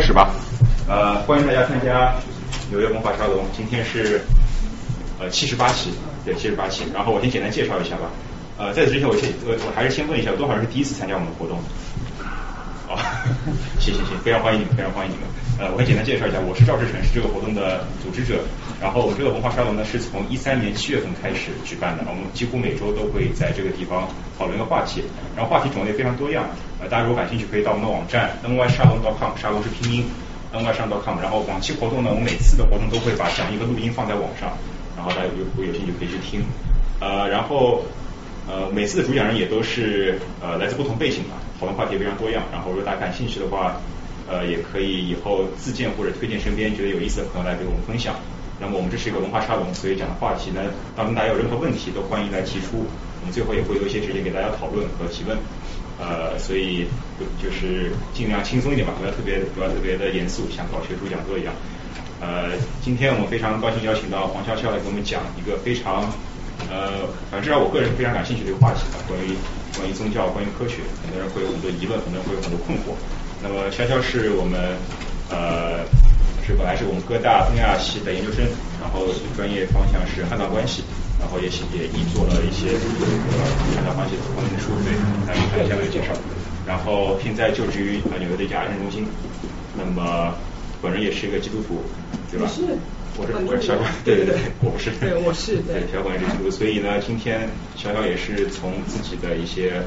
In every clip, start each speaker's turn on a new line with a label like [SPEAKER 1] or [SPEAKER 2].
[SPEAKER 1] 开始吧，呃，欢迎大家参加纽约文化沙龙，今天是呃七十八期，对，七十八期。然后我先简单介绍一下吧，呃，在此之前我先我我还是先问一下，有多少人是第一次参加我们的活动？哦，行行行，非常欢迎你们，非常欢迎你们。呃，我先简单介绍一下，我是赵志成，是这个活动的组织者。然后我这个文化沙龙呢，是从一三年七月份开始举办的，我们几乎每周都会在这个地方讨论一个话题，然后话题种类非常多样。呃，大家如果感兴趣，可以到我们的网站 nyshalom.com，沙龙是拼音 nyshalom.com。然后往期活动呢，我们每次的活动都会把讲义和录音放在网上，然后大家有如果有兴趣可以去听。呃，然后呃每次的主讲人也都是呃来自不同背景吧。讨论话题非常多样，然后如果大家感兴趣的话，呃，也可以以后自荐或者推荐身边觉得有意思的朋友来给我们分享。那么我们这是一个文化沙龙，所以讲的话题呢，当中大家有任何问题都欢迎来提出，我们最后也会有一些时间给大家讨论和提问。呃，所以就是尽量轻松一点吧，不要特别不要特别的严肃，像搞学术讲座一样。呃，今天我们非常高兴邀请到黄潇潇来给我们讲一个非常呃，反正至少我个人非常感兴趣的一个话题吧，关于。关于宗教，关于科学，很多人会有很多疑问，很多人会有很多困惑。那么潇潇是我们呃是本来是我们哥大东亚系的研究生，然后专业方向是汉藏关系，然后也也译做了一些这个汉藏关系方面的书，对，来看下面的介绍。然后现在就职于啊纽约的一家癌症中心。那么本人也是一个基督徒，对吧？
[SPEAKER 2] 是。
[SPEAKER 1] 我是我是小管，对对对，我不是，
[SPEAKER 2] 对我是对
[SPEAKER 1] 小管这个，所以呢，今天小小也是从自己的一些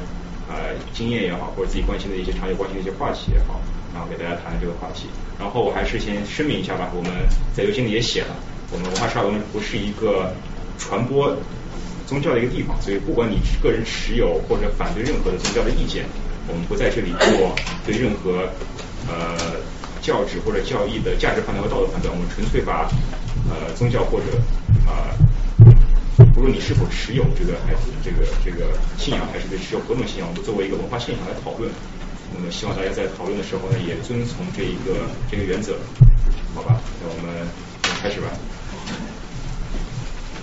[SPEAKER 1] 呃经验也好，或者自己关心的一些长久关心的一些话题也好，然后给大家谈这个话题。然后我还是先声明一下吧，我们在邮件里也写了，我们文化沙龙不是一个传播宗教的一个地方，所以不管你个人持有或者反对任何的宗教的意见，我们不在这里做对任何呃。教旨或者教义的价值判断和道德判断，我们纯粹把呃宗教或者啊，不论你是否持有这个孩子这个这个信仰，还是对持有何种信仰，我们作为一个文化现象来讨论。那么希望大家在讨论的时候呢，也遵从这一个这个原则，好吧？那我们开始吧。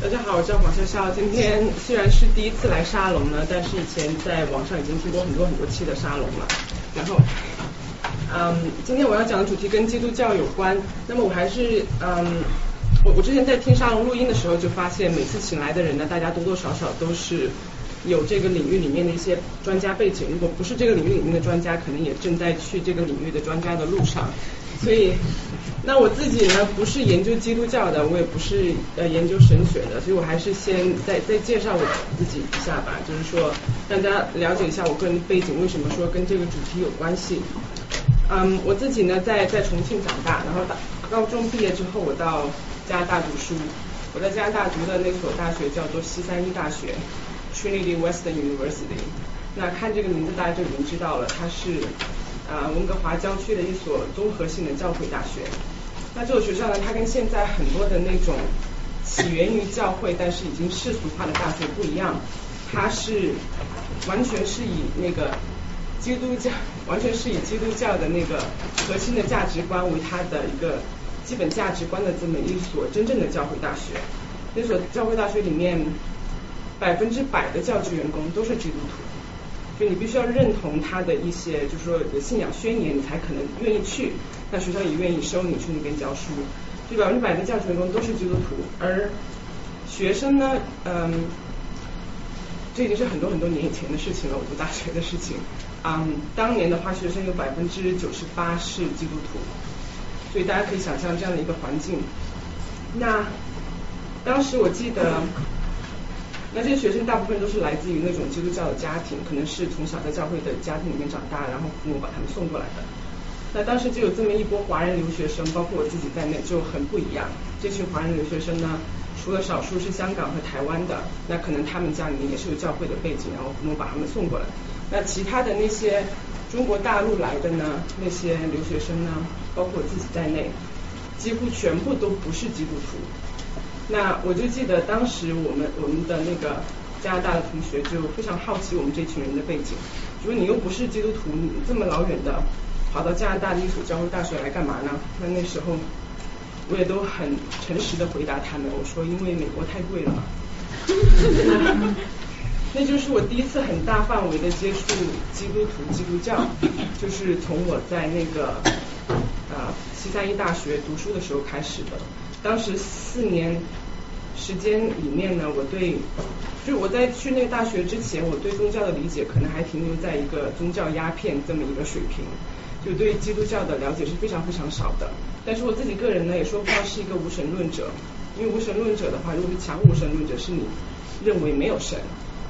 [SPEAKER 2] 大家好，我叫黄潇潇。今天虽然是第一次来沙龙呢，但是以前在网上已经听过很多很多期的沙龙了，然后。嗯，今天我要讲的主题跟基督教有关。那么我还是嗯，我我之前在听沙龙录音的时候就发现，每次请来的人呢，大家多多少少都是有这个领域里面的一些专家背景。如果不是这个领域里面的专家，可能也正在去这个领域的专家的路上。所以，那我自己呢，不是研究基督教的，我也不是呃研究神学的，所以我还是先再再介绍我自己一下吧，就是说大家了解一下我个人背景，为什么说跟这个主题有关系。嗯，我自己呢在在重庆长大，然后大高中毕业之后我到加拿大读书。我在加拿大读的那所大学叫做西三一大学 （Trinity Western University）。那看这个名字大家就已经知道了，它是啊温哥华郊区的一所综合性的教会大学。那这所学校呢，它跟现在很多的那种起源于教会但是已经世俗化的大学不一样，它是完全是以那个。基督教完全是以基督教的那个核心的价值观为它的一个基本价值观的这么一所真正的教会大学。那所教会大学里面百分之百的教职员工都是基督徒，就你必须要认同他的一些，就是说信仰宣言，你才可能愿意去。那学校也愿意收你去那边教书，就百分之百的教职员工都是基督徒，而学生呢，嗯，这已经是很多很多年以前的事情了，我读大学的事情。嗯，当年的话，学生有百分之九十八是基督徒，所以大家可以想象这样的一个环境。那当时我记得，那这些学生大部分都是来自于那种基督教的家庭，可能是从小在教会的家庭里面长大，然后父母把他们送过来的。那当时就有这么一波华人留学生，包括我自己在内，就很不一样。这群华人留学生呢，除了少数是香港和台湾的，那可能他们家里面也是有教会的背景，然后父母把他们送过来。那其他的那些中国大陆来的呢？那些留学生呢？包括我自己在内，几乎全部都不是基督徒。那我就记得当时我们我们的那个加拿大的同学就非常好奇我们这群人的背景，说你又不是基督徒，你这么老远的跑到加拿大的一所教会大学来干嘛呢？那那时候我也都很诚实的回答他们，我说因为美国太贵了。那就是我第一次很大范围的接触基督徒、基督教，就是从我在那个呃西三一大学读书的时候开始的。当时四年时间里面呢，我对，就我在去那个大学之前，我对宗教的理解可能还停留在一个宗教鸦片这么一个水平，就对基督教的了解是非常非常少的。但是我自己个人呢，也说不上是一个无神论者，因为无神论者的话，如果是强无神论者，是你认为没有神。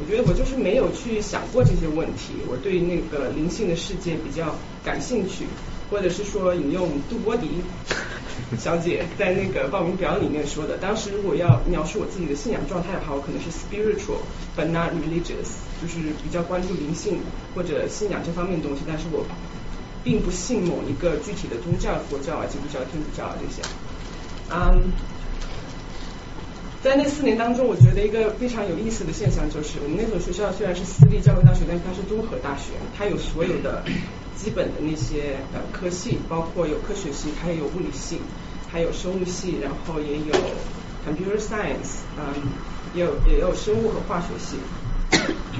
[SPEAKER 2] 我觉得我就是没有去想过这些问题，我对那个灵性的世界比较感兴趣，或者是说引用杜波迪 小姐在那个报名表里面说的，当时如果要描述我自己的信仰状态的话，我可能是 spiritual but not religious，就是比较关注灵性或者信仰这方面的东西，但是我并不信某一个具体的宗教，佛教啊、基督教、天主教啊这些，嗯。在那四年当中，我觉得一个非常有意思的现象就是，我们那所学校虽然是私立教育大学，但是它是综合大学，它有所有的基本的那些呃科系，包括有科学系，它也有物理系，还有生物系，然后也有 computer science，嗯，也有也有生物和化学系。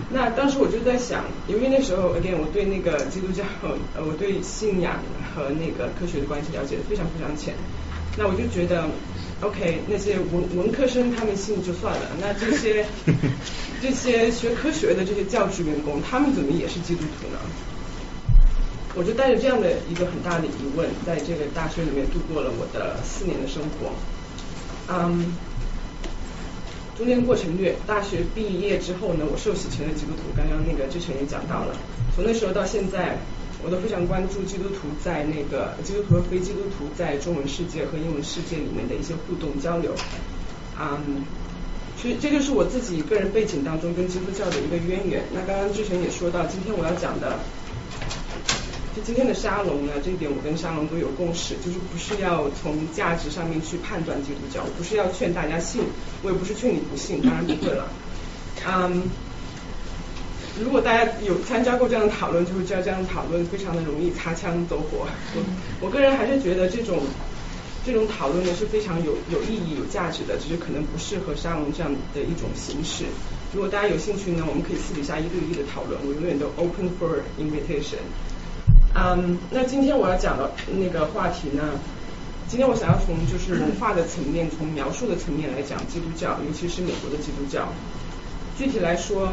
[SPEAKER 2] 那当时我就在想，由于那时候 again 我对那个基督教，呃，我对信仰和那个科学的关系了解的非常非常浅，那我就觉得。OK，那些文文科生他们信就算了，那这些 这些学科学的这些教职员工，他们怎么也是基督徒呢？我就带着这样的一个很大的疑问，在这个大学里面度过了我的四年的生活。嗯，中间过程略，大学毕业之后呢，我受洗成了基督徒，刚刚那个志成也讲到了，从那时候到现在。我都非常关注基督徒在那个基督徒和非基督徒在中文世界和英文世界里面的一些互动交流，嗯，所以这就是我自己个人背景当中跟基督教的一个渊源。那刚刚之前也说到，今天我要讲的，就今天的沙龙呢，这一点我跟沙龙都有共识，就是不是要从价值上面去判断基督教，不是要劝大家信，我也不是劝你不信，当然不会了，嗯。如果大家有参加过这样的讨论，就会知道这样的讨论非常的容易擦枪走火。我我个人还是觉得这种这种讨论呢是非常有有意义、有价值的，只是可能不适合沙龙这样的一种形式。如果大家有兴趣呢，我们可以私底下一对一的讨论，我永远都 open for invitation。嗯，那今天我要讲的那个话题呢，今天我想要从就是文化的层面，从描述的层面来讲基督教，尤其是美国的基督教。具体来说。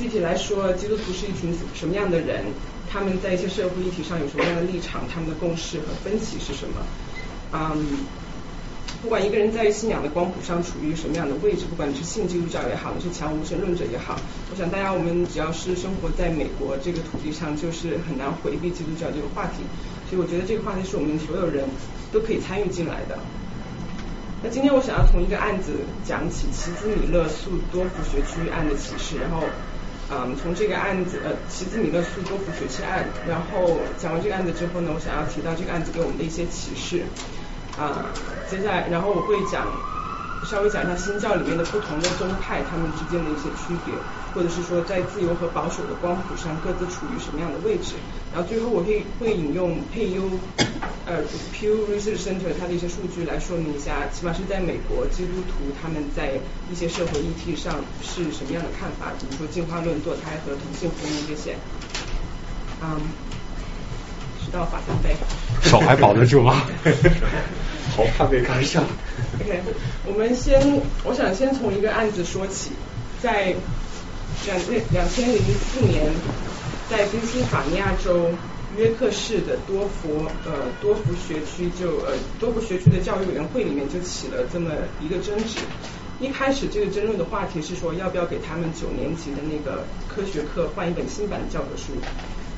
[SPEAKER 2] 具体来说，基督徒是一群什么样的人？他们在一些社会议题上有什么样的立场？他们的共识和分歧是什么？嗯，不管一个人在信仰的光谱上处于什么样的位置，不管你是信基督教也好，你是强无神论者也好，我想大家我们只要是生活在美国这个土地上，就是很难回避基督教这个话题。所以我觉得这个话题是我们所有人都可以参与进来的。那今天我想要从一个案子讲起，奇兹米勒诉多福学区案的启示，然后。嗯，从这个案子，呃，齐兹米勒诉多福学区案，然后讲完这个案子之后呢，我想要提到这个案子给我们的一些启示。啊，接下来，然后我会讲。稍微讲一下新教里面的不同的宗派，他们之间的一些区别，或者是说在自由和保守的光谱上各自处于什么样的位置。然后最后我会会引用佩优呃 Pew Research Center 它的一些数据来说明一下，起码是在美国基督徒他们在一些社会议题上是什么样的看法，比如说进化论、堕胎和同性婚姻这些。嗯，知道法三杯，
[SPEAKER 3] 手还保得住吗？好怕被赶上。
[SPEAKER 2] OK，我们先，我想先从一个案子说起，在两两两千零四年，在宾夕法尼亚州约克市的多佛呃多佛学区就呃多佛学区的教育委员会里面就起了这么一个争执。一开始这个争论的话题是说要不要给他们九年级的那个科学课换一本新版的教科书。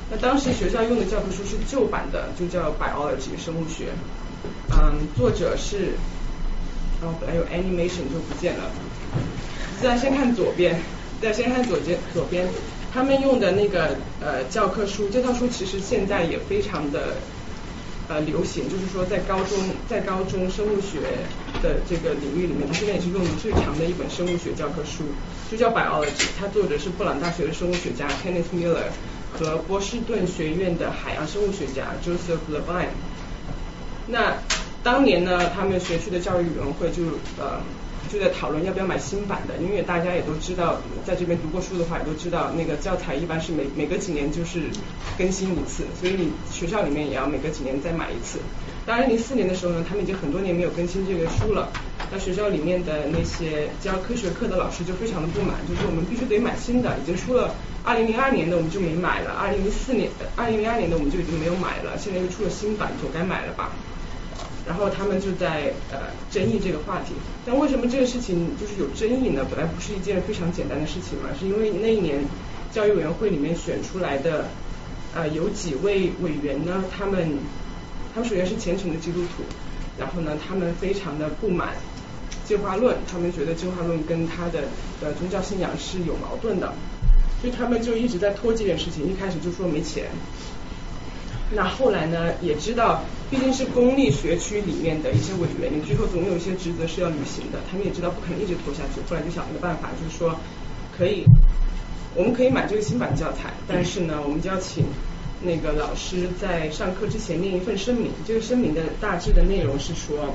[SPEAKER 2] 那当时学校用的教科书是旧版的，就叫 Biology 生物学。嗯，作者是，哦，本来有 animation 就不见了。现在先看左边，再先看左边，左边他们用的那个呃教科书，这套书其实现在也非常的呃流行，就是说在高中在高中生物学的这个领域里面，它现在也是用的最长的一本生物学教科书，就叫 Biology。它作者是布朗大学的生物学家 Kenneth Miller 和波士顿学院的海洋生物学家 Joseph Levine。那当年呢，他们学区的教育委员会就呃就在讨论要不要买新版的，因为大家也都知道，在这边读过书的话也都知道，那个教材一般是每每隔几年就是更新一次，所以你学校里面也要每隔几年再买一次。当然零四年的时候呢，他们已经很多年没有更新这个书了，那学校里面的那些教科学课的老师就非常的不满，就说我们必须得买新的，已经出了二零零二年的我们就没买了，二零零四年二零零二年的我们就已经没有买了，现在又出了新版，总该买了吧。然后他们就在呃争议这个话题，但为什么这个事情就是有争议呢？本来不是一件非常简单的事情嘛，是因为那一年教育委员会里面选出来的呃有几位委员呢，他们他们首先是虔诚的基督徒，然后呢他们非常的不满进化论，他们觉得进化论跟他的呃宗教信仰是有矛盾的，所以他们就一直在拖这件事情，一开始就说没钱。那后来呢，也知道毕竟是公立学区里面的一些委员，你最后总有一些职责是要履行的，他们也知道不可能一直拖下去，后来就想了个办法，就是说可以，我们可以买这个新版教材，但是呢，我们就要请那个老师在上课之前念一份声明，这个声明的大致的内容是说，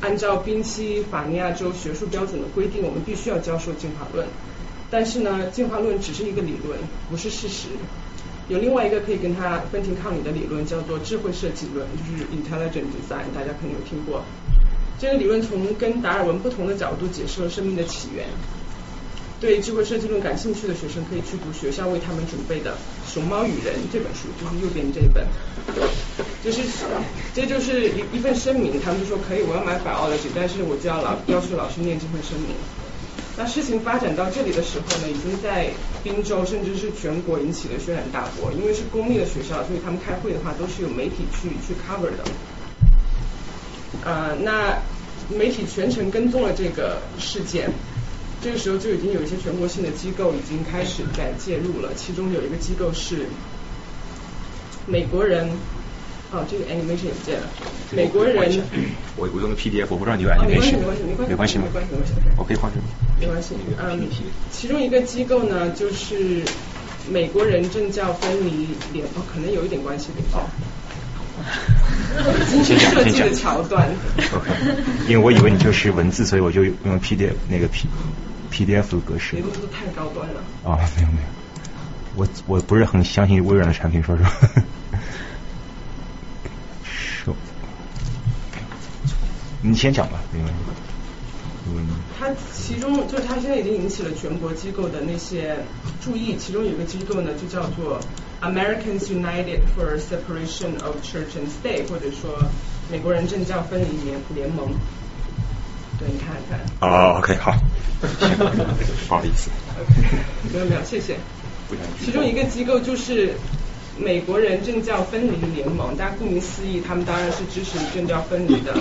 [SPEAKER 2] 按照宾夕法尼亚州学术标准的规定，我们必须要教授进化论，但是呢，进化论只是一个理论，不是事实。有另外一个可以跟它分庭抗礼的理论，叫做智慧设计论，就是 intelligent design，大家可能有听过。这个理论从跟达尔文不同的角度解释了生命的起源。对智慧设计论感兴趣的学生可以去读学校为他们准备的《熊猫与人》这本书，就是右边这一本。就是这就是一一份声明，他们就说可以，我要买 biology，但是我就要老要求老师念这份声明。那事情发展到这里的时候呢，已经在滨州甚至是全国引起了轩然大波。因为是公立的学校，所以他们开会的话都是有媒体去去 cover 的。呃，那媒体全程跟踪了这个事件，这个时候就已经有一些全国性的机构已经开始在介入了。其中有一个机构是美国人。哦，这个 animation 也不见了。美国人，
[SPEAKER 1] 我我用的 PDF，我不知道你有 animation。
[SPEAKER 2] 没关系，没关系，
[SPEAKER 1] 没关系，
[SPEAKER 2] 没关系，没关系。
[SPEAKER 1] 我可以换成。
[SPEAKER 2] 没关系，嗯，其中一个机构呢，就是美国人政教分离联，哦，可能有一点关系，等一下。精心设计的桥段。
[SPEAKER 1] OK，因为我以为你就是文字，所以我就用 PDF 那个 P PDF 的格式。
[SPEAKER 2] 别都太高端了。
[SPEAKER 1] 啊，没有没有，我我不是很相信微软的产品，说实话。你先讲吧，因为
[SPEAKER 2] 嗯，他其中就是他现在已经引起了全国机构的那些注意，其中有一个机构呢就叫做 Americans United for Separation of Church and State，或者说美国人政教分离联联盟。对，你看看。
[SPEAKER 1] 哦，OK，好，不好意思。
[SPEAKER 2] OK，没有没有，谢谢。其中一个机构就是美国人政教分离联盟，大家顾名思义，他们当然是支持政教分离的。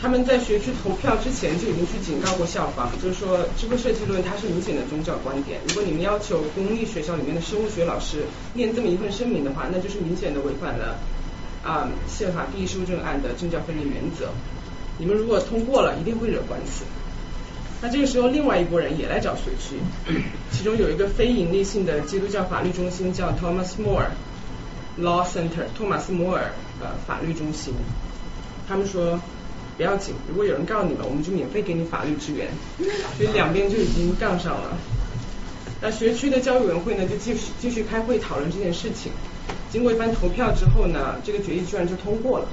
[SPEAKER 2] 他们在学区投票之前就已经去警告过校方，就是说这个设计论它是明显的宗教观点。如果你们要求公立学校里面的生物学老师念这么一份声明的话，那就是明显的违反了啊宪法第一修正案的政教分离原则。你们如果通过了，一定会惹官司。那这个时候，另外一拨人也来找学区，其中有一个非盈利性的基督教法律中心叫 Thomas Moore Law Center，托马斯摩尔呃法律中心，他们说。不要紧，如果有人告你们，我们就免费给你法律支援。所以两边就已经杠上了。那学区的教育委员会呢，就继续继续开会讨论这件事情。经过一番投票之后呢，这个决议居然就通过了。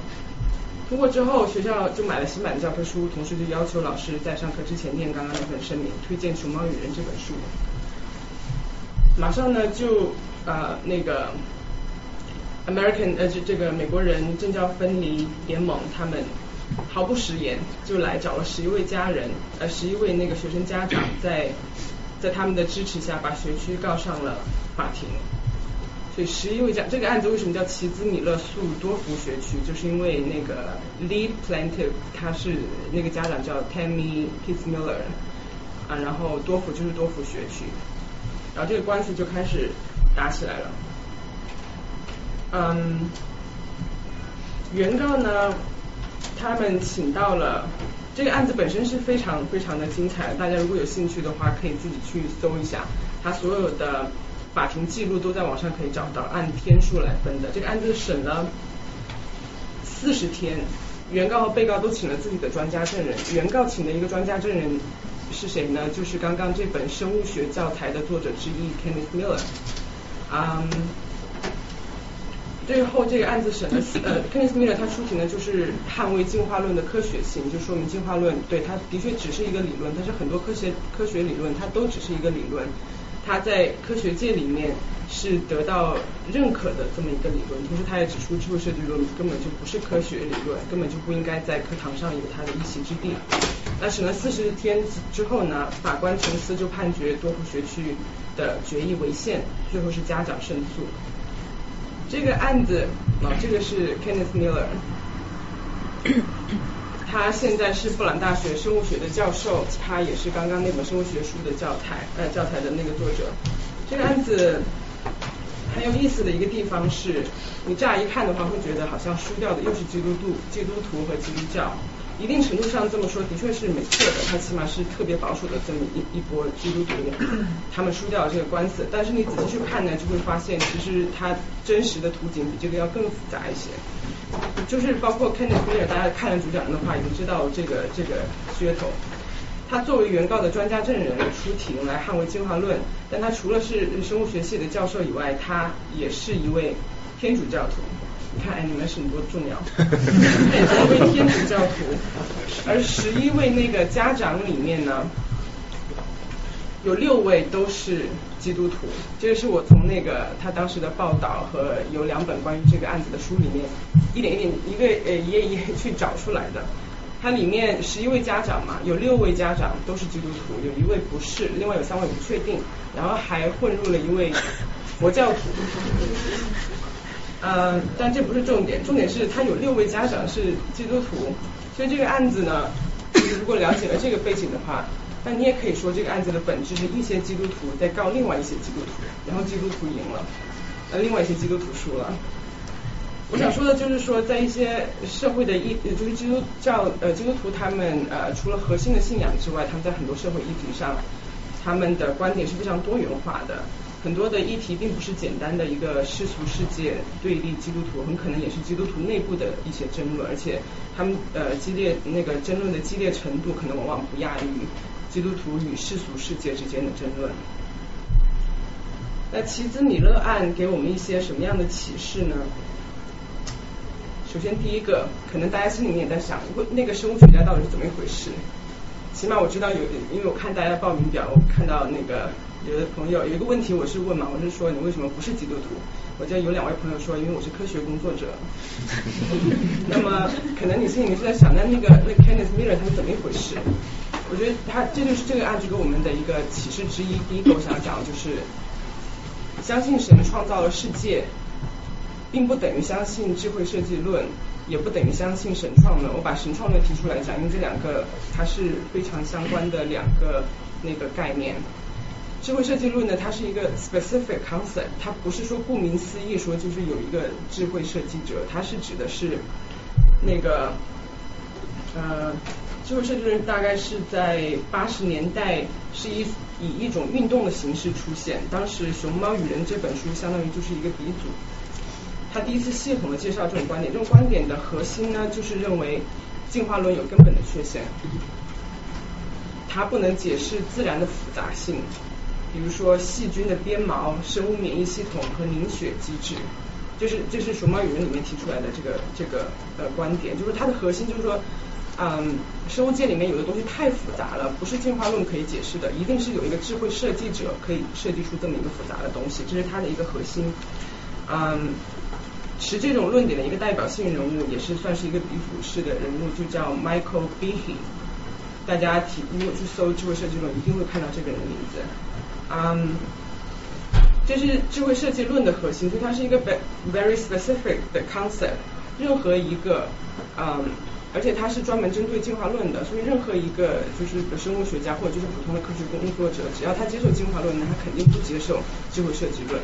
[SPEAKER 2] 通过之后，学校就买了新版的教科书，同时就要求老师在上课之前念刚刚那份声明，推荐《熊猫与人》这本书。马上呢，就呃那个 American 呃这这个美国人政教分离联盟他们。毫不食言，就来找了十一位家人，呃，十一位那个学生家长，在在他们的支持下，把学区告上了法庭。所以十一位家，这个案子为什么叫奇兹米勒诉多福学区？就是因为那个 lead plaintiff 他是那个家长叫 Tammy Kitzmiller 啊，然后多福就是多福学区，然后这个官司就开始打起来了。嗯，原告呢？他们请到了这个案子本身是非常非常的精彩，大家如果有兴趣的话，可以自己去搜一下，他所有的法庭记录都在网上可以找到，按天数来分的。这个案子审了四十天，原告和被告都请了自己的专家证人。原告请的一个专家证人是谁呢？就是刚刚这本生物学教材的作者之一 Kenneth Miller。嗯，最后这个案子审了，呃，Kenneth Miller 他出庭呢，就是捍卫进化论的科学性，就说明进化论对它的确只是一个理论，但是很多科学科学理论它都只是一个理论。他在科学界里面是得到认可的这么一个理论，同时他也指出智慧设计论根本就不是科学理论，根本就不应该在课堂上有它的一席之地。那审了四十天之后呢，法官陈思就判决多普学区的决议违宪，最后是家长胜诉。这个案子啊，这个是 Kenneth Miller。他现在是布朗大学生物学的教授，他也是刚刚那本生物学书的教材呃教材的那个作者。这个案子很有意思的一个地方是，你乍一看的话会觉得好像输掉的又是基督徒、基督徒和基督教。一定程度上这么说的确是没错的，他起码是特别保守的这么一一波基督徒，他们输掉了这个官司。但是你仔细去看呢，就会发现其实他真实的图景比这个要更复杂一些。就是包括 Kenneth Miller，大家看了主讲人的话，已经知道这个这个噱头。他作为原告的专家证人出庭来捍卫进化论，但他除了是生物学系的教授以外，他也是一位天主教徒。看，哎，你们什么多重要？他也是一位天主教徒，而十一位那个家长里面呢，有六位都是基督徒。这个是我从那个他当时的报道和有两本关于这个案子的书里面一点一点一个呃一页一页去找出来的。它里面十一位家长嘛，有六位家长都是基督徒，有一位不是，另外有三位不确定，然后还混入了一位佛教徒。呃，但这不是重点，重点是他有六位家长是基督徒，所以这个案子呢，就是如果了解了这个背景的话，那你也可以说这个案子的本质是一些基督徒在告另外一些基督徒，然后基督徒赢了，呃，另外一些基督徒输了。我想说的就是说，在一些社会的议，就是基督教呃基督徒他们呃除了核心的信仰之外，他们在很多社会议题上，他们的观点是非常多元化的。很多的议题并不是简单的一个世俗世界对立基督徒，很可能也是基督徒内部的一些争论，而且他们呃激烈那个争论的激烈程度可能往往不亚于基督徒与世俗世界之间的争论。那齐兹米勒案给我们一些什么样的启示呢？首先第一个，可能大家心里面也在想，那个生物学家到底是怎么一回事？起码我知道有，因为我看大家报名表，我看到那个。有的朋友有一个问题，我是问嘛，我是说你为什么不是基督徒？我记得有两位朋友说，因为我是科学工作者。那么可能你心里面是在想，那那个那 Kenneth Miller 他是怎么一回事？我觉得他这就是这个案子给我们的一个启示之一。第一个我想讲就是，相信神创造了世界，并不等于相信智慧设计论，也不等于相信神创论。我把神创论提出来讲，因为这两个它是非常相关的两个那个概念。智慧设计论呢，它是一个 specific concept，它不是说顾名思义说就是有一个智慧设计者，它是指的是那个呃，智慧设计论大概是在八十年代是一以一种运动的形式出现，当时《熊猫与人》这本书相当于就是一个鼻祖，他第一次系统的介绍这种观点，这种观点的核心呢就是认为进化论有根本的缺陷，它不能解释自然的复杂性。比如说细菌的鞭毛、生物免疫系统和凝血机制，就是这是《熊猫语人》里面提出来的这个这个呃观点，就是它的核心就是说，嗯，生物界里面有的东西太复杂了，不是进化论可以解释的，一定是有一个智慧设计者可以设计出这么一个复杂的东西，这是它的一个核心。嗯，持这种论点的一个代表性人物，也是算是一个鼻祖式的人物，就叫 Michael Behe。大家提如果去搜智慧设计论，一定会看到这个人的名字。嗯，这是智慧设计论的核心，所以它是一个 very specific 的 concept。任何一个，嗯，而且它是专门针对进化论的，所以任何一个就是生物学家或者就是普通的科学工作者，只要他接受进化论，那他肯定不接受智慧设计论。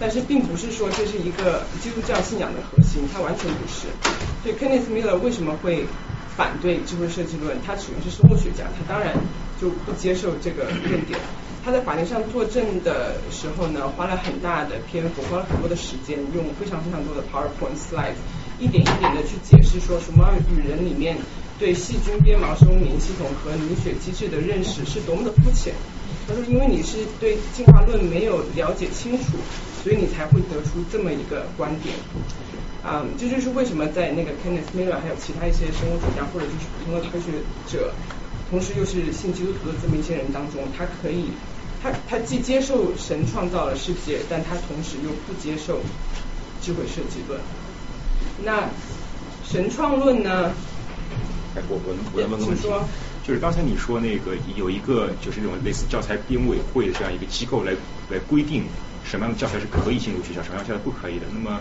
[SPEAKER 2] 但是并不是说这是一个基督教信仰的核心，它完全不是。所以 Kenneth Miller 为什么会反对智慧设计论？他首先是生物学家，他当然就不接受这个论点。他在法庭上作证的时候呢，花了很大的篇幅，花了很多的时间，用非常非常多的 PowerPoint slide，一点一点的去解释说什么与人里面对细菌、鞭毛、生物免疫系统和凝血机制的认识是多么的肤浅。他说，因为你是对进化论没有了解清楚，所以你才会得出这么一个观点。啊，这就是为什么在那个 Kenneth Miller 还有其他一些生物学家或者就是普通的科学者，同时又是信基督徒的这么一些人当中，他可以，他他既接受神创造了世界，但他同时又不接受智慧设计论。那神创论呢？
[SPEAKER 1] 哎，我我我能问个问题？就是刚才你说那个有一个就是那种类似教材编委会的这样一个机构来来规定什么样的教材是可以进入学校，什么样的教材不可以的。那么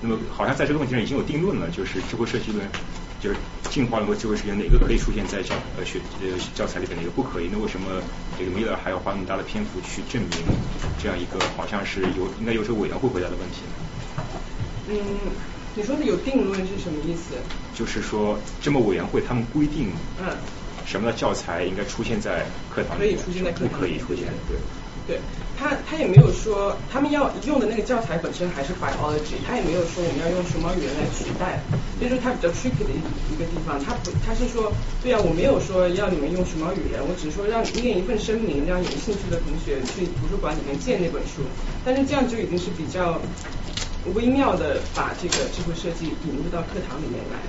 [SPEAKER 1] 那么好像在这个问题上已经有定论了，就是智慧设计论，就是进化论和智慧设计哪个可以出现在教呃学呃教材里边，哪个不可以？那为什么这个米勒还要花那么大的篇幅去证明这样一个好像是由应该由这个委员会回答的问题
[SPEAKER 2] 呢？嗯，你说的有定论是什么意思？
[SPEAKER 1] 就是说这么委员会他们规定
[SPEAKER 2] 嗯
[SPEAKER 1] 什么的教材应该出现在课堂里，
[SPEAKER 2] 可以出现在课堂
[SPEAKER 1] 里，不可以出现对。
[SPEAKER 2] 对他，他也没有说他们要用的那个教材本身还是 biology，他也没有说我们要用熊猫语言来取代，这就是他比较 tricky 的一一个地方。他不，他是说，对啊，我没有说要你们用熊猫语言，我只是说让念一份声明，让有兴趣的同学去图书馆里面借那本书。但是这样就已经是比较微妙的把这个智慧设计引入到课堂里面来。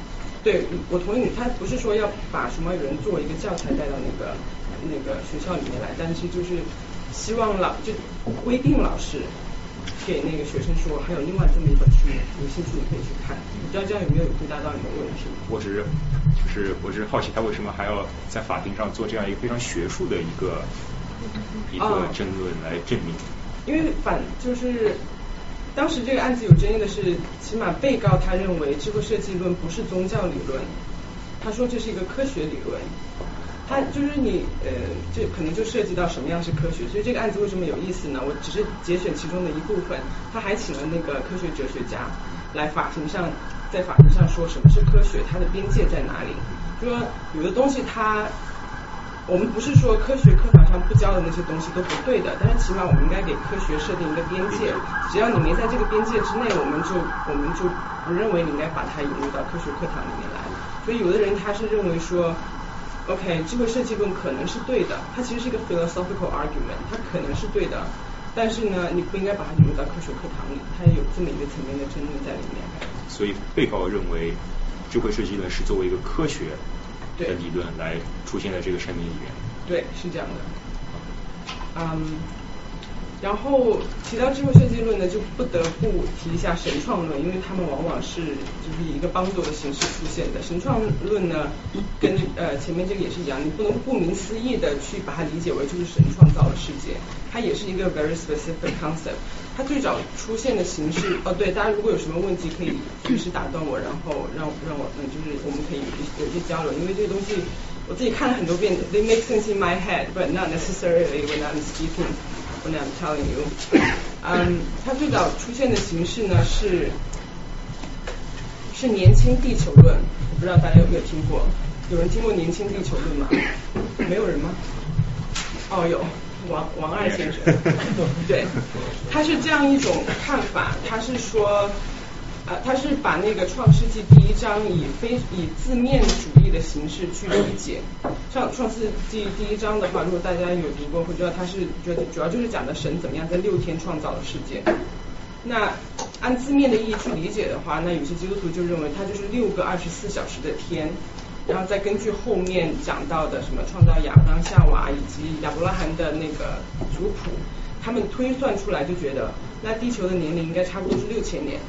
[SPEAKER 2] 对，我同意你，他不是说要把熊猫语言作为一个教材带到那个那个学校里面来，但是就是。希望老就规定老师给那个学生说，还有另外这么一本书，有兴趣你可以去看。不知道这样有没有回答到你的问题？
[SPEAKER 1] 我只是就是我只是好奇，他为什么还要在法庭上做这样一个非常学术的一个一个争论来证明？
[SPEAKER 2] 因为反就是当时这个案子有争议的是，起码被告他认为智慧设计论不是宗教理论，他说这是一个科学理论。他就是你呃，这可能就涉及到什么样是科学，所以这个案子为什么有意思呢？我只是节选其中的一部分。他还请了那个科学哲学家来法庭上，在法庭上说什么是科学，它的边界在哪里？说有的东西它，我们不是说科学课堂上不教的那些东西都不对的，但是起码我们应该给科学设定一个边界，只要你没在这个边界之内，我们就我们就不认为你应该把它引入到科学课堂里面来。所以有的人他是认为说。OK，智慧设计论可能是对的，它其实是一个 philosophical argument，它可能是对的，但是呢，你不应该把它引入到科学课堂里，它有这么一个层面的争论在里面。
[SPEAKER 1] 所以被告认为智慧设计论是作为一个科学的理论来出现在这个声明里面。
[SPEAKER 2] 对，是这样的。嗯。然后提到智慧设计论呢，就不得不提一下神创论，因为他们往往是就是以一个帮助的形式出现的。神创论呢，跟呃前面这个也是一样，你不能顾名思义的去把它理解为就是神创造了世界，它也是一个 very specific concept。它最早出现的形式，哦对，大家如果有什么问题可以随时打断我，然后让让我嗯就是我们可以有一些交流，因为这个东西我自己看了很多遍，they make sense in my head，but not necessarily when I'm speaking。When I'm telling you，嗯，它最早出现的形式呢是是年轻地球论，我不知道大家有没有听过？有人听过年轻地球论吗？没有人吗？哦，有王王二先生，对，他是这样一种看法，他是说。啊，他是把那个《创世纪》第一章以非以字面主义的形式去理解。像《创世纪》第一章的话，如果大家有读过，会知道他是觉得主要就是讲的神怎么样在六天创造了世界。那按字面的意义去理解的话，那有些基督徒就认为它就是六个二十四小时的天，然后再根据后面讲到的什么创造亚当夏娃以及亚伯拉罕的那个族谱，他们推算出来就觉得，那地球的年龄应该差不多是六千年。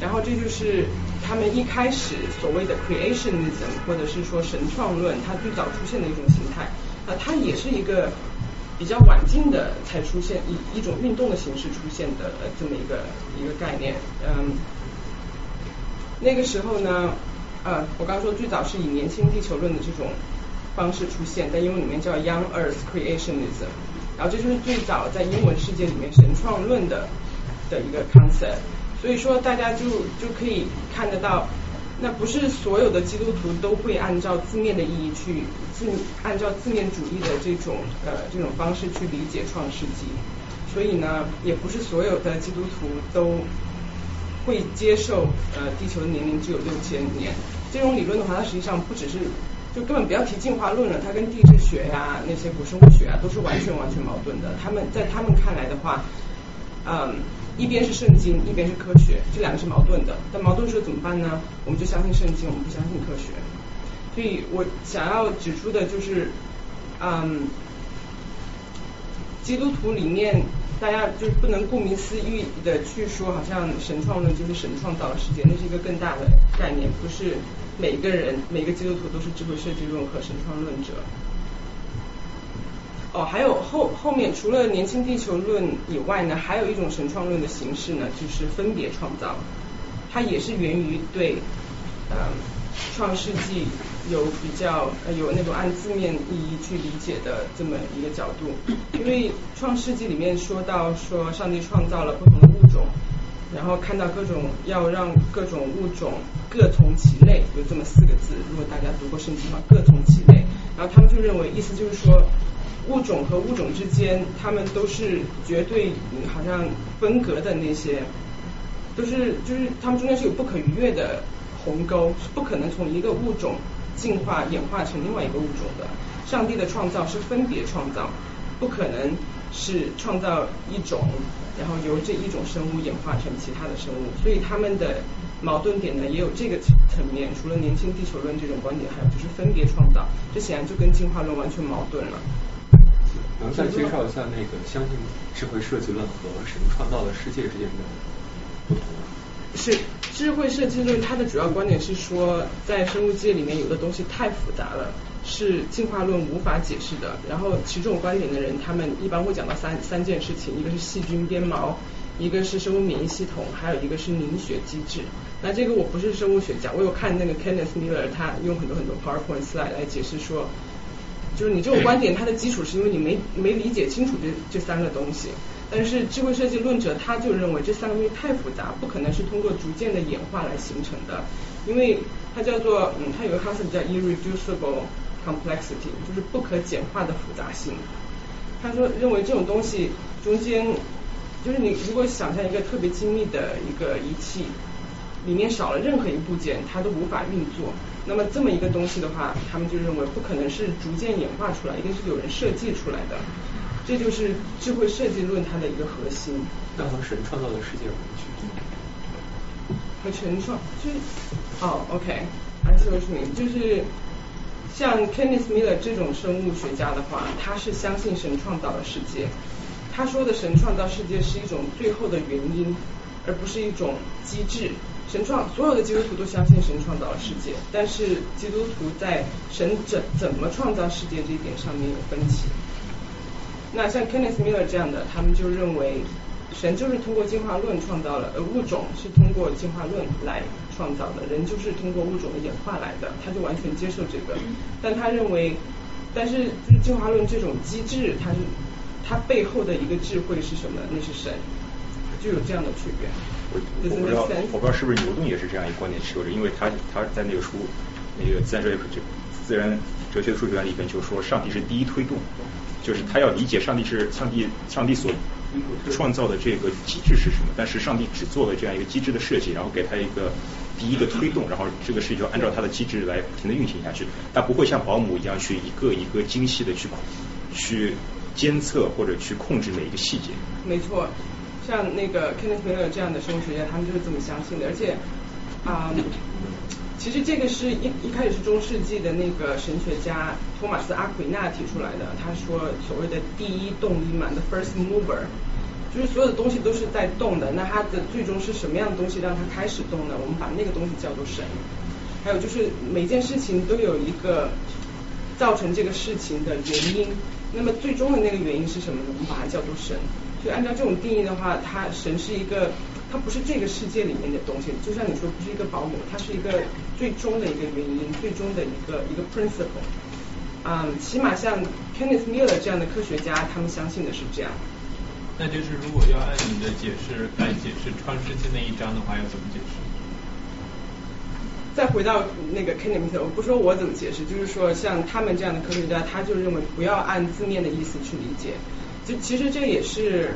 [SPEAKER 2] 然后这就是他们一开始所谓的 creationism，或者是说神创论，它最早出现的一种形态。啊，它也是一个比较晚近的才出现一一种运动的形式出现的这么一个一个概念。嗯，那个时候呢，呃，我刚刚说最早是以年轻地球论的这种方式出现，在英文里面叫 Young Earth Creationism。然后这就是最早在英文世界里面神创论的的一个 concept。所以说，大家就就可以看得到，那不是所有的基督徒都会按照字面的意义去字按照字面主义的这种呃这种方式去理解创世纪，所以呢，也不是所有的基督徒都会接受呃地球的年龄只有六千年。这种理论的话，它实际上不只是就根本不要提进化论了，它跟地质学呀、那些古生物学啊都是完全完全矛盾的。他们在他们看来的话，嗯，一边是圣经，一边是科学，这两个是矛盾的。但矛盾时候怎么办呢？我们就相信圣经，我们不相信科学。所以我想要指出的就是，嗯，基督徒里面大家就是不能顾名思义的去说，好像神创论就是神创造了世界，那是一个更大的概念，不是每个人每个基督徒都是智慧设计论和神创论者。哦，还有后后面除了年轻地球论以外呢，还有一种神创论的形式呢，就是分别创造，它也是源于对嗯创世纪。有比较呃有那种按字面意义去理解的这么一个角度，因为创世纪里面说到说上帝创造了不同的物种，然后看到各种要让各种物种各从其类，有这么四个字，如果大家读过圣经的话，各从其类，然后他们就认为意思就是说物种和物种之间，他们都是绝对好像分隔的那些，都是就是他们中间是有不可逾越的鸿沟，是不可能从一个物种。进化演化成另外一个物种的，上帝的创造是分别创造，不可能是创造一种，然后由这一种生物演化成其他的生物，所以他们的矛盾点呢也有这个层面。除了年轻地球论这种观点，还有就是分别创造，这显然就跟进化论完全矛盾了。
[SPEAKER 3] 能再介绍一下那个相信智慧设计论和神创造的世界之间的不同？
[SPEAKER 2] 是智慧设计论，它的主要观点是说，在生物界里面有的东西太复杂了，是进化论无法解释的。然后持这种观点的人，他们一般会讲到三三件事情：一个是细菌编毛，一个是生物免疫系统，还有一个是凝血机制。那这个我不是生物学家，我有看那个 Kenneth Miller，他用很多很多 PowerPoints 来来解释说，就是你这种观点，它的基础是因为你没没理解清楚这这三个东西。但是智慧设计论者他就认为这三个东西太复杂，不可能是通过逐渐的演化来形成的，因为它叫做嗯，它有个 concept 叫 irreducible complexity，就是不可简化的复杂性。他说认为这种东西中间，就是你如果想象一个特别精密的一个仪器，里面少了任何一部件，它都无法运作。那么这么一个东西的话，他们就认为不可能是逐渐演化出来，一定是有人设计出来的。这就是智慧设计论它的一个核心。
[SPEAKER 3] 那和神创造的世界有什么区别？
[SPEAKER 2] 和神创就是哦 see what you mean，就是像 Kenneth Miller 这种生物学家的话，他是相信神创造了世界。他说的神创造世界是一种最后的原因，而不是一种机制。神创所有的基督徒都相信神创造了世界，但是基督徒在神怎怎么创造世界这一点上面有分歧。那像 Kenneth Miller 这样的，他们就认为神就是通过进化论创造了，呃，物种是通过进化论来创造的，人就是通过物种的演化来的，他就完全接受这个。但他认为，但是就是进化论这种机制，它是它背后的一个智慧是什么？那是神，就有这样的区别。
[SPEAKER 1] 我我不知道，我不知道是不是牛顿也是这样一个观点持有者，因为他他在那个书那个自然哲学就自然哲学的数学里边就说，上帝是第一推动。就是他要理解上帝是上帝，上帝所创造的这个机制是什么，但是上帝只做了这样一个机制的设计，然后给他一个第一个推动，然后这个事情就按照他的机制来不停的运行下去，他不会像保姆一样去一个一个精细的去去监测或者去控制每一个细节。
[SPEAKER 2] 没错，像那个 Kenneth Miller 这样的生物学家，他们就是这么相信的，而且啊。其实这个是一一开始是中世纪的那个神学家托马斯阿奎那提出来的。他说所谓的第一动因嘛，the first mover，就是所有的东西都是在动的。那它的最终是什么样的东西让它开始动呢？我们把那个东西叫做神。还有就是每件事情都有一个造成这个事情的原因。那么最终的那个原因是什么呢？我们把它叫做神。所以按照这种定义的话，它神是一个。它不是这个世界里面的东西，就像你说，不是一个保姆，它是一个最终的一个原因，最终的一个一个 principle。嗯，起码像 Kenneth Miller 这样的科学家，他们相信的是这样。
[SPEAKER 4] 那就是如果要按你的解释来解释创世纪那一章的话，要怎么解释？
[SPEAKER 2] 再回到那个 Kenneth Miller，我不说我怎么解释，就是说像他们这样的科学家，他就认为不要按字面的意思去理解。就其实这也是。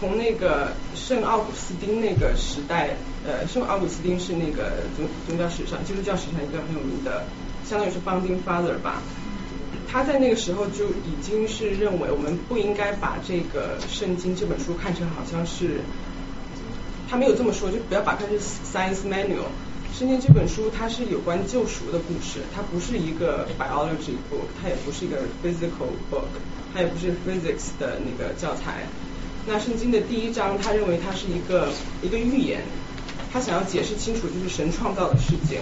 [SPEAKER 2] 从那个圣奥古斯丁那个时代，呃，圣奥古斯丁是那个宗宗教史上基督教史上一个很有名的，相当于是 founding father 吧。他在那个时候就已经是认为我们不应该把这个圣经这本书看成好像是，他没有这么说，就不要把它是 science manual。圣经这本书它是有关救赎的故事，它不是一个 biology book，它也不是一个 physical book，它也不是 physics 的那个教材。那圣经的第一章，他认为它是一个一个预言，他想要解释清楚就是神创造的世界，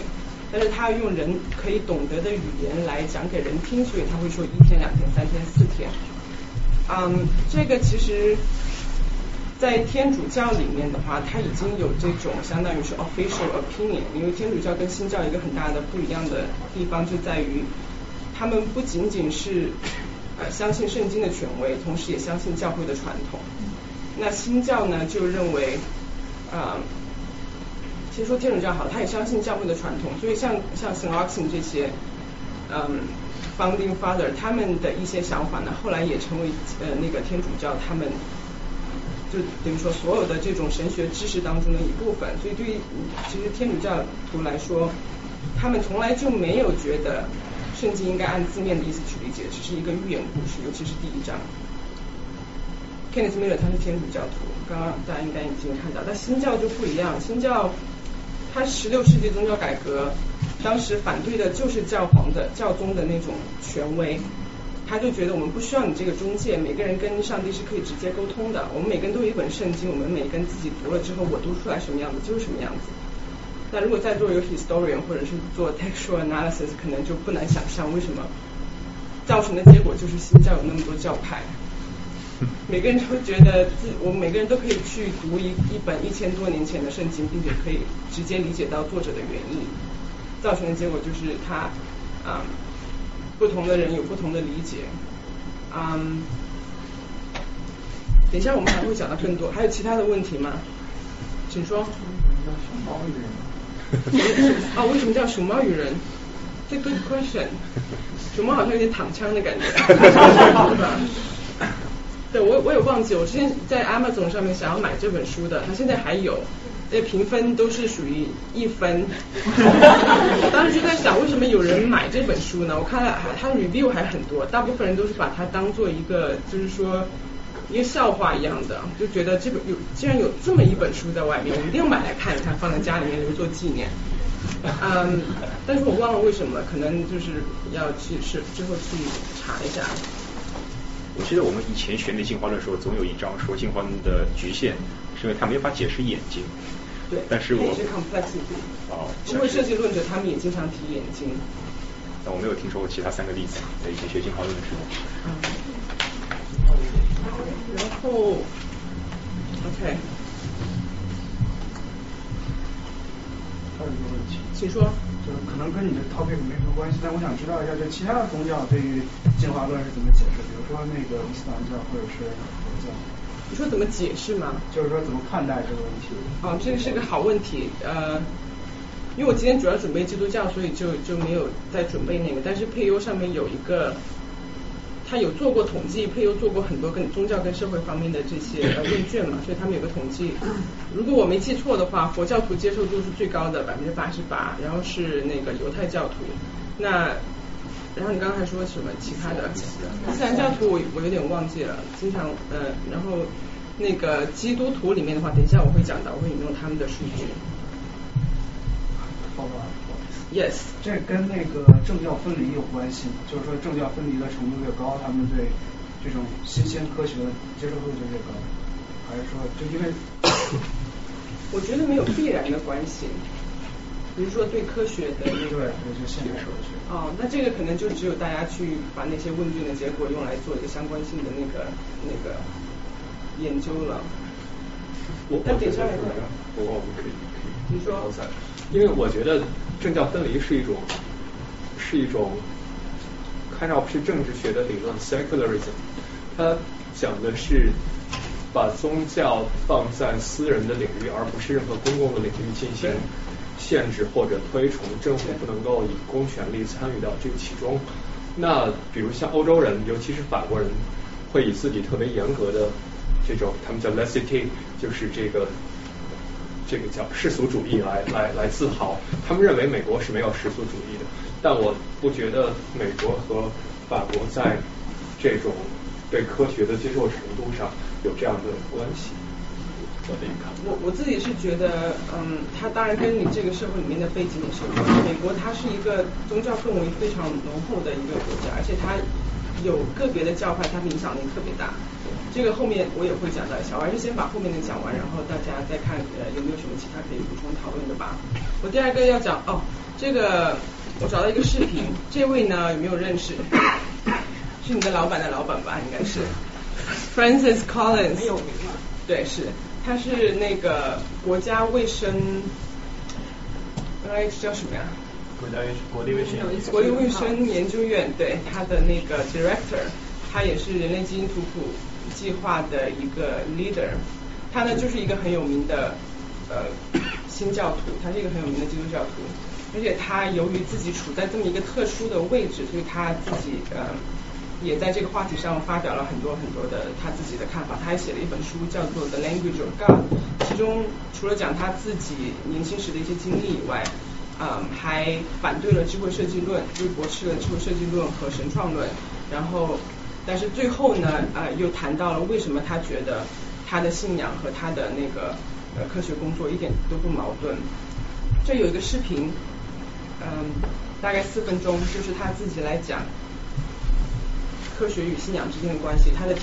[SPEAKER 2] 但是他要用人可以懂得的语言来讲给人听，所以他会说一天、两天、三天、四天。嗯，这个其实，在天主教里面的话，它已经有这种相当于是 official opinion，因为天主教跟新教一个很大的不一样的地方就在于，他们不仅仅是呃相信圣经的权威，同时也相信教会的传统。那新教呢就认为，啊，其实说天主教好，他也相信教会的传统，所以像像 sinai 这些，嗯，Founding Father 他们的一些想法呢，后来也成为呃那个天主教他们就等于说所有的这种神学知识当中的一部分。所以对于其实天主教徒来说，他们从来就没有觉得圣经应该按字面的意思去理解，只是一个寓言故事，尤其是第一章。Kenneth Miller 他是天主教徒，刚刚大家应该已经看到。但新教就不一样，新教它十六世纪宗教改革，当时反对的就是教皇的教宗的那种权威，他就觉得我们不需要你这个中介，每个人跟上帝是可以直接沟通的。我们每个人都有一本圣经，我们每个人自己读了之后，我读出来什么样子就是什么样子。那如果在座有 historian 或者是做 textual analysis，可能就不难想象为什么造成的结果就是新教有那么多教派。每个人都觉得自我们每个人都可以去读一一本一千多年前的圣经，并且可以直接理解到作者的原意，造成的结果就是他啊不同的人有不同的理解，嗯，等一下我们还会讲到更多，还有其他的问题吗？请说。啊，为什么叫熊猫与人？这 good question。熊猫好像有点躺枪的感觉？对，我我也忘记，我之前在 Amazon 上面想要买这本书的，它现在还有，那评分都是属于一分。我 当时就在想，为什么有人买这本书呢？我看了，它 review 还很多，大部分人都是把它当做一个，就是说一个笑话一样的，就觉得这本有既然有这么一本书在外面，我一定要买来看一看，放在家里面留作纪念。嗯，但是我忘了为什么，可能就是要去是之后去查一下。
[SPEAKER 1] 我记得我们以前学那进化论的时候，总有一章说进化论的局限是因为它没法解释眼睛。
[SPEAKER 2] 对，
[SPEAKER 1] 但是我
[SPEAKER 2] 是 complexity。
[SPEAKER 1] 哦。
[SPEAKER 2] 因为设计论者他们也经常提眼睛。
[SPEAKER 1] 但我没有听说过其他三个例子，在以前学进化论的时候。
[SPEAKER 2] 嗯。然后，OK。
[SPEAKER 5] 还有一个问题。
[SPEAKER 2] 请说。
[SPEAKER 5] 就是可能跟你的 topic 没什么关系，但我想知道一下，就其他的宗教对于进化论是怎么解释？比如说那个伊斯兰教或者是佛教。
[SPEAKER 2] 你说怎么解释吗？
[SPEAKER 5] 就是说怎么看待这个问题？
[SPEAKER 2] 哦，这个是个好问题，呃，因为我今天主要准备基督教，所以就就没有再准备那个，但是配优上面有一个。他有做过统计，配优做过很多跟宗教跟社会方面的这些呃 问卷嘛，所以他们有个统计。如果我没记错的话，佛教徒接受度是最高的，百分之八十八，然后是那个犹太教徒。那然后你刚才说什么其他的？伊斯兰教徒我我有点忘记了，经常呃，然后那个基督徒里面的话，等一下我会讲到，我会引用他们的数据。
[SPEAKER 5] 好吧。
[SPEAKER 2] Yes，
[SPEAKER 5] 这跟那个政教分离有关系吗？就是说政教分离的程度越高，他们对这种新鲜科学的接受度就越高，还是说就因为？
[SPEAKER 2] 我觉得没有必然的关系。比如说对科学的那
[SPEAKER 5] 个，对，就现代科学。
[SPEAKER 2] 哦，那这个可能就只有大家去把那些问卷的结果用来做一个相关性的那个那个研究了。
[SPEAKER 3] 我
[SPEAKER 2] 我等一下来
[SPEAKER 3] 看，我我们可以可以。
[SPEAKER 2] 你说。
[SPEAKER 3] 因为我觉得政教分离是一种是一种看上不是政治学的理论 secularism，它讲的是把宗教放在私人的领域，而不是任何公共的领域进行限制或者推崇，政府不能够以公权力参与到这个其中。那比如像欧洲人，尤其是法国人，会以自己特别严格的这种他们叫 laicity，就是这个这个叫世俗主义来来来自豪。他们认为美国是没有世俗主义的，但我不觉得美国和法国在这种对科学的接受程度上有这样的关系。
[SPEAKER 2] 我我自己是觉得，嗯，它当然跟你这个社会里面的背景也是有关。美国它是一个宗教氛围非常浓厚的一个国家，而且它有个别的教派，它的影响力特别大。这个后面我也会讲到一下，我还是先把后面的讲完，然后大家再看呃有没有什么其他可以补充讨论的吧。我第二个要讲哦，这个我找到一个视频，这位呢有没有认识？是你的老板的老板吧？应该是 Francis Collins，很有名了。对，是。他是那个国家卫生，哎，叫什么呀？
[SPEAKER 4] 国家卫国立卫生
[SPEAKER 2] 国立卫生研究院，对，他的那个 director，他也是人类基因图谱计划的一个 leader。他呢就是一个很有名的呃新教徒，他是一个很有名的基督教徒，而且他由于自己处在这么一个特殊的位置，所以他自己呃。也在这个话题上发表了很多很多的他自己的看法，他还写了一本书叫做《The Language of God》，其中除了讲他自己年轻时的一些经历以外，嗯，还反对了智慧设计论，就是驳斥了智慧设计论和神创论，然后，但是最后呢，啊，又谈到了为什么他觉得他的信仰和他的那个呃科学工作一点都不矛盾。这有一个视频，嗯，大概四分钟，就是他自己来讲。科学与信仰之间的关系，它的题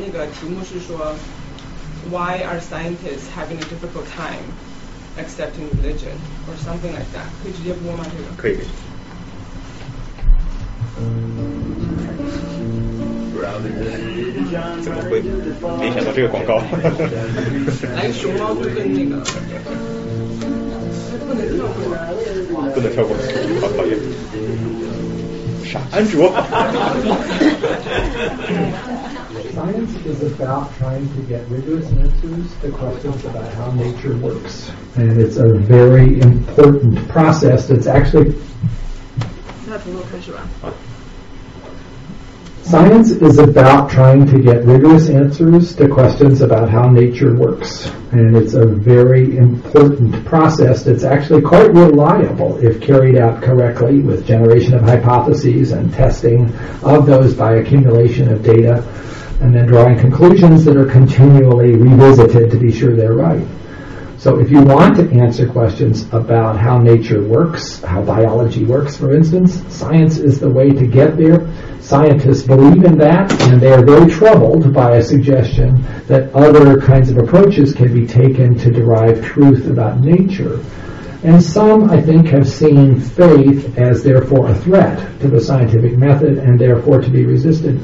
[SPEAKER 2] 那个题目是说，Why are scientists having a difficult time accepting religion or something like that？可以直接播吗？这个
[SPEAKER 1] 可以。怎么会联想到这个广告？
[SPEAKER 2] 来个熊猫就跟那个，不能跳过，
[SPEAKER 1] 不能跳过，好讨厌。傻安卓。
[SPEAKER 6] Science is about trying to get rigorous answers to questions about how nature works. And it's a very important process that's actually. Science is about trying to get rigorous answers to questions about how nature works. And it's a very important process that's actually quite reliable if carried out correctly with generation of hypotheses and testing of those by accumulation of data and then drawing conclusions that are continually revisited to be sure they're right. So if you want to answer questions about how nature works, how biology works, for instance, science is the way to get there Scientists believe in that, and they are very troubled by a suggestion that other kinds of approaches can be taken to derive truth about nature. And some, I think, have seen faith as therefore a threat to the scientific method and therefore to be resisted.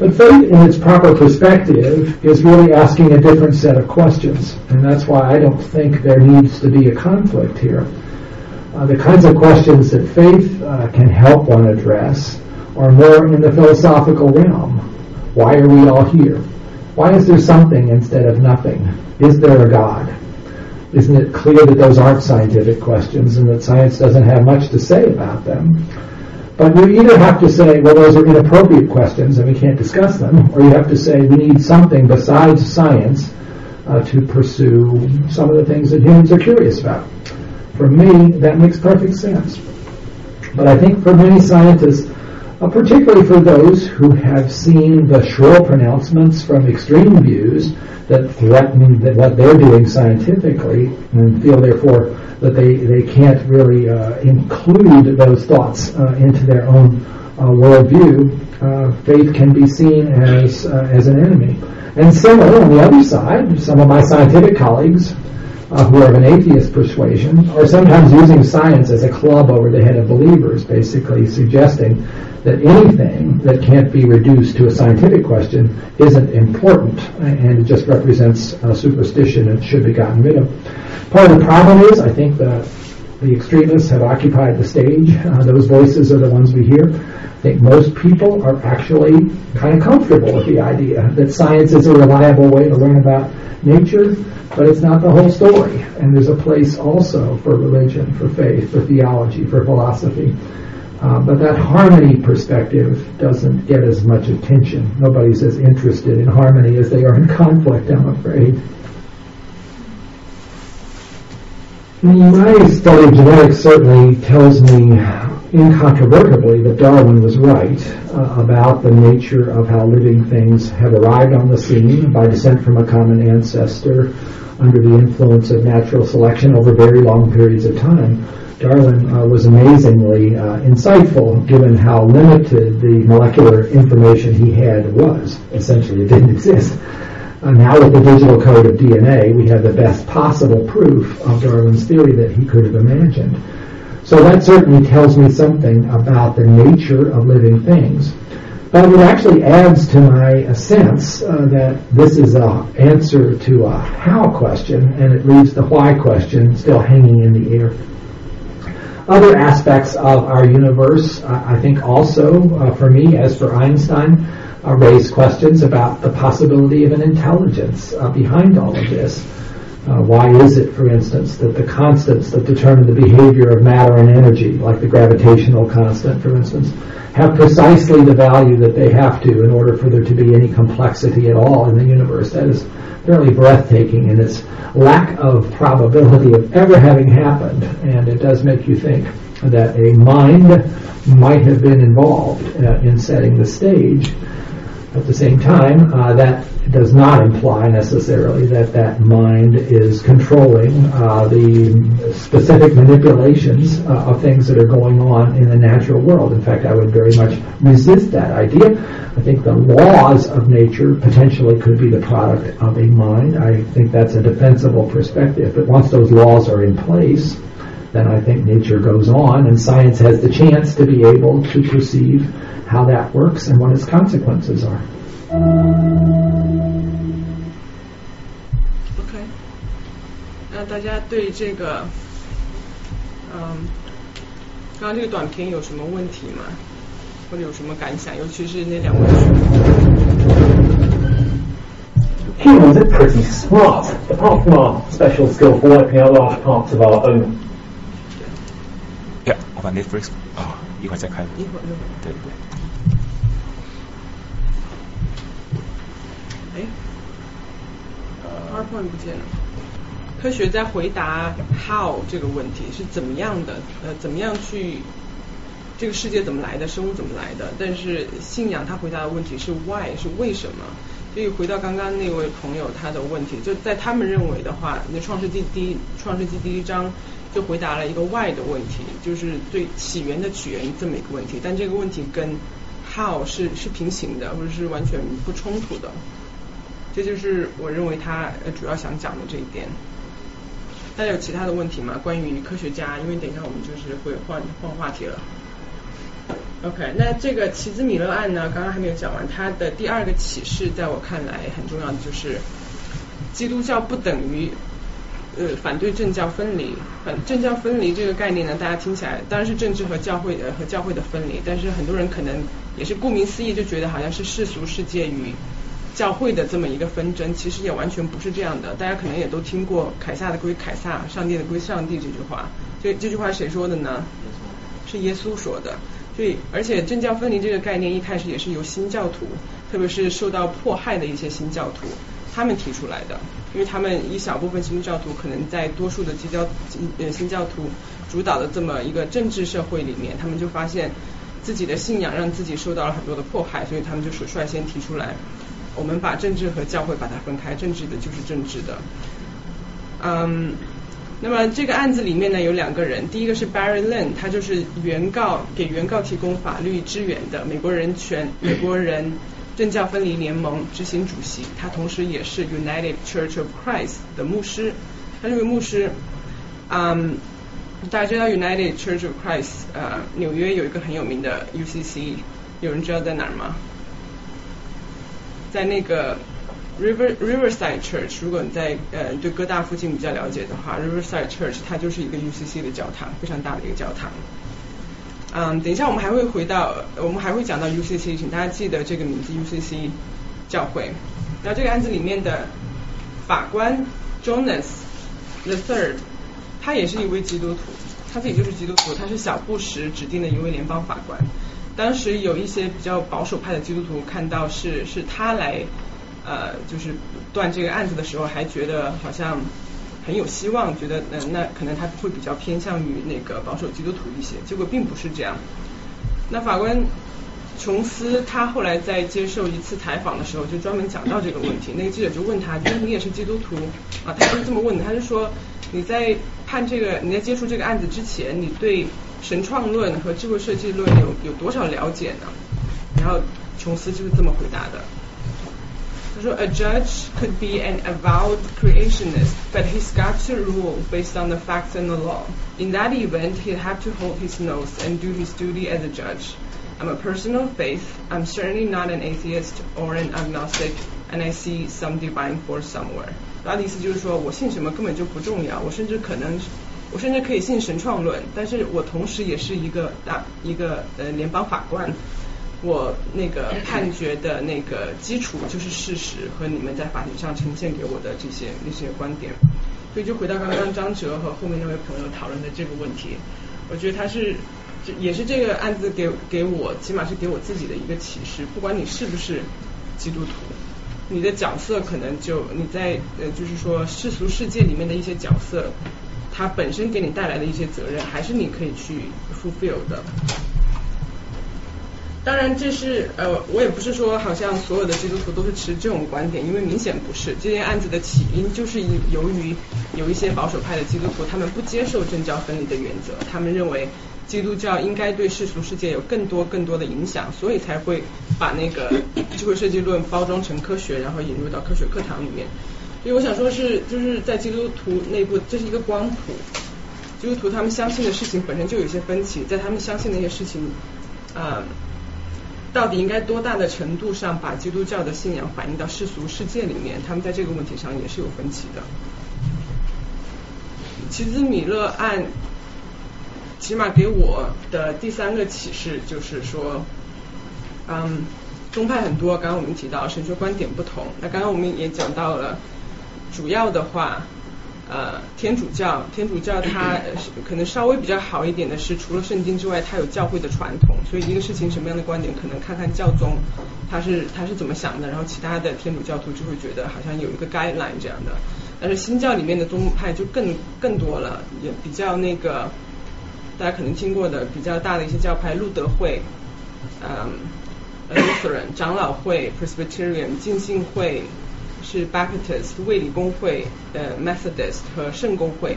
[SPEAKER 6] But faith in its proper perspective is really asking a different set of questions. And that's why I don't think there needs to be a conflict here. Uh, the kinds of questions that faith uh, can help one address are more in the philosophical realm. Why are we all here? Why is there something instead of nothing? Is there a God? Isn't it clear that those aren't scientific questions and that science doesn't have much to say about them? But you either have to say, well, those are inappropriate questions and we can't discuss them, or you have to say we need something besides science uh, to pursue some of the things that humans are curious about. For me, that makes perfect sense. But I think for many scientists, particularly for those who have seen the shrill pronouncements from extreme views that threaten what they're doing scientifically and feel therefore that they, they can't really uh, include those thoughts uh, into their own uh, worldview, uh, faith can be seen as, uh, as an enemy. And similar, on the other side, some of my scientific colleagues uh, who are of an atheist persuasion are sometimes using science as a club over the head of believers, basically suggesting that anything that can't be reduced to a scientific question isn't important and it just represents a superstition and should be gotten rid of. Part of the problem is, I think the, the extremists have occupied the stage. Uh, those voices are the ones we hear. I think most people are actually kind of comfortable with the idea that science is a reliable way to learn about nature, but it's not the whole story. And there's a place also for religion, for faith, for theology, for philosophy Uh, but that harmony perspective doesn't get as much attention. Nobody's as interested in harmony as they are in conflict, I'm afraid. My study of genetics certainly tells me incontrovertibly that Darwin was right uh, about the nature of how living things have arrived on the scene by descent from a common ancestor under the influence of natural selection over very long periods of time. Darwin uh, was amazingly uh, insightful given how limited the molecular information he had was. Essentially, it didn't exist. Uh, now with the digital code of DNA, we have the best possible proof of Darwin's theory that he could have imagined. So that certainly tells me something about the nature of living things. But it actually adds to my uh, sense uh, that this is an answer to a how question, and it leaves the why question still hanging in the air. Other aspects of our universe, uh, I think also, uh, for me, as for Einstein, uh, raise questions about the possibility of an intelligence uh, behind all of this. Uh, why is it, for instance, that the constants that determine the behavior of matter and energy, like the gravitational constant, for instance, have precisely the value that they have to in order for there to be any complexity at all in the universe? That is fairly breathtaking in its lack of probability of ever having happened, and it does make you think that a mind might have been involved uh, in setting the stage. At the same time, uh, that does not imply necessarily that that mind is controlling uh, the specific manipulations uh, of things that are going on in the natural world. In fact, I would very much resist that idea. I think the laws of nature potentially could be the product of a mind. I think that's a defensible perspective. But once those laws are in place, then I think nature goes on and science has the chance to be able to perceive how that works and what its consequences are.
[SPEAKER 2] OK，那大家对这个，嗯，刚刚这个短片有什么问题吗？或者有什么感想？尤其是那两位。
[SPEAKER 7] Humans are pretty smart, apart from our special skill for wiping out large parts of our own.
[SPEAKER 1] 我把 Netflix 啊、一会儿再开。
[SPEAKER 2] 一会儿一会儿。
[SPEAKER 1] 对对对。
[SPEAKER 2] 哎，PowerPoint 不见了。科学在回答 how 这个问题是怎么样的，呃，怎么样去这个世界怎么来的，生物怎么来的？但是信仰他回答的问题是 why 是为什么？所以回到刚刚那位朋友他的问题，就在他们认为的话，那创世纪第一创世纪第一章就回答了一个 why 的问题，就是对起源的起源这么一个问题，但这个问题跟 how 是是平行的，或者是完全不冲突的。这就是我认为他主要想讲的这一点。大家有其他的问题吗？关于科学家，因为等一下我们就是会换换话题了。OK，那这个齐兹米勒案呢，刚刚还没有讲完。它的第二个启示，在我看来很重要的就是，基督教不等于呃反对政教分离。反政教分离这个概念呢，大家听起来当然是政治和教会呃和教会的分离，但是很多人可能也是顾名思义就觉得好像是世俗世界与教会的这么一个纷争，其实也完全不是这样的。大家可能也都听过“凯撒的归凯撒，上帝的归上帝”这句话。这这句话谁说的呢？是耶稣说的。所以，而且政教分离这个概念一开始也是由新教徒，特别是受到迫害的一些新教徒，他们提出来的。因为他们一小部分新教徒可能在多数的基教呃新教徒主导的这么一个政治社会里面，他们就发现自己的信仰让自己受到了很多的迫害，所以他们就是率先提出来，我们把政治和教会把它分开，政治的就是政治的。嗯。那么这个案子里面呢有两个人，第一个是 Barry Lin，他就是原告给原告提供法律支援的美国人权美国人政教分离联盟执行主席，他同时也是 United Church of Christ 的牧师。他这位牧师，嗯，大家知道 United Church of Christ，呃，纽约有一个很有名的 UCC，有人知道在哪儿吗？在那个。River Riverside Church，如果你在呃对哥大附近比较了解的话，Riverside Church 它就是一个 UCC 的教堂，非常大的一个教堂。嗯，等一下我们还会回到，我们还会讲到 UCC，请大家记得这个名字 UCC 教会。然后这个案子里面的法官 Jonas the Third，他也是一位基督徒。他自己就是基督徒，他是小布什指定的一位联邦法官。当时有一些比较保守派的基督徒看到是是他来呃就是断这个案子的时候，还觉得好像很有希望，觉得嗯那可能他会比较偏向于那个保守基督徒一些。结果并不是这样。那法官琼斯他后来在接受一次采访的时候，就专门讲到这个问题。那个记者就问他，就是你也是基督徒啊？他是这么问的，他就说你在判这个你在接触这个案子之前，你对神创论和智慧设计论有有多少了解呢？然后琼斯就是这么回答的。他说，A judge could be an avowed creationist, but he's got to rule based on the facts and the law. In that event, he'd have to hold his nose and do his duty as a judge. I'm a person of faith. I'm certainly not an atheist or an agnostic, and I see some divine force somewhere. 他的意思就是说我信什么根本就不重要，我甚至可能，我甚至可以信神创论，但是我同时也是一个大一个呃联邦法官， 我那个判决的那个基础就是事实和你们在法庭上呈现给我的这些那些观点，所以就回到刚刚张哲和后面那位朋友讨论的这个问题，我觉得他是这也是这个案子给给我起码是给我自己的一个启示，不管你是不是基督徒。你的角色可能就你在呃，就是说世俗世界里面的一些角色，它本身给你带来的一些责任，还是你可以去 fulfill 的。当然，这是呃，我也不是说好像所有的基督徒都是持这种观点，因为明显不是。这件案子的起因就是由于有一些保守派的基督徒，他们不接受政教分离的原则，他们认为。基督教应该对世俗世界有更多更多的影响，所以才会把那个 智慧设计论包装成科学，然后引入到科学课堂里面。所以我想说是，就是在基督徒内部，这是一个光谱。基督徒他们相信的事情本身就有一些分歧，在他们相信的一些事情，啊，到底应该多大的程度上把基督教的信仰反映到世俗世界里面，他们在这个问题上也是有分歧的。齐兹米勒案。起码给我的第三个启示就是说，嗯，宗派很多，刚刚我们提到神学观点不同。那刚刚我们也讲到了，主要的话，呃，天主教，天主教它可能稍微比较好一点的是，除了圣经之外，它有教会的传统。所以一个事情什么样的观点，可能看看教宗他是他是怎么想的，然后其他的天主教徒就会觉得好像有一个 guideline 这样的。但是新教里面的宗派就更更多了，也比较那个。大家可能听过的比较大的一些教派，路德会，嗯，Lutheran 长老会，Presbyterian 浸信会，是 Baptist 卫理公会，呃，Methodist 和圣公会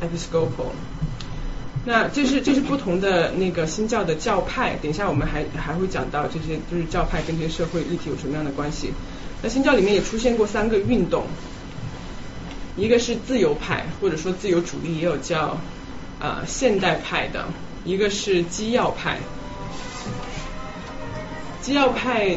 [SPEAKER 2] ，Episcopal。那这是这是不同的那个新教的教派，等一下我们还还会讲到这些，就是教派跟这些社会议题有什么样的关系。那新教里面也出现过三个运动，一个是自由派，或者说自由主义，也有叫。呃，现代派的一个是基要派，基要派，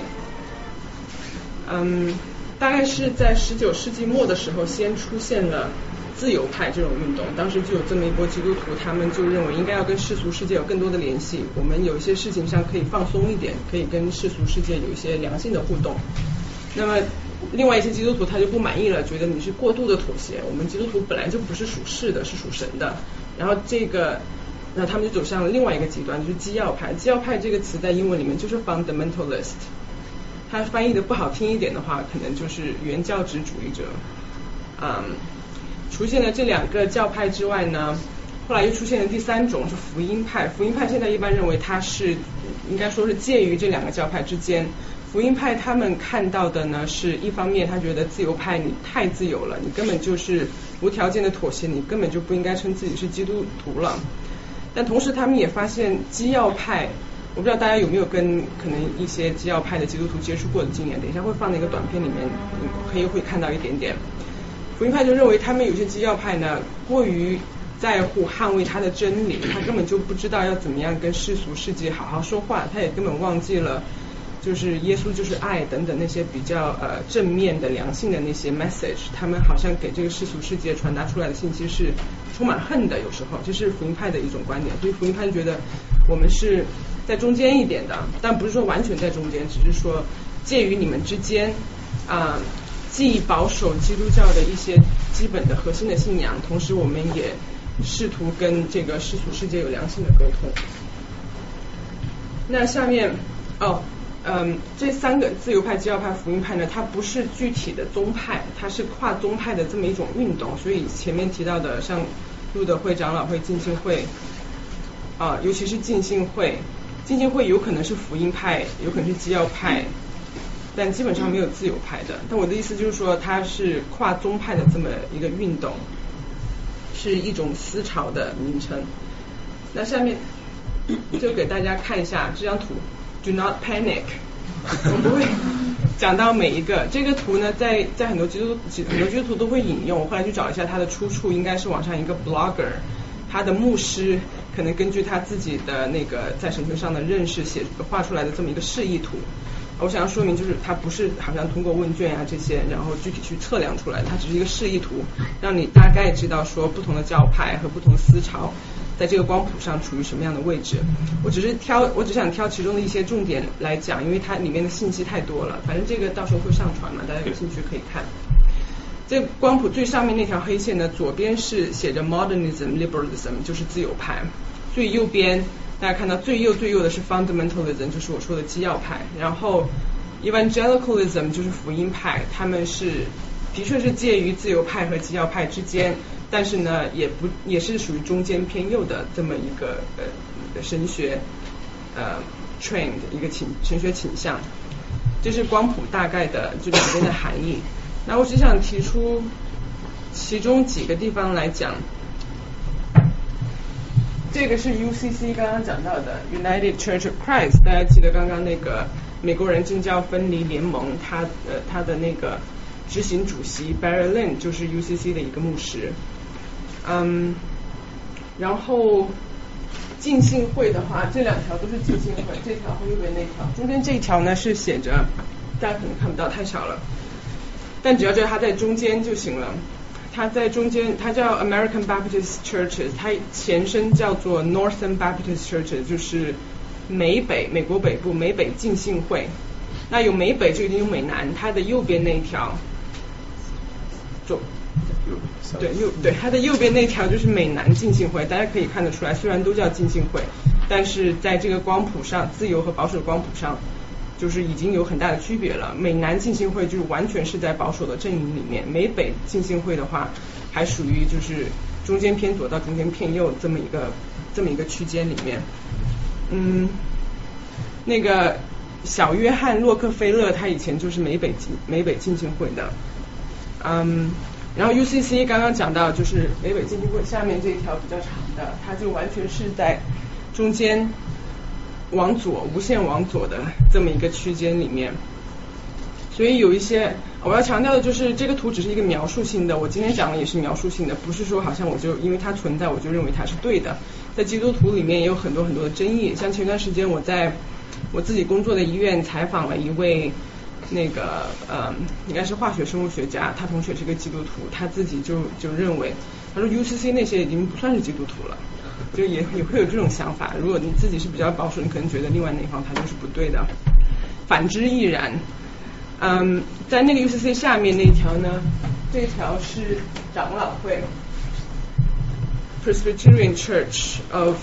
[SPEAKER 2] 嗯，大概是在十九世纪末的时候，先出现了自由派这种运动。当时就有这么一波基督徒，他们就认为应该要跟世俗世界有更多的联系，我们有一些事情上可以放松一点，可以跟世俗世界有一些良性的互动。那么，另外一些基督徒他就不满意了，觉得你是过度的妥协。我们基督徒本来就不是属世的，是属神的。然后这个，那他们就走向了另外一个极端，就是基要派。基要派这个词在英文里面就是 fundamentalist，它翻译的不好听一点的话，可能就是原教旨主义者。嗯，出现了这两个教派之外呢，后来又出现了第三种是福音派。福音派现在一般认为它是应该说是介于这两个教派之间。福音派他们看到的呢，是一方面他觉得自由派你太自由了，你根本就是无条件的妥协，你根本就不应该称自己是基督徒了。但同时他们也发现基要派，我不知道大家有没有跟可能一些基要派的基督徒接触过的经验，等一下会放在一个短片里面，可以会看到一点点。福音派就认为他们有些基要派呢，过于在乎捍卫他的真理，他根本就不知道要怎么样跟世俗世界好好说话，他也根本忘记了。就是耶稣就是爱等等那些比较呃正面的良性的那些 message，他们好像给这个世俗世界传达出来的信息是充满恨的，有时候这是福音派的一种观点。所以福音派觉得我们是在中间一点的，但不是说完全在中间，只是说介于你们之间啊，既保守基督教的一些基本的核心的信仰，同时我们也试图跟这个世俗世界有良性的沟通。那下面哦，嗯，这三个自由派、基要派、福音派呢，它不是具体的宗派，它是跨宗派的这么一种运动。所以前面提到的像路德会、长老会、浸信会啊，尤其是浸信会，浸信会有可能是福音派，有可能是基要派，但基本上没有自由派的。但我的意思就是说，它是跨宗派的这么一个运动，是一种思潮的名称。那下面。就给大家看一下这张图，Do not panic，我不会讲到每一个。这个图呢，在在很多基督很多基督徒都会引用。我后来去找一下它的出处，应该是网上一个 blogger，他的牧师可能根据他自己的那个在神学上的认识写画出来的这么一个示意图。我想要说明就是，它不是好像通过问卷啊这些，然后具体去测量出来，它只是一个示意图，让你大概知道说不同的教派和不同思潮。在这个光谱上处于什么样的位置？我只是挑，我只想挑其中的一些重点来讲，因为它里面的信息太多了。反正这个到时候会上传嘛，大家有兴趣可以看。这光谱最上面那条黑线呢，左边是写着 modernism liberalism，就是自由派；最右边大家看到最右最右的是 fundamentalism，就是我说的基要派。然后 evangelicalism 就是福音派，他们是的确是介于自由派和基要派之间。但是呢，也不也是属于中间偏右的这么一个呃神学呃 trend 一个倾神学倾向，这是光谱大概的这两边的含义。那我只想提出其中几个地方来讲。这个是 UCC 刚刚讲到的 United Church of Christ，大家记得刚刚那个美国人政教分离联盟，他呃他的那个执行主席 Barry Lin 就是 UCC 的一个牧师。嗯，然后浸信会的话，这两条都是浸信会，这条和右边那条，中间这一条呢是写着，大家可能看不到，太小了，但只要知道它在中间就行了。它在中间，它叫 American Baptist Churches，它前身叫做 Northern Baptist Churches，就是美北美国北部美北浸信会。那有美北就一定有美南，它的右边那一条，左。对右对它的右边那条就是美南浸信会，大家可以看得出来，虽然都叫浸信会，但是在这个光谱上，自由和保守的光谱上，就是已经有很大的区别了。美南浸信会就是完全是在保守的阵营里面，美北浸信会的话，还属于就是中间偏左到中间偏右这么一个这么一个区间里面。嗯，那个小约翰洛克菲勒他以前就是美北浸美北浸信会的，嗯。然后 UCC 刚刚讲到，就是北北浸信会下面这一条比较长的，它就完全是在中间往左无限往左的这么一个区间里面。所以有一些我要强调的就是，这个图只是一个描述性的，我今天讲的也是描述性的，不是说好像我就因为它存在我就认为它是对的。在基督徒里面也有很多很多的争议，像前段时间我在我自己工作的医院采访了一位。那个呃，应该是化学生物学家，他同学是个基督徒，他自己就就认为，他说 UCC 那些已经不算是基督徒了，就也也会有这种想法。如果你自己是比较保守，你可能觉得另外那一方他就是不对的，反之亦然。嗯，在那个 UCC 下面那一条呢，这条是长老会，Presbyterian Church of。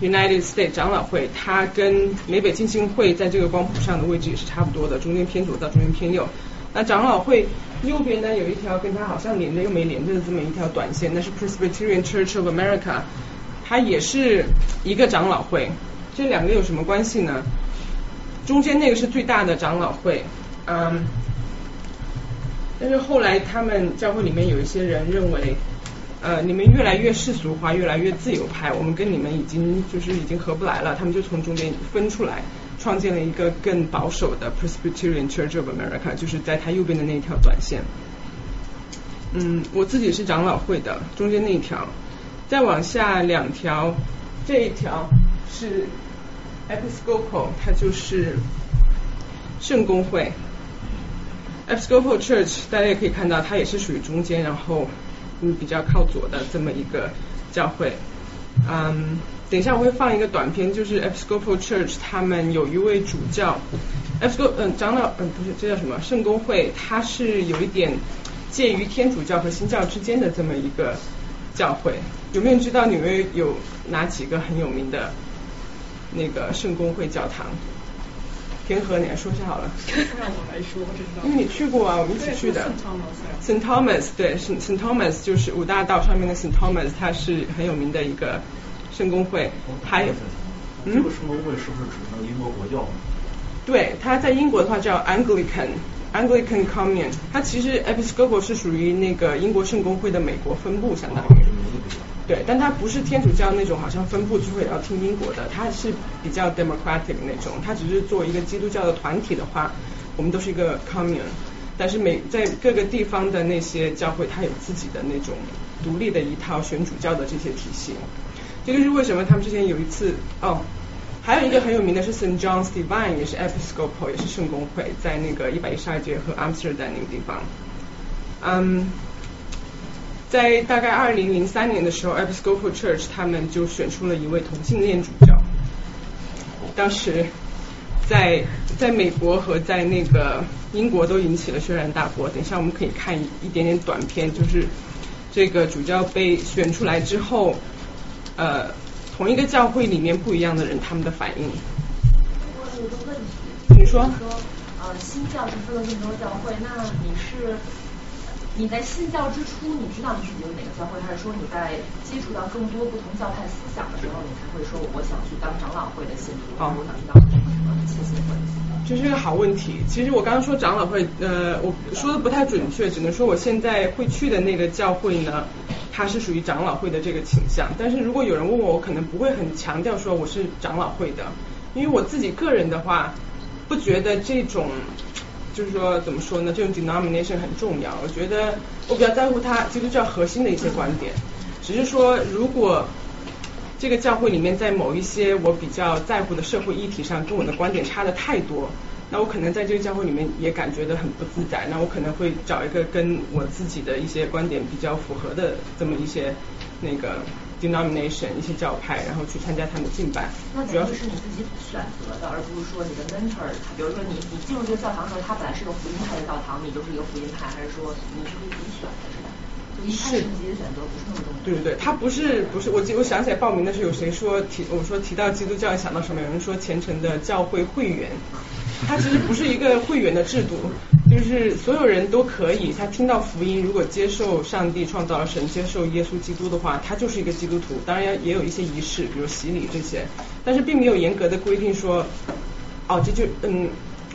[SPEAKER 2] United States 长老会，它跟美北浸信会在这个光谱上的位置也是差不多的，中间偏左到中间偏右。那长老会右边呢有一条跟它好像连着又没连着的这么一条短线，那是 Presbyterian Church of America，它也是一个长老会。这两个有什么关系呢？中间那个是最大的长老会，嗯，但是后来他们教会里面有一些人认为。呃，你们越来越世俗化，越来越自由派，我们跟你们已经就是已经合不来了。他们就从中间分出来，创建了一个更保守的 Presbyterian Church of America，就是在它右边的那一条短线。嗯，我自己是长老会的，中间那一条，再往下两条，这一条是 Episcopal，它就是圣公会。Episcopal Church 大家也可以看到，它也是属于中间，然后。嗯，比较靠左的这么一个教会，嗯，等一下我会放一个短片，就是 Episcopal Church，他们有一位主教，Episcopal 嗯长老嗯不是这叫什么圣公会，它是有一点介于天主教和新教之间的这么一个教会。有没有人知道纽约有哪几个很有名的那个圣公会教堂？天和，你来说一下好了。
[SPEAKER 8] 让我来说，我知道。
[SPEAKER 2] 因为你去过啊，我们一起去的。St. Thomas，对，是 St. Thomas，就是五大道上面的 St. Thomas，它是很有名的一个圣公会。还有，
[SPEAKER 9] 这个圣公会是不是指的英国国教？
[SPEAKER 2] 对，它在英国的话叫 anglican commune。它其实 Episcopal 是属于那个英国圣公会的美国分部，相当于。对，但它不是天主教那种，好像分部就会要听英国的，它是比较 democratic 那种。它只是作为一个基督教的团体的话，我们都是一个 commune。但是每在各个地方的那些教会，它有自己的那种独立的一套选主教的这些体系。这个是为什么他们之前有一次哦，还有一个很有名的是 St. John's Divine，也是 Episcopal，也是圣公会，在那个一百一十二街和 Amsterdam 那个地方。嗯。在大概二零零三年的时候，Episcopal Church 他们就选出了一位同性恋主教。当时在在美国和在那个英国都引起了轩然大波。等一下我们可以看一点点短片，就是这个主教被选出来之后，呃，同一个教会里面不一样的人他们的反应。
[SPEAKER 10] 我有个问题，
[SPEAKER 2] 你说，
[SPEAKER 10] 说呃，新教是分了这么多教会，那你是？你在信教之初，你知道你自己有哪个教会，还是说你在接触到更多不同教派思想的时候，你才会说我想去当长老会的信徒，
[SPEAKER 2] 哦、
[SPEAKER 10] 我想去当什么切信会？
[SPEAKER 2] 这是一个好问题。其实我刚刚说长老会，呃，我说的不太准确，只能说我现在会去的那个教会呢，它是属于长老会的这个倾向。但是如果有人问我，我可能不会很强调说我是长老会的，因为我自己个人的话，不觉得这种。就是说，怎么说呢？这种 denomination 很重要。我觉得我比较在乎它基督教核心的一些观点。只是说，如果这个教会里面在某一些我比较在乎的社会议题上，跟我的观点差的太多，那我可能在这个教会里面也感觉的很不自在。那我可能会找一个跟我自己的一些观点比较符合的这么一些那个。denomination 一些教派，然后去参加他们的敬拜。
[SPEAKER 10] 那主要是你自己选择的，而不是说你的 mentor，比如说你你进入这个教堂的时候，它本来是个福音派的教堂，你就是一个福音派，还是说你是可以自己选的，就一开始你自己的选择不是。
[SPEAKER 2] 对对对，他不是不是我记我想起来报名的是有谁说提我说提到基督教想到什么？有人说虔诚的教会会员，它其实不是一个会员的制度。就是所有人都可以，他听到福音，如果接受上帝创造神，接受耶稣基督的话，他就是一个基督徒。当然也有一些仪式，比如洗礼这些，但是并没有严格的规定说，哦，这就嗯，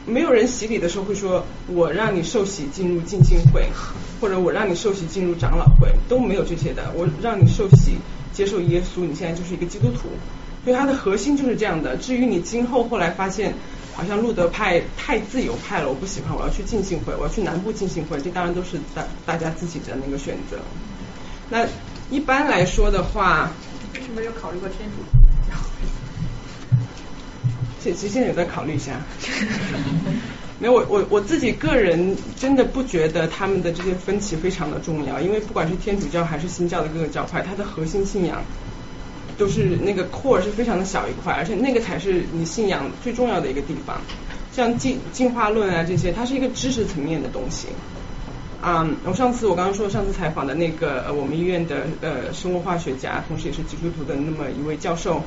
[SPEAKER 2] 没有人洗礼的时候会说，我让你受洗进入浸信会，或者我让你受洗进入长老会，都没有这些的。我让你受洗接受耶稣，你现在就是一个基督徒。所以它的核心就是这样的。至于你今后后来发现。好像路德派太自由派了，我不喜欢，我要去浸信会，我要去南部浸信会，这当然都是大大家自己的那个选择。那一般来说的话，
[SPEAKER 8] 为什么有考虑过天主教？
[SPEAKER 2] 其实现在有在考虑一下。没有，我我我自己个人真的不觉得他们的这些分歧非常的重要，因为不管是天主教还是新教的各个教派，它的核心信仰。都是那个 core 是非常的小一块，而且那个才是你信仰最重要的一个地方。像进进化论啊这些，它是一个知识层面的东西。啊、我上次我刚刚说上次采访的那个我们医院的呃生物化学家，同时也是基督徒的那么一位教授，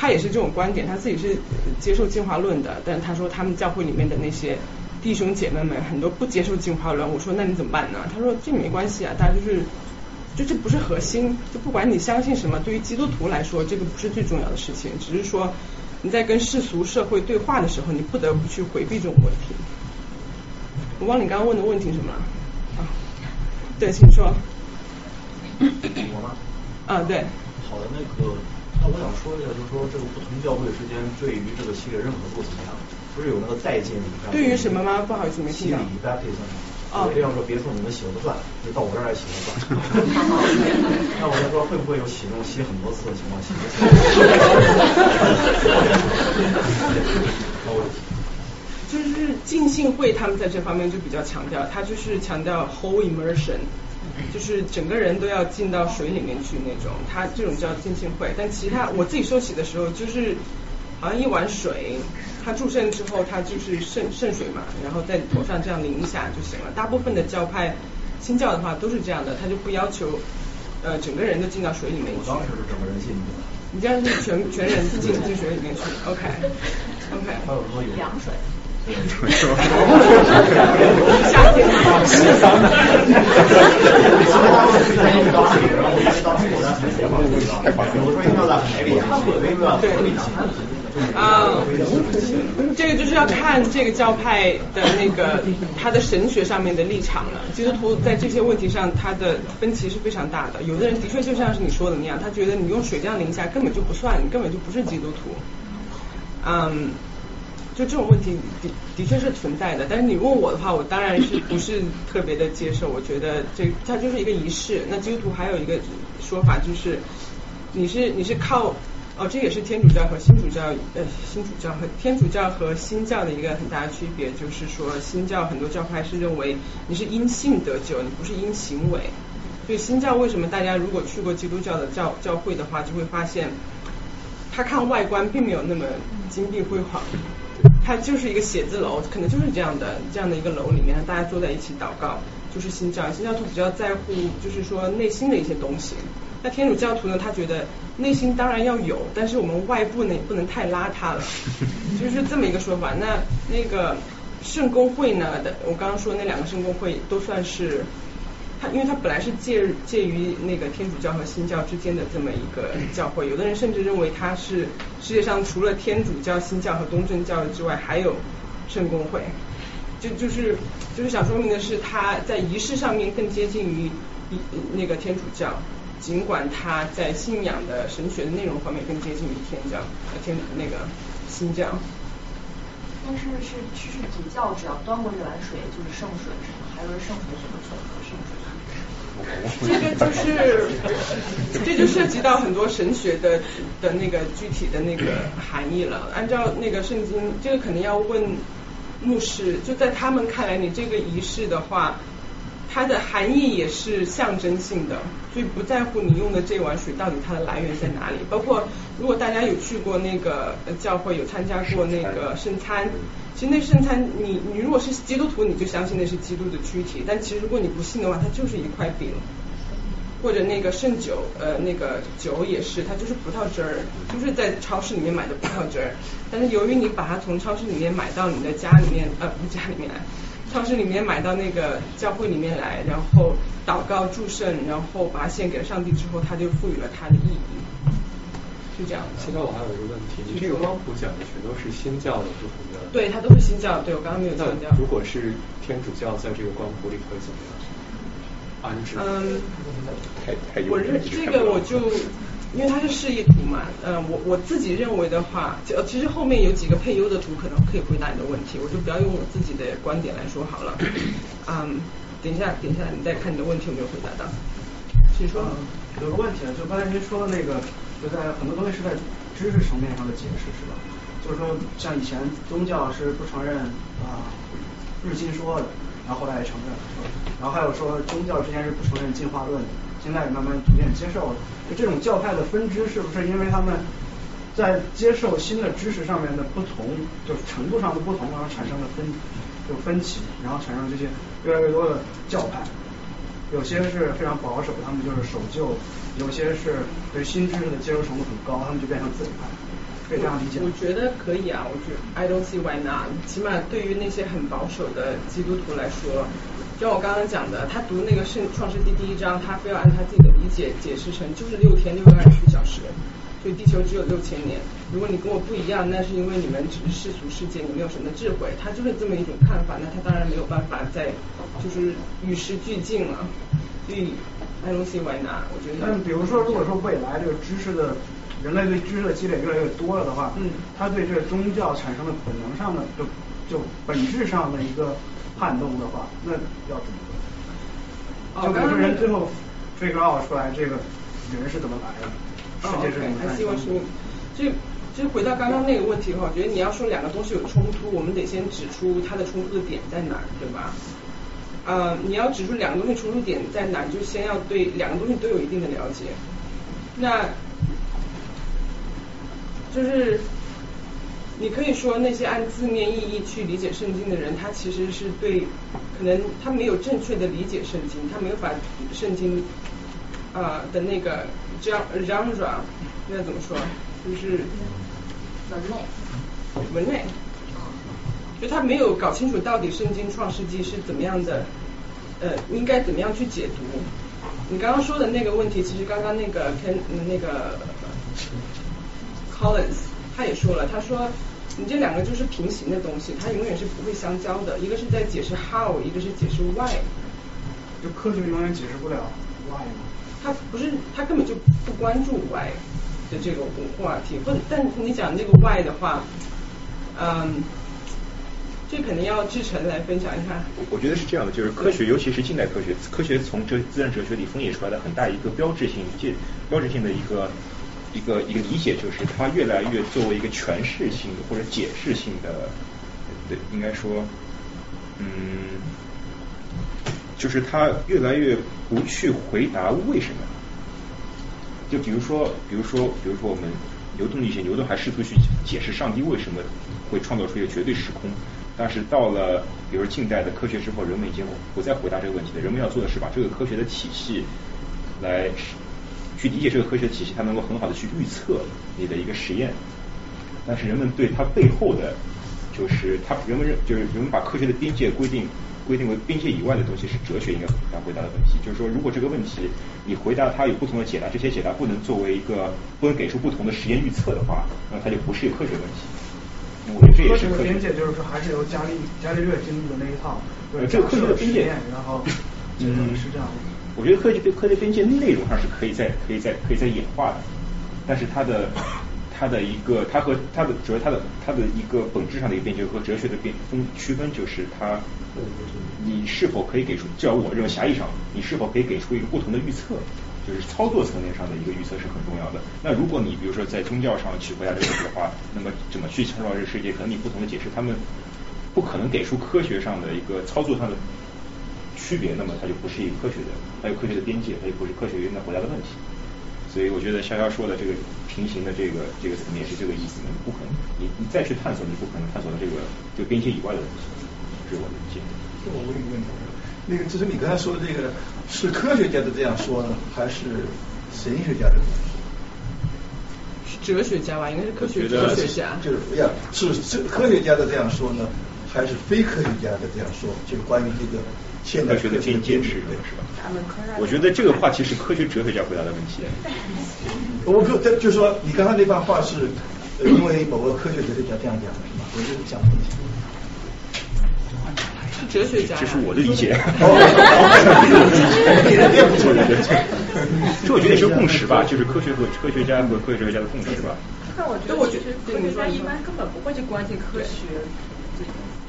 [SPEAKER 2] 他也是这种观点，他自己是接受进化论的，但是他说他们教会里面的那些弟兄姐妹们很多不接受进化论，我说那你怎么办呢？他说这没关系啊，大家就是。就这不是核心，就不管你相信什么，对于基督徒来说，这个不是最重要的事情，只是说你在跟世俗社会对话的时候，你不得不去回避这种问题。我忘了你刚刚问的问题什么了？啊，对，请说。
[SPEAKER 9] 我吗？
[SPEAKER 2] 啊，对。
[SPEAKER 9] 好的，那个，那我想说一下，就是说这个不同教会之间对于这个系列认可度怎么样？不是有那个再见礼？
[SPEAKER 2] 对于什么吗？不好意思，没听到。
[SPEAKER 9] 洗礼 baptism。
[SPEAKER 2] 啊，
[SPEAKER 9] 这样说别说你们洗了个钻，就到我这儿来洗了算。那我就说会不会有洗那种洗很多次的情况？洗
[SPEAKER 2] 就是浸信会他们在这方面就比较强调，他就是强调 whole immersion，就是整个人都要进到水里面去那种，他这种叫浸浸会。但其他我自己受洗的时候就是。好像一碗水，它注圣之后，它就是渗渗水嘛，然后在头上这样淋一下就行了。大部分的教派，新教的话都是这样的，他就不要求呃整个人都进到水里面去。
[SPEAKER 9] 我当时是整个人进去的。
[SPEAKER 2] 你这样是全全人进进水里面去，OK OK。
[SPEAKER 9] 还有说有
[SPEAKER 10] 凉水。
[SPEAKER 2] 夏天嘛，
[SPEAKER 9] 是咱们。对。
[SPEAKER 2] 啊，这个就是要看这个教派的那个他的神学上面的立场了。基督徒在这些问题上，他的分歧是非常大的。有的人的确就像是你说的那样，他觉得你用水这样淋下根本就不算，你根本就不是基督徒。嗯，就这种问题的的确是存在的。但是你问我的话，我当然是不是特别的接受。我觉得这它就是一个仪式。那基督徒还有一个说法就是，你是你是靠。哦，这也是天主教和新主教，呃，新主教和天主教和新教的一个很大的区别，就是说新教很多教派是认为你是因信得救，你不是因行为。所以新教为什么大家如果去过基督教的教教会的话，就会发现，他看外观并没有那么金碧辉煌，它就是一个写字楼，可能就是这样的这样的一个楼里面，大家坐在一起祷告，就是新教。新教徒比较在乎，就是说内心的一些东西。那天主教徒呢？他觉得内心当然要有，但是我们外部呢也不能太邋遢了，就是这么一个说法。那那个圣公会呢的，我刚刚说那两个圣公会都算是，它因为它本来是介介于那个天主教和新教之间的这么一个教会。有的人甚至认为它是世界上除了天主教、新教和东正教之外，还有圣公会。就就是就是想说明的是，它在仪式上面更接近于一那个天主教。尽管他在信仰的神学的内容方面更接近于天教，呃天那个新教，
[SPEAKER 10] 但是是是是主教只要端过这碗水就是圣水是吗？还有圣水怎么混合圣水？
[SPEAKER 2] 这个就是这就涉及到很多神学的的那个具体的那个含义了。按照那个圣经，这个肯定要问牧师。就在他们看来，你这个仪式的话。它的含义也是象征性的，所以不在乎你用的这碗水到底它的来源在哪里。包括如果大家有去过那个教会，有参加过那个圣餐，其实那圣餐，你你如果是基督徒，你就相信那是基督的躯体。但其实如果你不信的话，它就是一块饼，或者那个圣酒，呃，那个酒也是，它就是葡萄汁儿，就是在超市里面买的葡萄汁儿。但是由于你把它从超市里面买到你的家里面，呃，不是家里面来。超市里面买到那个教会里面来，然后祷告祝圣，然后把它献给了上帝之后，他就赋予了它的意义，是这样的。
[SPEAKER 3] 现在我还有一个问题，你这个光谱讲的全都是新教的不同的？
[SPEAKER 2] 对，它都是新教。对我刚刚没有强调。
[SPEAKER 3] 如果是天主教在这个光谱里会怎么样安置？
[SPEAKER 2] 嗯，
[SPEAKER 1] 太太
[SPEAKER 2] 我认这个我就。因为它是示意图嘛，呃，我我自己认为的话，就其实后面有几个配优的图可能可以回答你的问题，我就不要用我自己的观点来说好了。嗯，等一下，等一下，你再看你的问题有没有回答到？请说。
[SPEAKER 5] 有个问题啊，就刚才您说的那个，就在很多东西是在知识层面上的解释是吧？就是说，像以前宗教是不承认啊日心说的，然后后来也承认了，然后还有说宗教之前是不承认进化论的。现在也慢慢逐渐接受了，这种教派的分支，是不是因为他们在接受新的知识上面的不同，就是程度上的不同，然后产生了分就分歧，然后产生这些越来越多的教派，有些是非常保守，他们就是守旧；有些是对新知识的接受程度很高，他们就变成自由派。可以这样理解
[SPEAKER 2] 我觉得可以啊，我觉得 I don't see why not。起码对于那些很保守的基督徒来说。就像我刚刚讲的，他读那个圣创世纪第一章，他非要按他自己的理解解释成就是六天六个二十四小时，所以地球只有六千年。如果你跟我不一样，那是因为你们只是世俗世界，你没有什么智慧。他就是这么一种看法，那他当然没有办法再就是与时俱进了。所以 I don't see why not。我觉得。
[SPEAKER 5] 但比如说，如果说未来这个知识的人类对知识的积累越来越多了的话，
[SPEAKER 2] 嗯，
[SPEAKER 5] 他对这个宗教产生的本能上的就就本质上的一个。撼动的话，那要怎么就比如说人最后 figure out 出来这个人是怎么来的，世界是怎么诞生的。
[SPEAKER 2] 就就回到刚刚那个问题的话，我觉得你要说两个东西有冲突，我们得先指出它的冲突的点在哪儿，对吧？呃，你要指出两个东西冲突点在哪儿，就先要对两个东西都有一定的了解。那就是。你可以说那些按字面意义去理解圣经的人，他其实是对，可能他没有正确的理解圣经，他没有把圣经呃的那个 genre，应该怎么说？就是
[SPEAKER 10] 文类。
[SPEAKER 2] 文类。就他没有搞清楚到底圣经创世纪是怎么样的，呃，应该怎么样去解读。你刚刚说的那个问题，其实刚刚那个跟那个 Collins 他也说了，他说你这两个就是平行的东西，它永远是不会相交的。一个是在解释 how，一个是解释 why。
[SPEAKER 5] 就科学永远解释不了 why 吗？
[SPEAKER 2] 他不是，他根本就不关注 why 的这个话题。或者，但你讲那个 why 的话，嗯。这肯定要志成来分享一下。
[SPEAKER 1] 我觉得是这样的，就是科学，尤其是近代科学，科学从哲自然哲学里分野出来的很大一个标志性、界标志性的一个一个一个理解，就是它越来越作为一个诠释性的或者解释性的，对，应该说，嗯，就是它越来越不去回答为什么。就比如说，比如说，比如说我们牛顿理性，牛顿还试图去解释上帝为什么会创造出一个绝对时空。但是到了，比如近代的科学之后，人们已经不再回答这个问题了。人们要做的是把这个科学的体系来去理解这个科学体系，它能够很好的去预测你的一个实验。但是人们对它背后的，就是它人们认就是人们把科学的边界规定规定为边界以外的东西，是哲学应该要回答的问题。就是说，如果这个问题你回答它有不同的解答，这些解答不能作为一个不能给出不同的实验预测的话，那它就不是一个科学问题。
[SPEAKER 5] 科学的边界就是说，还是由伽利伽利略经历的那一套，对
[SPEAKER 1] 这个科学的边界，
[SPEAKER 5] 然后 嗯是这样。
[SPEAKER 1] 我觉得科学科学边界内容上是可以在可以在可以在演化的，但是它的它的一个它和它的主要它的它的一个本质上的一个边界和哲学的边分区分就是它你是否可以给出，至少我认为狭义上，你是否可以给出一个不同的预测。就是操作层面上的一个预测是很重要的。那如果你比如说在宗教上取回答这个的话，那么怎么去创造这个世界？可能你不同的解释，他们不可能给出科学上的一个操作上的区别，那么它就不是一个科学的，还有科学的边界，它就不是科学应该回答的问题。所以我觉得潇潇说的这个平行的这个这个层面是这个意思，你不可能，你你再去探索，你不可能探索到这个这个边界以外的东西。是我的理解。
[SPEAKER 11] 我问一个问题，那个就是你刚才说的这个。是科学家的这样说呢，还是神学家的？
[SPEAKER 2] 是哲学家吧，应该是科学哲学家。
[SPEAKER 11] 就是呀，是是科学家的这样说呢，还是非科学家的这样说？就是关于这个现代
[SPEAKER 1] 科学的边界是是吧？我觉得这个话题是科学哲学家回答的问题。
[SPEAKER 11] 我可，这就是说，你刚才那番话是因为某个科学哲学家这样讲的是吧？我就是讲问题。
[SPEAKER 2] 哲学家，
[SPEAKER 1] 这是我的理解。这我觉得是共识吧，就是科学和科学家和科学哲学家的共识吧。
[SPEAKER 8] 但我觉得，我觉得科学家一般根本不会去关心科学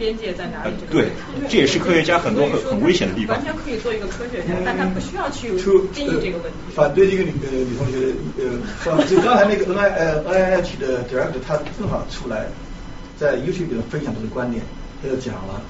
[SPEAKER 8] 边界在哪里。
[SPEAKER 1] 对，这也是科学家很多很很危险的地方。
[SPEAKER 8] 完全可以做一个科学家，但他不需要去定义这个问题。
[SPEAKER 11] 反对这个女呃女同学呃，就刚才那个 N I 呃 N I H 的 director 他正好出来在 YouTube 上分享他的观点，他就讲了。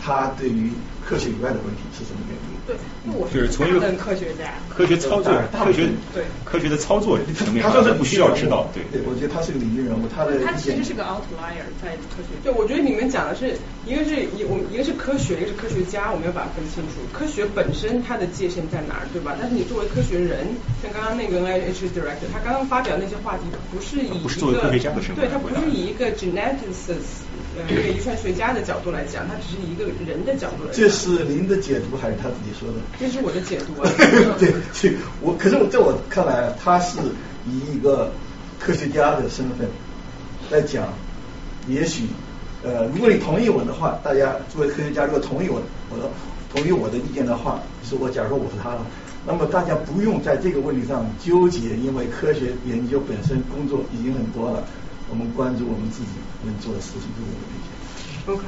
[SPEAKER 11] 他对于科学以外的问题是什么原因？
[SPEAKER 8] 对，我
[SPEAKER 1] 是从一个
[SPEAKER 8] 科学家，
[SPEAKER 1] 科学操作，科学
[SPEAKER 8] 对
[SPEAKER 1] 科学的操作层面，
[SPEAKER 11] 他说
[SPEAKER 1] 是不需要知道。对，
[SPEAKER 11] 对我觉得他是个领军人物，他的
[SPEAKER 8] 他其实是个 outlier 在科学。
[SPEAKER 2] 对，我觉得你们讲的是一个是一我们一个是科学，一个是科学家，我们要把它分清楚。科学本身它的界限在哪儿，对吧？但是你作为科学人，像刚刚那个 NIH director，他刚刚发表那些话题，不是以一个对他不是以一个 geneticist 呃。一个遗传学家的角度来讲，他只是一个人的角度来讲。
[SPEAKER 11] 这是您的解读还是他自己说的？
[SPEAKER 2] 这是我的解读啊。
[SPEAKER 11] 对，对，我可是我在我看来，他是以一个科学家的身份来讲。也许，呃，如果你同意我的话，大家作为科学家，如果同意我，我的同意我的意见的话，是我假如说我是他了，那么大家不用在这个问题上纠结，因为科学研究本身工作已经很多了。我们关注我们自己能做的事情，就是我的理解。
[SPEAKER 2] OK，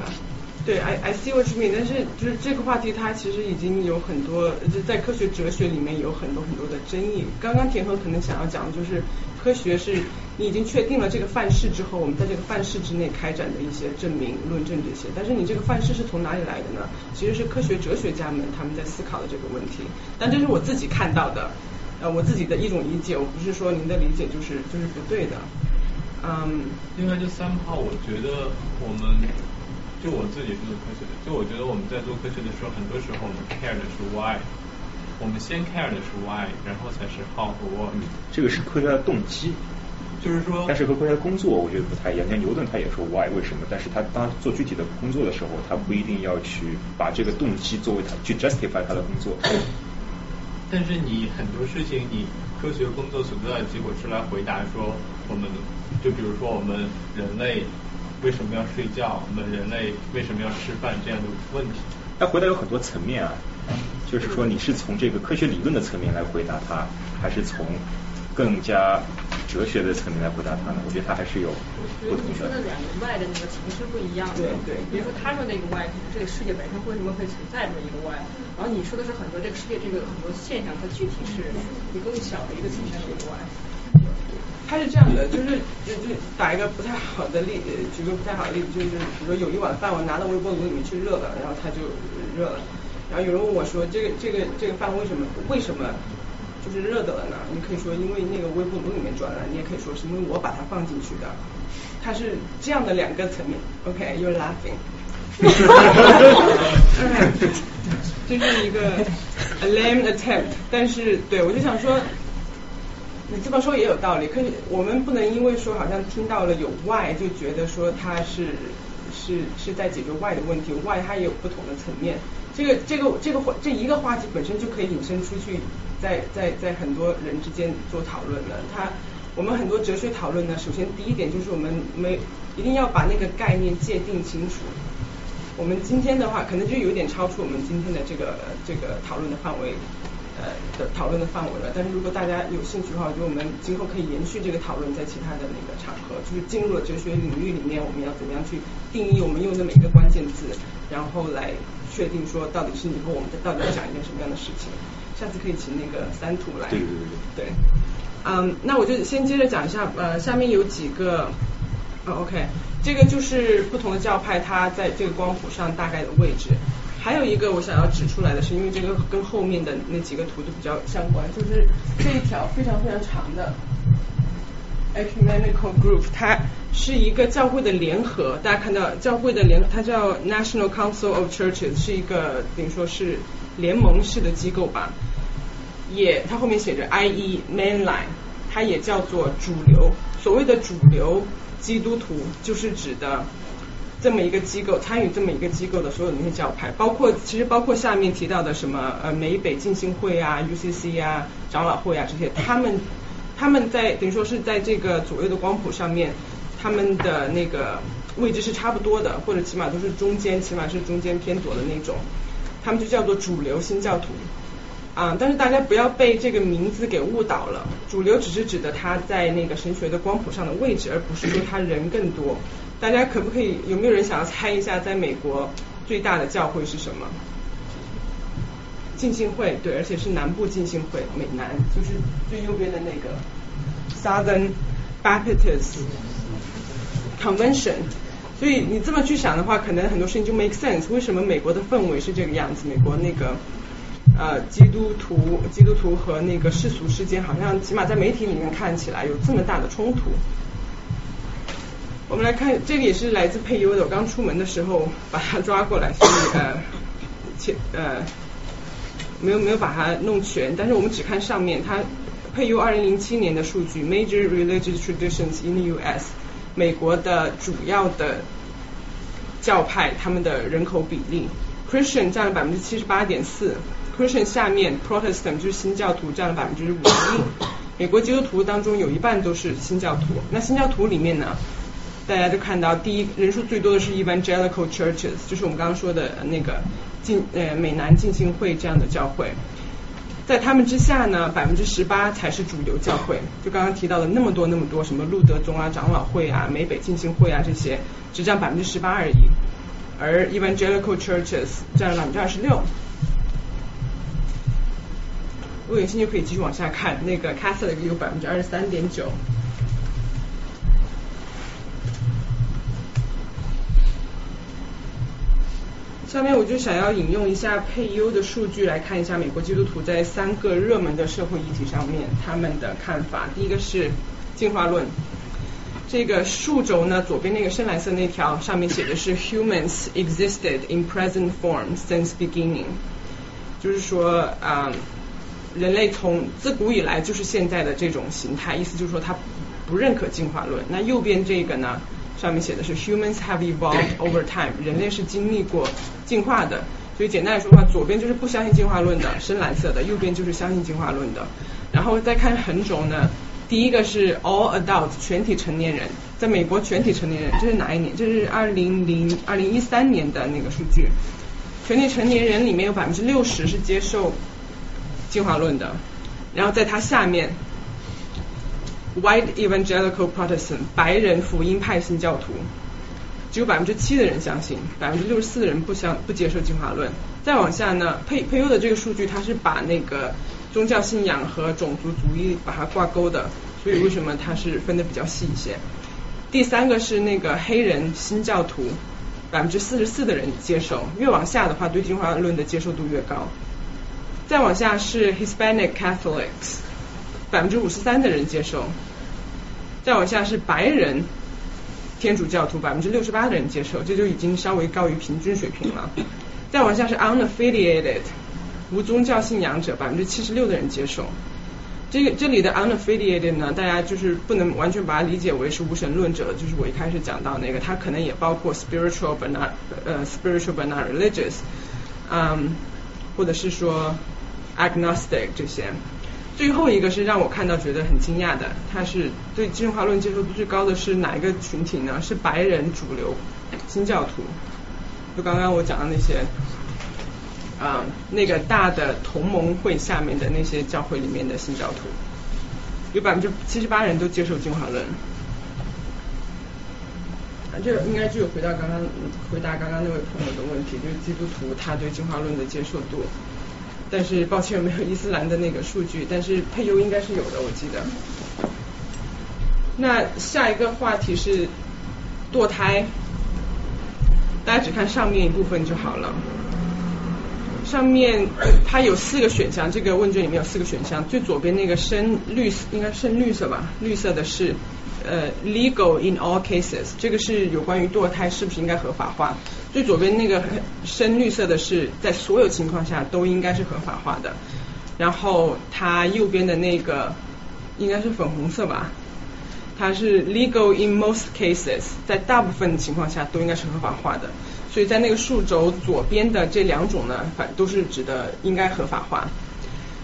[SPEAKER 2] 对，I I see what you mean。但是就是这个话题，它其实已经有很多，就在科学哲学里面有很多很多的争议。刚刚田和可能想要讲的就是，科学是你已经确定了这个范式之后，我们在这个范式之内开展的一些证明、论证这些。但是你这个范式是从哪里来的呢？其实是科学哲学家们他们在思考的这个问题。但这是我自己看到的，呃，我自己的一种理解。我不是说您的理解就是就是不对的。嗯，
[SPEAKER 4] 另外就三炮，我觉得我们就我自己是做科学的，就我觉得我们在做科学的时候，很多时候我们 care 的是 why，我们先 care 的是 why，然后才是 how 和 what。
[SPEAKER 1] 这个是科学家的动机。
[SPEAKER 4] 就是说，
[SPEAKER 1] 但是和科学家工作我觉得不太一样。像牛顿他也说 why 为什么，但是他当做具体的工作的时候，他不一定要去把这个动机作为他去 justify 他的工作。
[SPEAKER 4] 但是你很多事情，你科学工作所得到的结果是来回答说，我们就比如说我们人类为什么要睡觉，我们人类为什么要吃饭这样的问题。
[SPEAKER 1] 他回答有很多层面啊，就是说你是从这个科学理论的层面来回答他，还是从更加哲学的层面来回答他呢？我觉得他还是有不同的。
[SPEAKER 8] 你说的两个 why 的那个层次不一样。
[SPEAKER 2] 对对。
[SPEAKER 8] 比如说他说那个 why，可能这个世界本身为什么会存在这么一个 why，然后你说的是很多这个世界这个很多现象，它具体是一个更小的一个层面的一个 why。
[SPEAKER 2] 他是这样的，就是就就打一个不太好的例，举个不太好的例子，就是比如说有一碗饭我拿到微波炉里面去热了，然后它就热了。然后有人问我说，这个这个这个饭为什么为什么就是热的了呢？你可以说因为那个微波炉里面转了，你也可以说是因为我把它放进去的。它是这样的两个层面。OK，you're laughing。这是一个 a lame attempt，但是对我就想说。你这么说也有道理，可是我们不能因为说好像听到了有 why 就觉得说它是是是在解决 why 的问题，why 它也有不同的层面。这个这个这个话这一个话题本身就可以引申出去，在在在很多人之间做讨论的。它我们很多哲学讨论呢，首先第一点就是我们没一定要把那个概念界定清楚。我们今天的话，可能就有点超出我们今天的这个这个讨论的范围。呃的讨论的范围了，但是如果大家有兴趣的话，我觉得我们今后可以延续这个讨论，在其他的那个场合，就是进入了哲学领域里面，我们要怎么样去定义我们用的每一个关键字，然后来确定说到底是你和我们到底要讲一件什么样的事情。下次可以请那个三图来。
[SPEAKER 1] 对对对。
[SPEAKER 2] 对。嗯，那我就先接着讲一下，呃，下面有几个，，OK，这个就是不同的教派它在这个光谱上大概的位置。还有一个我想要指出来的是，因为这个跟后面的那几个图都比较相关，就是这一条非常非常长的 ecumenical group，它是一个教会的联合。大家看到教会的联，它叫 National Council of Churches，是一个等于说是联盟式的机构吧。也，它后面写着 IE Mainline，它也叫做主流。所谓的主流基督徒，就是指的。这么一个机构参与这么一个机构的所有的那些教派，包括其实包括下面提到的什么呃美北浸信会啊、UCC 啊、长老会啊这些，他们他们在等于说是在这个左右的光谱上面，他们的那个位置是差不多的，或者起码都是中间，起码是中间偏左的那种，他们就叫做主流新教徒啊。但是大家不要被这个名字给误导了，主流只是指的他在那个神学的光谱上的位置，而不是说他人更多。大家可不可以有没有人想要猜一下，在美国最大的教会是什么？浸信会，对，而且是南部浸信会，美南，就是最右边的那个 Southern Baptist Convention。所以你这么去想的话，可能很多事情就 make sense。为什么美国的氛围是这个样子？美国那个呃基督徒、基督徒和那个世俗之间，好像起码在媒体里面看起来有这么大的冲突。我们来看，这个也是来自配优的。我刚出门的时候把它抓过来，所以呃，切呃，没有没有把它弄全。但是我们只看上面，它配优二零零七年的数据，Major Religious Traditions in the U.S. 美国的主要的教派他们的人口比例，Christian 占了百分之七十八点四，Christian 下面 Protestant 就是新教徒占了百分之五十一。美国基督徒当中有一半都是新教徒，那新教徒里面呢？大家都看到，第一人数最多的是 Evangelical Churches，就是我们刚刚说的那个进呃美南浸信会这样的教会，在他们之下呢，百分之十八才是主流教会。就刚刚提到的那么多那么多，什么路德宗啊、长老会啊、美北浸信会啊这些，只占百分之十八而已。而 Evangelical Churches 占了百分之二十六。如果有兴趣可以继续往下看，那个 Catholic 有百分之二十三点九。下面我就想要引用一下配优的数据来看一下美国基督徒在三个热门的社会议题上面他们的看法。第一个是进化论，这个竖轴呢左边那个深蓝色那条上面写的是 Humans existed in present form since beginning，就是说啊人类从自古以来就是现在的这种形态，意思就是说他不认可进化论。那右边这个呢，上面写的是 humans have evolved over time，人类是经历过进化的。所以简单来说的话，左边就是不相信进化论的，深蓝色的；右边就是相信进化论的。然后再看横轴呢，第一个是 all adults 全体成年人，在美国全体成年人，这是哪一年？这是二零零二零一三年的那个数据。全体成年人里面有百分之六十是接受进化论的，然后在它下面，white evangelical Protestant 白人福音派新教徒。只有百分之七的人相信，百分之六十四的人不相不接受进化论。再往下呢，佩佩优的这个数据，它是把那个宗教信仰和种族主义把它挂钩的，所以为什么它是分的比较细一些？第三个是那个黑人新教徒，百分之四十四的人接受，越往下的话，对进化论的接受度越高。再往下是 Hispanic Catholics，百分之五十三的人接受。再往下是白人。天主教徒百分之六十八的人接受，这就已经稍微高于平均水平了。再往下是 unaffiliated 无宗教信仰者，百分之七十六的人接受。这个这里的 unaffiliated 呢，大家就是不能完全把它理解为是无神论者，就是我一开始讲到那个，它可能也包括 spiritual but not 呃 spiritual but not religious，嗯，或者是说 agnostic 这些。最后一个是让我看到觉得很惊讶的，他是对进化论接受度最高的是哪一个群体呢？是白人主流新教徒，就刚刚我讲的那些啊那个大的同盟会下面的那些教会里面的新教徒，有百分之七十八人都接受进化论。这应该就有回答刚刚回答刚刚那位朋友的问题，就是基督徒他对进化论的接受度。但是抱歉没有伊斯兰的那个数据，但是配优应该是有的，我记得。那下一个话题是堕胎，大家只看上面一部分就好了。上面它有四个选项，这个问卷里面有四个选项，最左边那个深绿应该深绿色吧，绿色的是呃 legal in all cases，这个是有关于堕胎是不是应该合法化。最左边那个深绿色的是在所有情况下都应该是合法化的，然后它右边的那个应该是粉红色吧，它是 legal in most cases，在大部分情况下都应该是合法化的，所以在那个数轴左边的这两种呢，反都是指的应该合法化。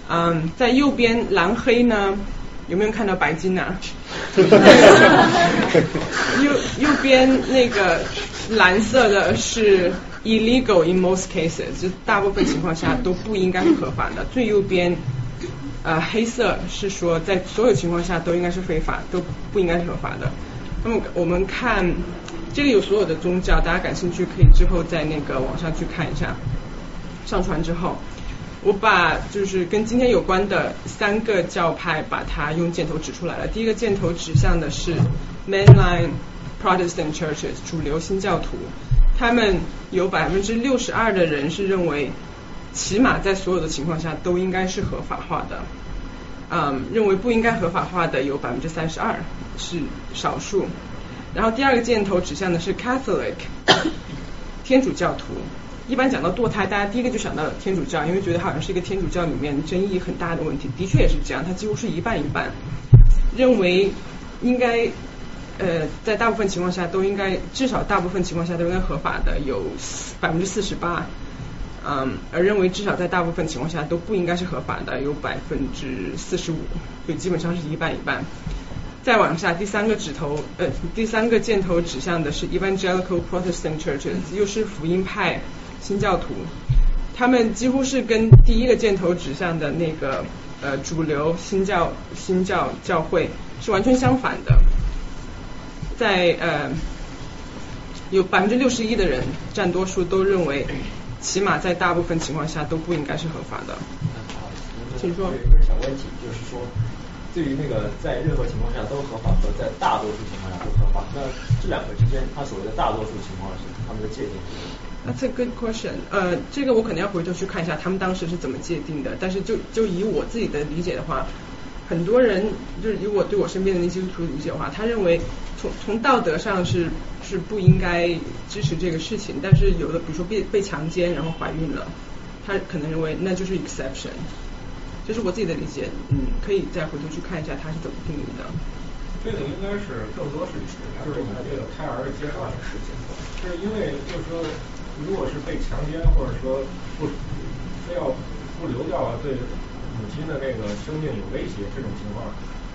[SPEAKER 2] 嗯，在右边蓝黑呢，有没有看到白金啊？右右边那个。蓝色的是 illegal in most cases，就大部分情况下都不应该是合法的。最右边，呃，黑色是说在所有情况下都应该是非法，都不应该是合法的。那么我们看这个有所有的宗教，大家感兴趣可以之后在那个网上去看一下。上传之后，我把就是跟今天有关的三个教派，把它用箭头指出来了。第一个箭头指向的是 mainline。Protestant churches 主流新教徒，他们有百分之六十二的人是认为，起码在所有的情况下都应该是合法化的。嗯，认为不应该合法化的有百分之三十二，是少数。然后第二个箭头指向的是 Catholic 天主教徒。一般讲到堕胎，大家第一个就想到天主教，因为觉得好像是一个天主教里面争议很大的问题。的确也是这样，它几乎是一半一半，认为应该。呃，在大部分情况下都应该，至少大部分情况下都应该合法的有百分之四十八，嗯，而认为至少在大部分情况下都不应该是合法的有百分之四十五，所以基本上是一半一半。再往下，第三个指头，呃，第三个箭头指向的是 Evangelical Protestant Churches，又是福音派新教徒，他们几乎是跟第一个箭头指向的那个呃主流新教新教教会是完全相反的。在呃，有百分之六十一的人占多数，都认为起码在大部分情况下都不应该是合法的。请说。
[SPEAKER 12] 有一个小问题，就是说，对于那个在任何情况下都合法和在大多数情况下都合法，那这两个之间，它所谓的大多数情况是他们的界定是什么
[SPEAKER 2] ？That's a good question。呃，这个我可能要回头去看一下他们当时是怎么界定的。但是就就以我自己的理解的话。很多人就是以我对我身边的那些基督徒理解的话，他认为从从道德上是是不应该支持这个事情，但是有的比如说被被强奸然后怀孕了，他可能认为那就是 exception。这是我自己的理解，嗯，可以再回头去看一下他是怎么定义的。
[SPEAKER 13] 这个应该是更多是就是我们这个胎儿接受的事情，是因为就是说，如果是被强奸或者说不非要不流掉了，对母亲的那个生命有威胁这种情况，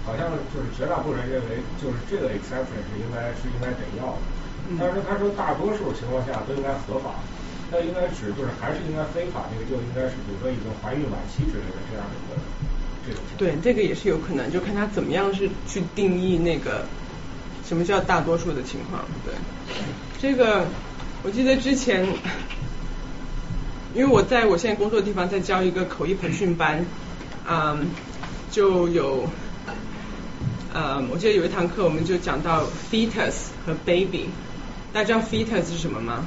[SPEAKER 13] 好像就是绝大部分人认为就是这个 exception 是应该是应该得要的，但是他说大多数情况下都应该合法，那应该指就是还是应该非法，那个就应该是比如说已经怀孕晚期之类的这样的一个这种。
[SPEAKER 2] 对，这个也是有可能，就看他怎么样是去定义那个什么叫大多数的情况。对，这个我记得之前，因为我在我现在工作的地方在教一个口译培训班，嗯，就有，呃，我记得有一堂课我们就讲到 fetus 和 baby，大家知道 fetus 是什么吗？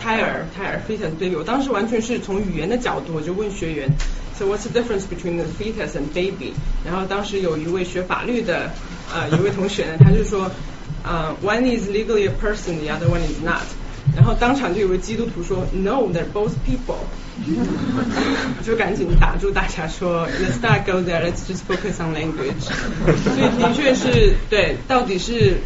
[SPEAKER 2] 胎儿，胎儿，fetus baby。我当时完全是从语言的角度，我就问学员。So what's the difference between the fetus and baby？然后当时有一位学法律的呃一位同学呢，他就说，呃，one is legally a person，the other one is not。然后当场就有个基督徒说，No，they're both people。就赶紧打住大家说，Let's not go there，let's just focus on language。所以的确是对，到底是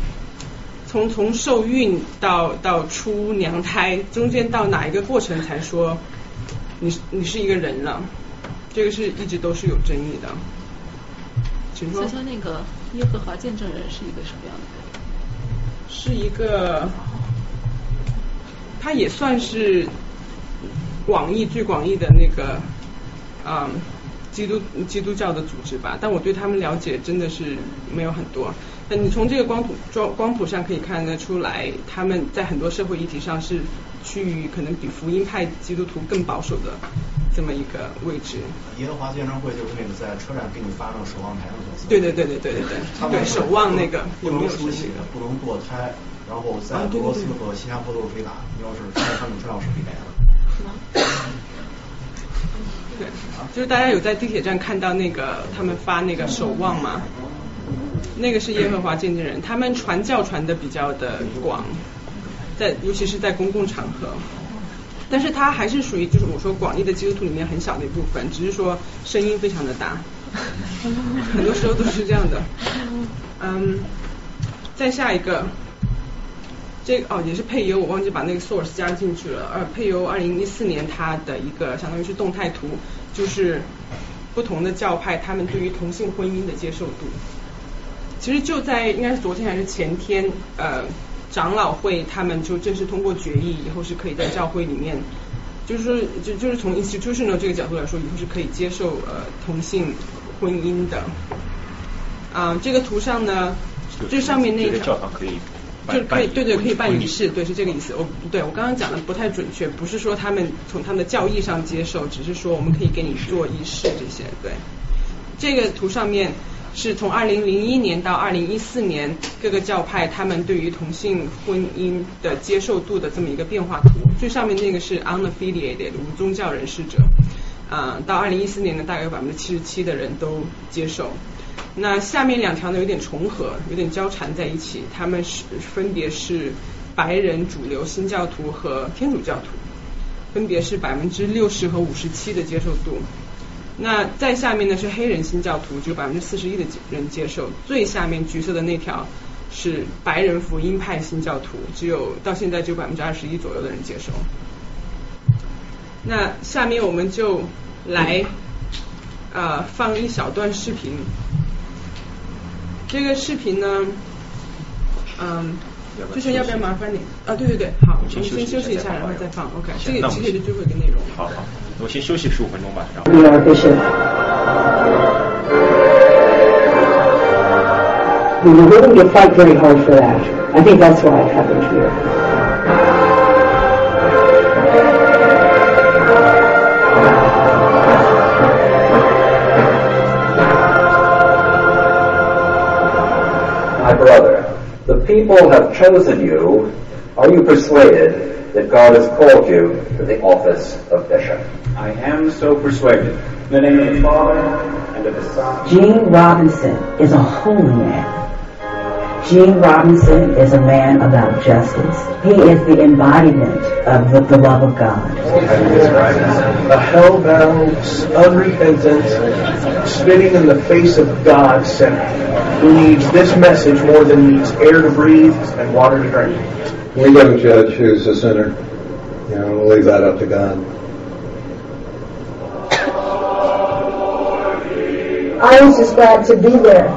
[SPEAKER 2] 从从受孕到到出娘胎中间到哪一个过程才说你你是一个人了？这个是一直都是有争议的，请说。
[SPEAKER 14] 说说那个耶和华见证人是一个什么样的人？
[SPEAKER 2] 是一个，他也算是广义最广义的那个，嗯，基督基督教的组织吧。但我对他们了解真的是没有很多。那你从这个光谱光光谱上可以看得出来，他们在很多社会议题上是趋于可能比福音派基督徒更保守的。这么一个位置。
[SPEAKER 9] 耶和华见证会就是那个在车站给你发那个守望牌的角色。
[SPEAKER 2] 对对对对对对对。对守望那个。
[SPEAKER 9] 不能出血，不能堕胎，然后在俄罗斯和新加坡都是可以打。你要是在他们车上是可以打的。是吗？
[SPEAKER 2] 对，就是大家有在地铁站看到那个他们发那个守望吗？那个是耶和华见证人，他们传教传的比较的广，在尤其是在公共场合。但是他还是属于就是我说广义的基督徒里面很小的一部分，只是说声音非常的大，很多时候都是这样的。嗯，再下一个，这哦也是配优，我忘记把那个 source 加进去了。呃，配优二零一四年它的一个相当于是动态图，就是不同的教派他们对于同性婚姻的接受度。其实就在应该是昨天还是前天，呃。长老会他们就正式通过决议，以后是可以在教会里面，就是说，就就是从 institutional 这个角度来说，以后是可以接受呃同性婚姻的。啊，这个图上呢，最上面那个
[SPEAKER 1] 教堂可以，
[SPEAKER 2] 就可以对对可以办仪式，对是这个意思。我对我刚刚讲的不太准确，不是说他们从他们的教义上接受，只是说我们可以给你做仪式这些。对，这个图上面。是从二零零一年到二零一四年，各个教派他们对于同性婚姻的接受度的这么一个变化图。最上面那个是 unaffiliated 无宗教人士者，啊，到二零一四年呢，大概有百分之七十七的人都接受。那下面两条呢有点重合，有点交缠在一起，他们是分别是白人主流新教徒和天主教徒，分别是百分之六十和五十七的接受度。那再下面呢是黑人新教徒，只有百分之四十一的人接受。最下面橘色的那条是白人福音派新教徒，只有到现在只有百分之二十一左右的人接受。那下面我们就来呃放一小段视频。这个视频呢，嗯，就是要不要麻烦你啊？对对对，好，我们先休息一下，然后再放。OK，这个其实也是最后一个内容。
[SPEAKER 1] 好好。我先休息十五分钟吧，然
[SPEAKER 7] 后。We were willing to fight very hard for that. I think that's why it happened here.
[SPEAKER 15] Brother, the people have chosen you. Are you persuaded that God has called you to the office of bishop?
[SPEAKER 16] I am so persuaded. In the name of the Father, and of the Son.
[SPEAKER 17] Gene Robinson is a holy man. Gene Robinson is a man about justice. He is the embodiment of the, the love of God.
[SPEAKER 18] A hell-bound, unrepentant, spitting in the face of God sinner who needs this message more than needs air to breathe and water to drink.
[SPEAKER 19] We don't judge who's a sinner. You know, we'll leave that up to God.
[SPEAKER 20] I was just glad to be there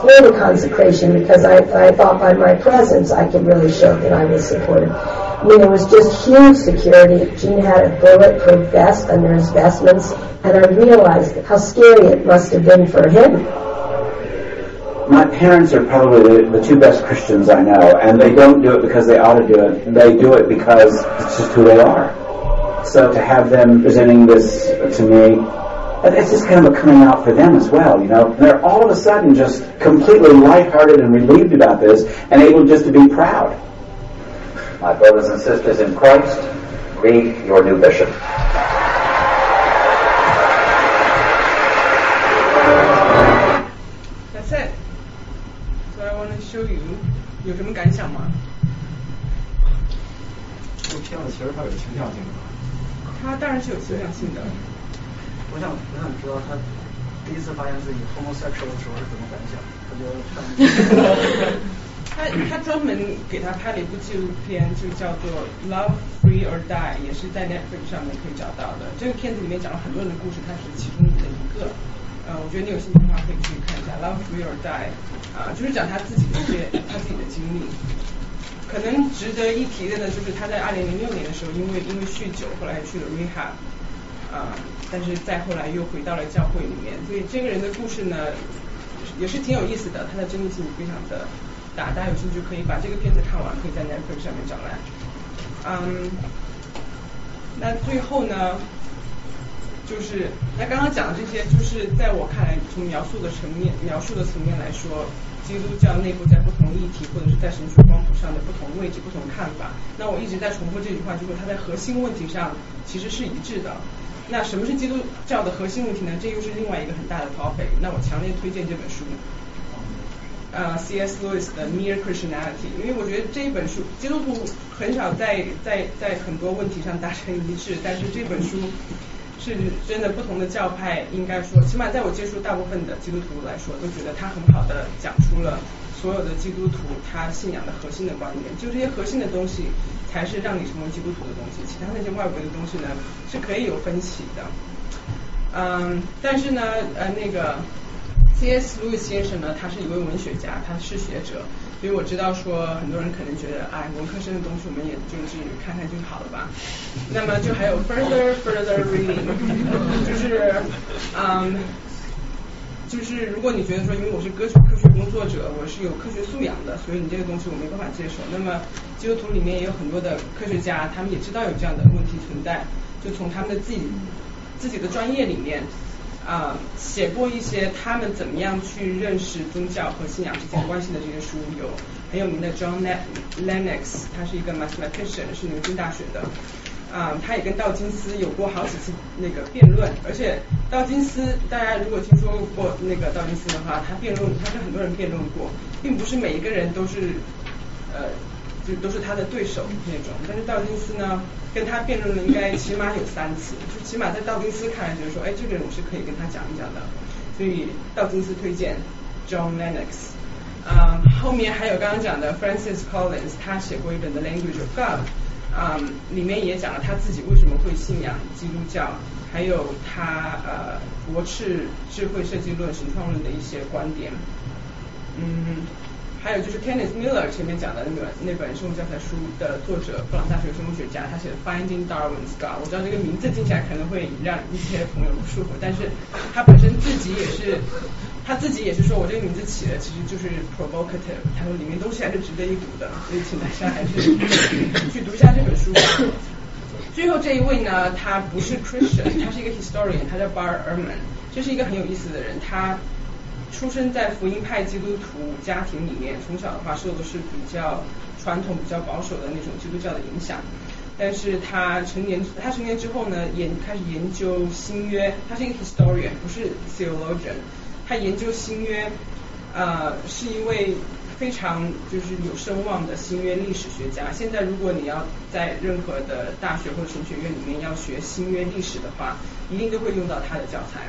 [SPEAKER 20] for the consecration because I, I thought by my presence I could really show that I was supported. I mean, it was just huge security. Gene had a bulletproof vest under his vestments, and I realized how scary it must have been for him.
[SPEAKER 15] My parents are probably the, the two best Christians I know, and they don't do it because they ought to do it. They do it because it's just who they are. So to have them presenting this to me, it's just kind of a coming out for them as well, you know. They're all of a sudden just completely lighthearted and relieved about this and able just to be proud.
[SPEAKER 16] My brothers and sisters in Christ, read your new bishop.
[SPEAKER 2] 有什么感想吗？
[SPEAKER 5] 这个片子其实它有倾向性的。
[SPEAKER 2] 它当然是有倾向性的。
[SPEAKER 5] 我想，我想知道他第一次发现自己 homosexual 的时候是怎么感想？他觉得上。
[SPEAKER 2] 他他专门给他拍了一部纪录片，就叫做《Love Free or Die》，也是在 Netflix 上面可以找到的。这个片子里面讲了很多人的故事，他是其中的一个。呃，我觉得你有兴趣的话可以去看一下《Love Free or Die》，啊，就是讲他自己的一些他自己的经历。可能值得一提的呢，就是他在二零零六年的时候，因为因为酗酒，后来去了 rehab。啊，但是再后来又回到了教会里面，所以这个人的故事呢，也是挺有意思的，他的真实性非常的大，大家有兴趣可以把这个片子看完，可以在 Netflix 上面找来。嗯，那最后呢，就是那刚刚讲的这些，就是在我看来，从描述的层面、描述的层面来说，基督教内部在不同议题或者是在神学光谱上的不同位置、不同看法。那我一直在重复这句话，就是它在核心问题上其实是一致的。那什么是基督教的核心问题呢？这又是另外一个很大的 topic。那我强烈推荐这本书，呃，C.S. Lewis 的 Mere Christianity，因为我觉得这一本书，基督徒很少在在在很多问题上达成一致，但是这本书是真的不同的教派应该说，起码在我接触大部分的基督徒来说，都觉得他很好的讲出了所有的基督徒他信仰的核心的观点，就这些核心的东西。才是让你成为基督徒的东西，其他那些外围的东西呢是可以有分歧的。嗯，但是呢，呃，那个 C.S. Lewis 先生呢，他是一位文学家，他是学者，所以我知道说很多人可能觉得，哎，文科生的东西我们也就是看看就好了吧。那么就还有 further further reading，就是嗯。就是如果你觉得说，因为我是科学科学工作者，我是有科学素养的，所以你这个东西我没办法接受。那么基督徒里面也有很多的科学家，他们也知道有这样的问题存在，就从他们的自己自己的专业里面啊写过一些他们怎么样去认识宗教和信仰之间关系的这些书，有很有名的 John Lennox，他是一个 mathematician，是牛津大学的。啊，他也跟道金斯有过好几次那个辩论，而且道金斯，大家如果听说过那个道金斯的话，他辩论，他跟很多人辩论过，并不是每一个人都是呃，就都是他的对手那种。但是道金斯呢，跟他辩论了应该起码有三次，就起码在道金斯看来就是说，哎，这个人我是可以跟他讲一讲的。所以道金斯推荐 John Lennox。啊，后面还有刚刚讲的 Francis Collins，他写过一本《The Language of God》。啊，里面也讲了他自己为什么会信仰基督教，还有他呃驳斥智慧设计论、神创论的一些观点。嗯，还有就是 Kenneth Miller 前面讲的那本那本生物教材书的作者，布朗大学生物学家，他写的 Finding Darwin's God。我知道这个名字听起来可能会让一些朋友不舒服，但是他本身自己也是。他自己也是说，我这个名字起的其实就是 provocative。他说里面东西还是值得一读的，所以请大家还是去读一下这本书。最后这一位呢，他不是 Christian，他是一个 historian，他叫 Bar Ehrman，这是一个很有意思的人。他出生在福音派基督徒家庭里面，从小的话受的是比较传统、比较保守的那种基督教的影响。但是他成年，他成年之后呢，研开始研究新约。他是一个 historian，不是 theologian。他研究新约，呃，是一位非常就是有声望的新约历史学家。现在如果你要在任何的大学或者神学院里面要学新约历史的话，一定都会用到他的教材。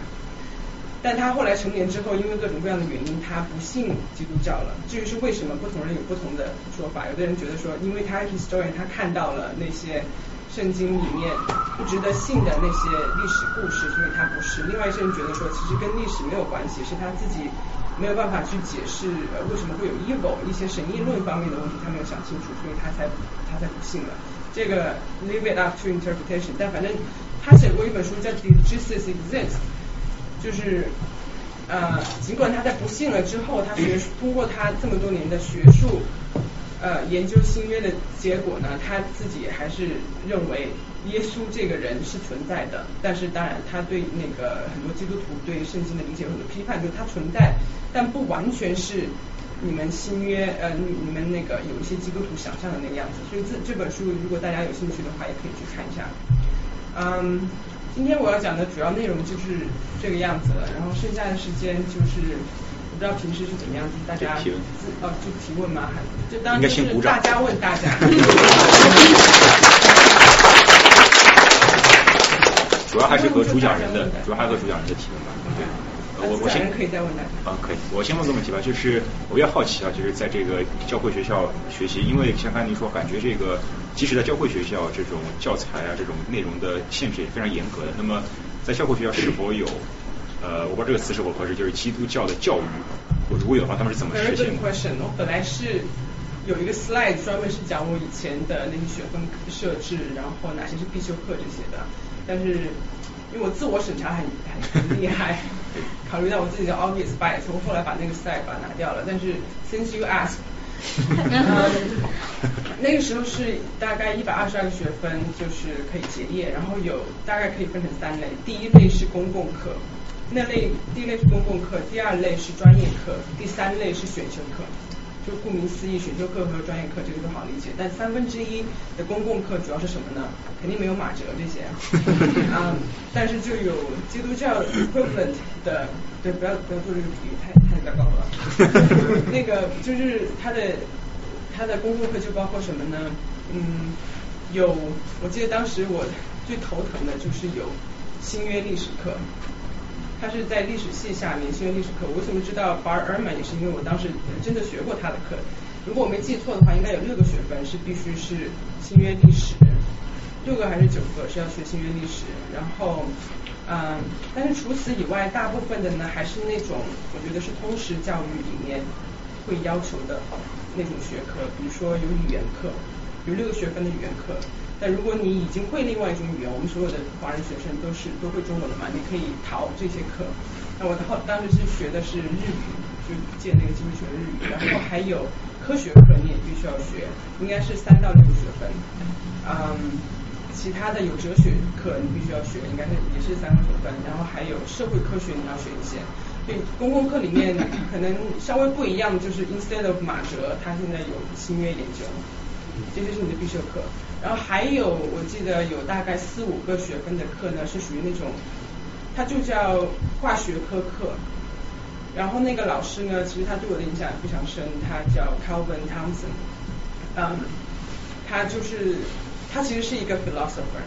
[SPEAKER 2] 但他后来成年之后，因为各种各样的原因，他不信基督教了。至于是为什么，不同人有不同的说法。有的人觉得说，因为他 historian 他看到了那些圣经里面不值得信的那些历史故事，所以他不是。另外一些人觉得说，其实跟历史没有关系，是他自己没有办法去解释呃为什么会有 evil 一些神议论方面的问题，他没有想清楚，所以他才他才不信了。这个 leave it up to interpretation。但反正他写过一本书叫 Did Jesus Exist？就是呃，尽管他在不信了之后，他学通过他这么多年的学术呃研究新约的结果呢，他自己还是认为耶稣这个人是存在的。但是当然，他对那个很多基督徒对圣经的理解有很多批判，就是他存在，但不完全是你们新约呃你们那个有一些基督徒想象的那个样子。所以这这本书如果大家有兴趣的话，也可以去看一下。嗯。今天我要讲的主要内容就是这个样子了，然后剩下的时间就是我不知道平时是怎么样子，大家自哦就提问吗？还就当就是大家问大家。
[SPEAKER 1] 主要还是和主讲人的，主要还是和主讲人的提问吧。对，我我先
[SPEAKER 2] 可以再问大家。
[SPEAKER 1] 啊，可以，我先问个问题吧，就是我比较好奇啊，就是在这个教会学校学习，因为像刚才您说，感觉这个。即使在教会学校，这种教材啊，这种内容的限制也非常严格的。那么，在教会学校是否有呃，我不知道这个词是否合适，就是基督教的教育？我如果有的话，他们是怎么实现的
[SPEAKER 2] ？question，我本来是有一个 slide 专门是讲我以前的那些学分设置，然后哪些是必修课这些的。但是因为我自我审查很很厉害，考虑到我自己的 obvious bias，我后来把那个 slide 把它拿掉了。但是 since you ask。那个时候是大概一百二十二个学分，就是可以结业，然后有大概可以分成三类，第一类是公共课，那类第一类是公共课，第二类是专业课，第三类是选修课。就顾名思义，选修课和专业课这个都好理解，但三分之一的公共课主要是什么呢？肯定没有马哲这些，啊，但是就有基督教 equivalent 的，对，不要不要做这个比喻，太太糟糕了。那个就是他的他的公共课就包括什么呢？嗯，有，我记得当时我最头疼的就是有新约历史课。他是在历史系下面新约历史课，我为什么知道 Bar Ehrman 也是因为我当时真的学过他的课。如果我没记错的话，应该有六个学分是必须是新约历史，六个还是九个是要学新约历史。然后，嗯，但是除此以外，大部分的呢还是那种我觉得是通识教育里面会要求的那种学科，比如说有语言课，有六个学分的语言课。但如果你已经会另外一种语言，我们所有的华人学生都是都会中文的嘛，你可以逃这些课。那我后当时是学的是日语，就借那个机会学日语，然后还有科学课你也必须要学，应该是三到六学分。嗯，其他的有哲学课你必须要学，应该是也是三个学分，然后还有社会科学你要学一些。所以公共课里面可能稍微不一样，就是 instead of 马哲，他现在有新约研究，这些是你的必修课。然后还有，我记得有大概四五个学分的课呢，是属于那种，它就叫化学科课。然后那个老师呢，其实他对我的影响也非常深，他叫 Calvin Thompson。嗯，他就是他其实是一个 philosopher，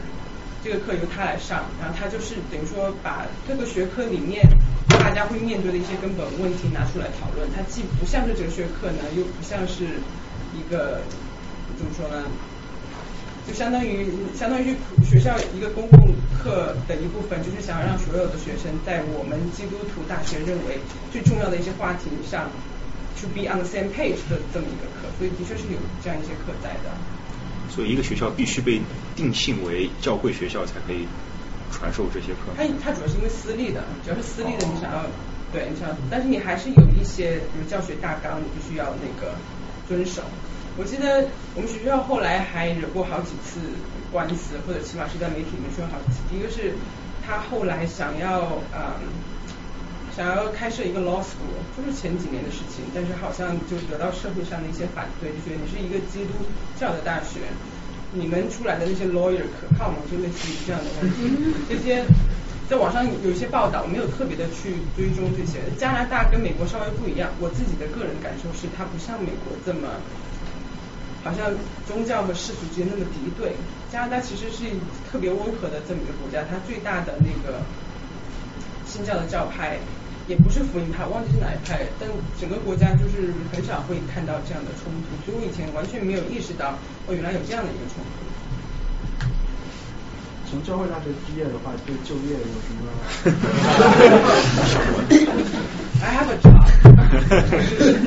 [SPEAKER 2] 这个课由他来上，然后他就是等于说把各个学科里面大家会面对的一些根本问题拿出来讨论。它既不像是哲学课呢，又不像是一个怎么说呢？就相当于相当于学校一个公共课的一部分，就是想要让所有的学生在我们基督徒大学认为最重要的一些话题上，to be on the same page 的这么一个课，所以的确是有这样一些课在的。
[SPEAKER 1] 所以一个学校必须被定性为教会学校才可以传授这些课。
[SPEAKER 2] 它它主要是因为私立的，只要是私立的，你想要对，你想，但是你还是有一些比如教学大纲，你必须要那个遵守。我记得我们学校后来还惹过好几次官司，或者起码是在媒体里面出现好几次。一个是他后来想要嗯想要开设一个 law school，就是前几年的事情，但是好像就得到社会上的一些反对，就觉得你是一个基督教的大学，你们出来的那些 lawyer 可靠吗？就类似于这样的问题。这些在网上有一些报道，我没有特别的去追踪这些。加拿大跟美国稍微不一样，我自己的个人感受是，它不像美国这么，好像宗教和世俗之间那么敌对。加拿大其实是特别温和的这么一个国家，它最大的那个新教的教派也不是福音派，忘记是哪一派，但整个国家就是很少会看到这样的冲突，所以我以前完全没有意识到，哦，原来有这样的一个冲突。
[SPEAKER 5] 从教会大学毕业的话，对就业有什么？
[SPEAKER 2] I have a job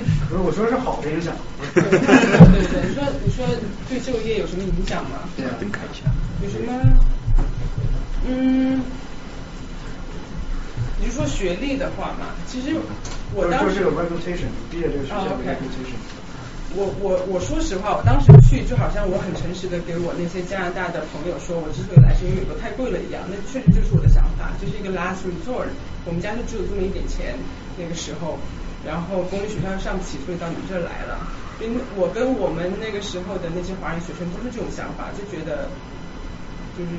[SPEAKER 5] 不是，我说是好的影响。
[SPEAKER 2] 对 对对，你说你说对就业有什么影响吗？
[SPEAKER 5] 对啊，
[SPEAKER 1] 看一下。
[SPEAKER 2] 有什么？嗯，你是说学历的话嘛？其实我当时
[SPEAKER 5] 说这个 reputation，毕业这个学校 reputation。
[SPEAKER 2] 我我我说实话，我当时去就好像我很诚实的给我那些加拿大的朋友说，我之所以来是因为美国太贵了一样，那确实就是我的想法，就是一个 last resort。我们家就只有这么一点钱，那个时候，然后公立学校上不起，所以到你们这儿来了。因为我跟我们那个时候的那些华人学生都是这种想法，就觉得就是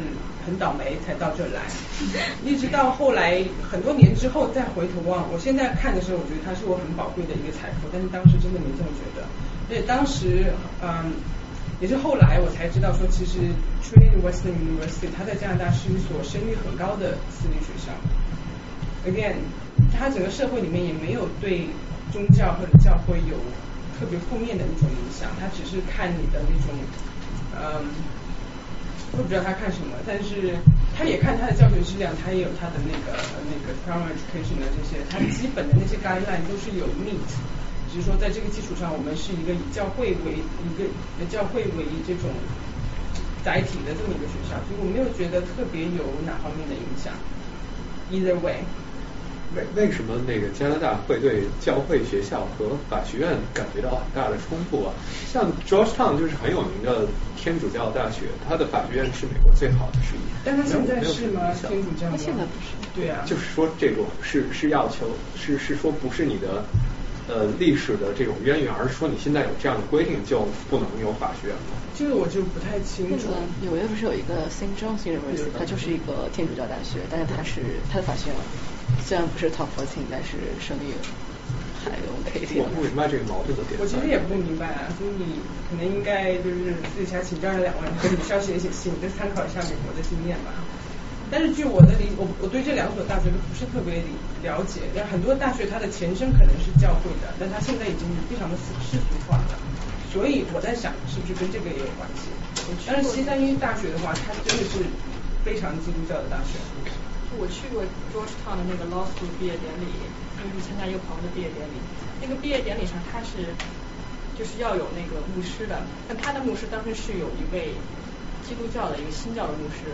[SPEAKER 2] 很倒霉才到这儿来，一直到后来很多年之后再回头望，我现在看的时候，我觉得它是我很宝贵的一个财富，但是当时真的没这么觉得。所以当时，嗯，也是后来我才知道说，其实 Trinity Western University 它在加拿大是一所声誉很高的私立学校。Again，它整个社会里面也没有对宗教或者教会有特别负面的那种影响，它只是看你的那种，嗯，我不知道他看什么，但是他也看他的教学质量，他也有他的那个那个 primary education 的这些，他基本的那些感染都是有 meet。只是说，在这个基础上，我们是一个以教会为一个以教会为这种载体的这么一个学校，所以我没有觉得特别有哪方面的影响。Either way，
[SPEAKER 3] 为为什么那个加拿大会对教会学校和法学院感觉到很大的冲突啊？像 Georgetown 就是很有名的天主教大学，它的法学院是美国最好的之一。
[SPEAKER 2] 但它现在是吗？天主教
[SPEAKER 14] 它？现在不是。
[SPEAKER 2] 对啊。
[SPEAKER 3] 就是说这种是是要求是是说不是你的呃历史的这种渊源，而是说你现在有这样的规定就不能有法学院吗？
[SPEAKER 2] 这个我就不太清楚。
[SPEAKER 14] 纽约不是有一个 St. John's University，它就是一个天主教大学，但是它是它的法学院虽然不是 top fourteen，但是声音还 OK。
[SPEAKER 3] 我不明白这个矛盾的点。
[SPEAKER 2] 我其实也不明白啊，所以你可能应该就是私底下请教这两位，或者需要写一写信，再参考一下美国的经验吧。但是据我的理，我我对这两所大学都不是特别理了解。那很多大学它的前身可能是教会的，但它现在已经非常的世世俗化了。所以我在想，是不是跟这个也有关系？但是西三一大学的话，它真的是非常基督教的大学。
[SPEAKER 8] 我去过 Georgetown 的那个 law school 毕业典礼，就是参加一个朋友的毕业典礼。那个毕业典礼上，他是就是要有那个牧师的，但他的牧师当时是有一位基督教的一个新教的牧师。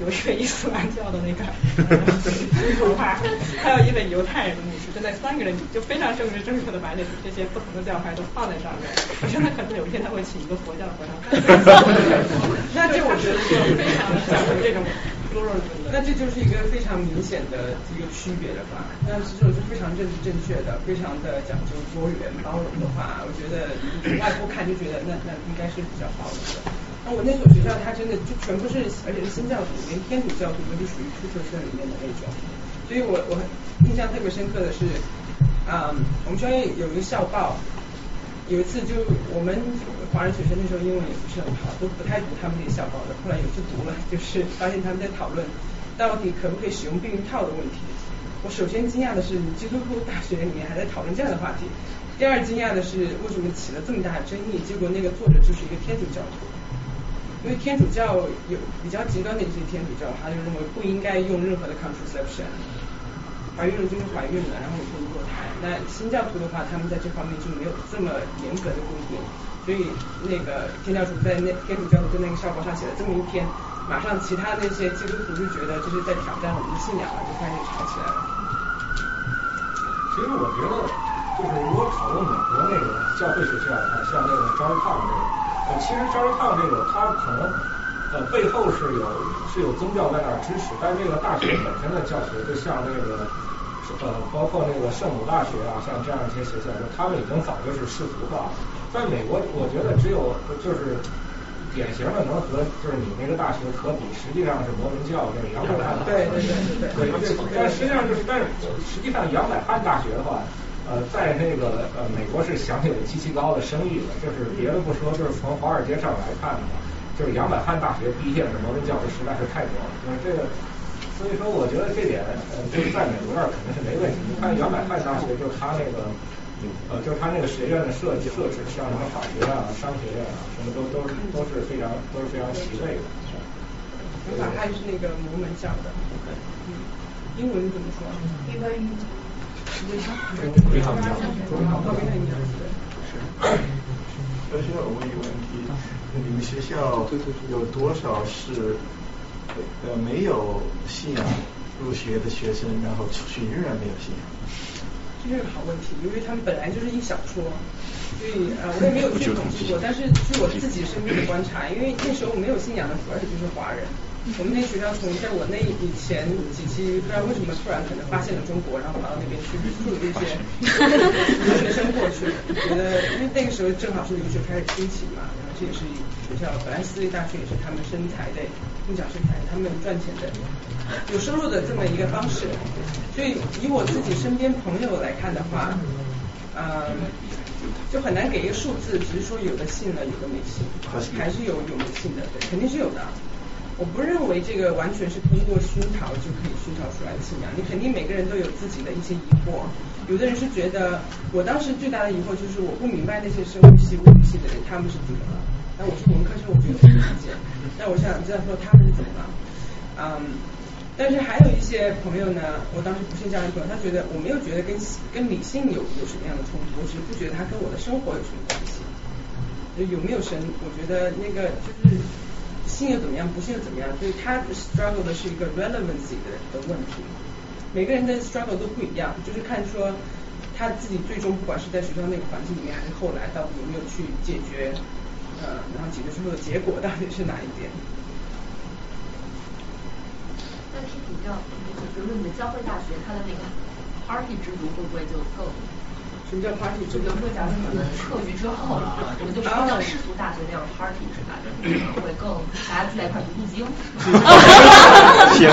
[SPEAKER 8] 有一位伊斯兰教的那个 头派，还有一位犹太人的牧师，就那三个人就非常政治正确的把这这些不同的教派都放在上面。我觉得可能有一天他会请一个佛教的和尚。那这我觉得就非常讲究这种。
[SPEAKER 2] 那这就是一个非常明显的一个区别了吧？那这种是非常政治正确的，非常的讲究多元包容的话，我觉得从外部看就觉得那那应该是比较包容的。那我那所学校，它真的就全部是，而且是新教徒，连天主教徒都是属于出色生里面的那种。所以我我印象特别深刻的是，嗯，我们学校有一个校报，有一次就我们华人学生那时候英文也不是很好，都不太读他们那些校报的。后来有一次读了，就是发现他们在讨论到底可不可以使用避孕套的问题。我首先惊讶的是，你基督徒大学里面还在讨论这样的话题。第二惊讶的是，为什么起了这么大的争议？结果那个作者就是一个天主教徒。因为天主教有比较极端的一些天主教，他就认为不应该用任何的 contraception，怀孕了就是怀孕了，然后也不能堕胎。那新教徒的话，他们在这方面就没有这么严格的规定，所以那个天教徒在那天主教徒在那个校报上写了这么一篇，马上其他那些基督徒就觉得这是在挑战我们的信仰了，就开始吵起来了。
[SPEAKER 13] 其实我觉得，就是如果讨论美国那个教会学校啊，像那个张一炮那个。其实高热抗这个，它可能呃背后是有是有宗教在那儿支持，但这个大学本身的教学，就像这个呃包括那个圣母大学啊，像这样一些学校，他们已经早就是世俗化了。在美国，我觉得只有就是典型的能和就是你那个大学可比，实际上是摩门教，就是杨百翰。
[SPEAKER 2] 对对对对对。
[SPEAKER 13] 但实际上就是，但是实际上杨百翰大学的话，呃，在那个呃美国是享有极其高的声誉的，就是别的不说，就是从华尔街上来看的话，就是杨百翰大学毕业的摩门教师实在是太多了，就是这个。所以说，我觉得这点，呃，就是在美国那儿肯定是没问题。你看杨百翰大学，就是他那个，呃，就是他那个学院的设计设置，像什么法学院啊、商学院啊，什么都都是都是非常都是非常齐备的。
[SPEAKER 2] 杨百翰是那个摩门教的，嗯，英文怎么说？
[SPEAKER 8] 英文。
[SPEAKER 11] 是。而且我问一个问题，你们学校有多少是？呃，没有信仰入学的学生，然后出去仍然没有信仰。
[SPEAKER 2] 这是个好问题，因为他们本来就是一小撮，所以呃，我也没有去统计过。但是据我自己身边的观察，因为那时候没有信仰的主要就是华人。我们那学校从在我那以前几期不知道为什么突然可能发现了中国，然后跑到那边去住了这些留学生过去，觉得因为那个时候正好是留学开始兴起嘛，然后这也是学校本来私立大学也是他们生财的，共享生财，他们赚钱的有收入的这么一个方式。所以以我自己身边朋友来看的话，嗯，就很难给一个数字，只是说有的信了，有的没信，还是有有没信的，对，肯定是有的。我不认为这个完全是通过熏陶就可以熏陶出来的信仰，你肯定每个人都有自己的一些疑惑。有的人是觉得，我当时最大的疑惑就是我不明白那些生物系、物理系的人他们是怎么了。那我是文科生，我觉得不理解。那我想知道说他们是怎么了？嗯，但是还有一些朋友呢，我当时不信教的朋友，他觉得我没有觉得跟跟理性有有什么样的冲突，我只是不觉得他跟我的生活有什么关系。有没有神？我觉得那个就是。信又怎么样，不信又怎么样？所以他 struggle 的是一个 relevancy 的的问题。每个人的 struggle 都不一样，就是看说他自己最终不管是在学校那个环境里面，还是后来到底有没有去解决，呃，然后解决之后的结果到底是哪一点？
[SPEAKER 10] 那是比较，比如说你的教会大学，它的那个 party 制度会不会就更？
[SPEAKER 2] 什么叫 party？
[SPEAKER 10] 就比如说，假如你们课余之后，我们就不要像世俗大学那样 party 是 吧？就会更大家聚在一块读读经。
[SPEAKER 11] 行。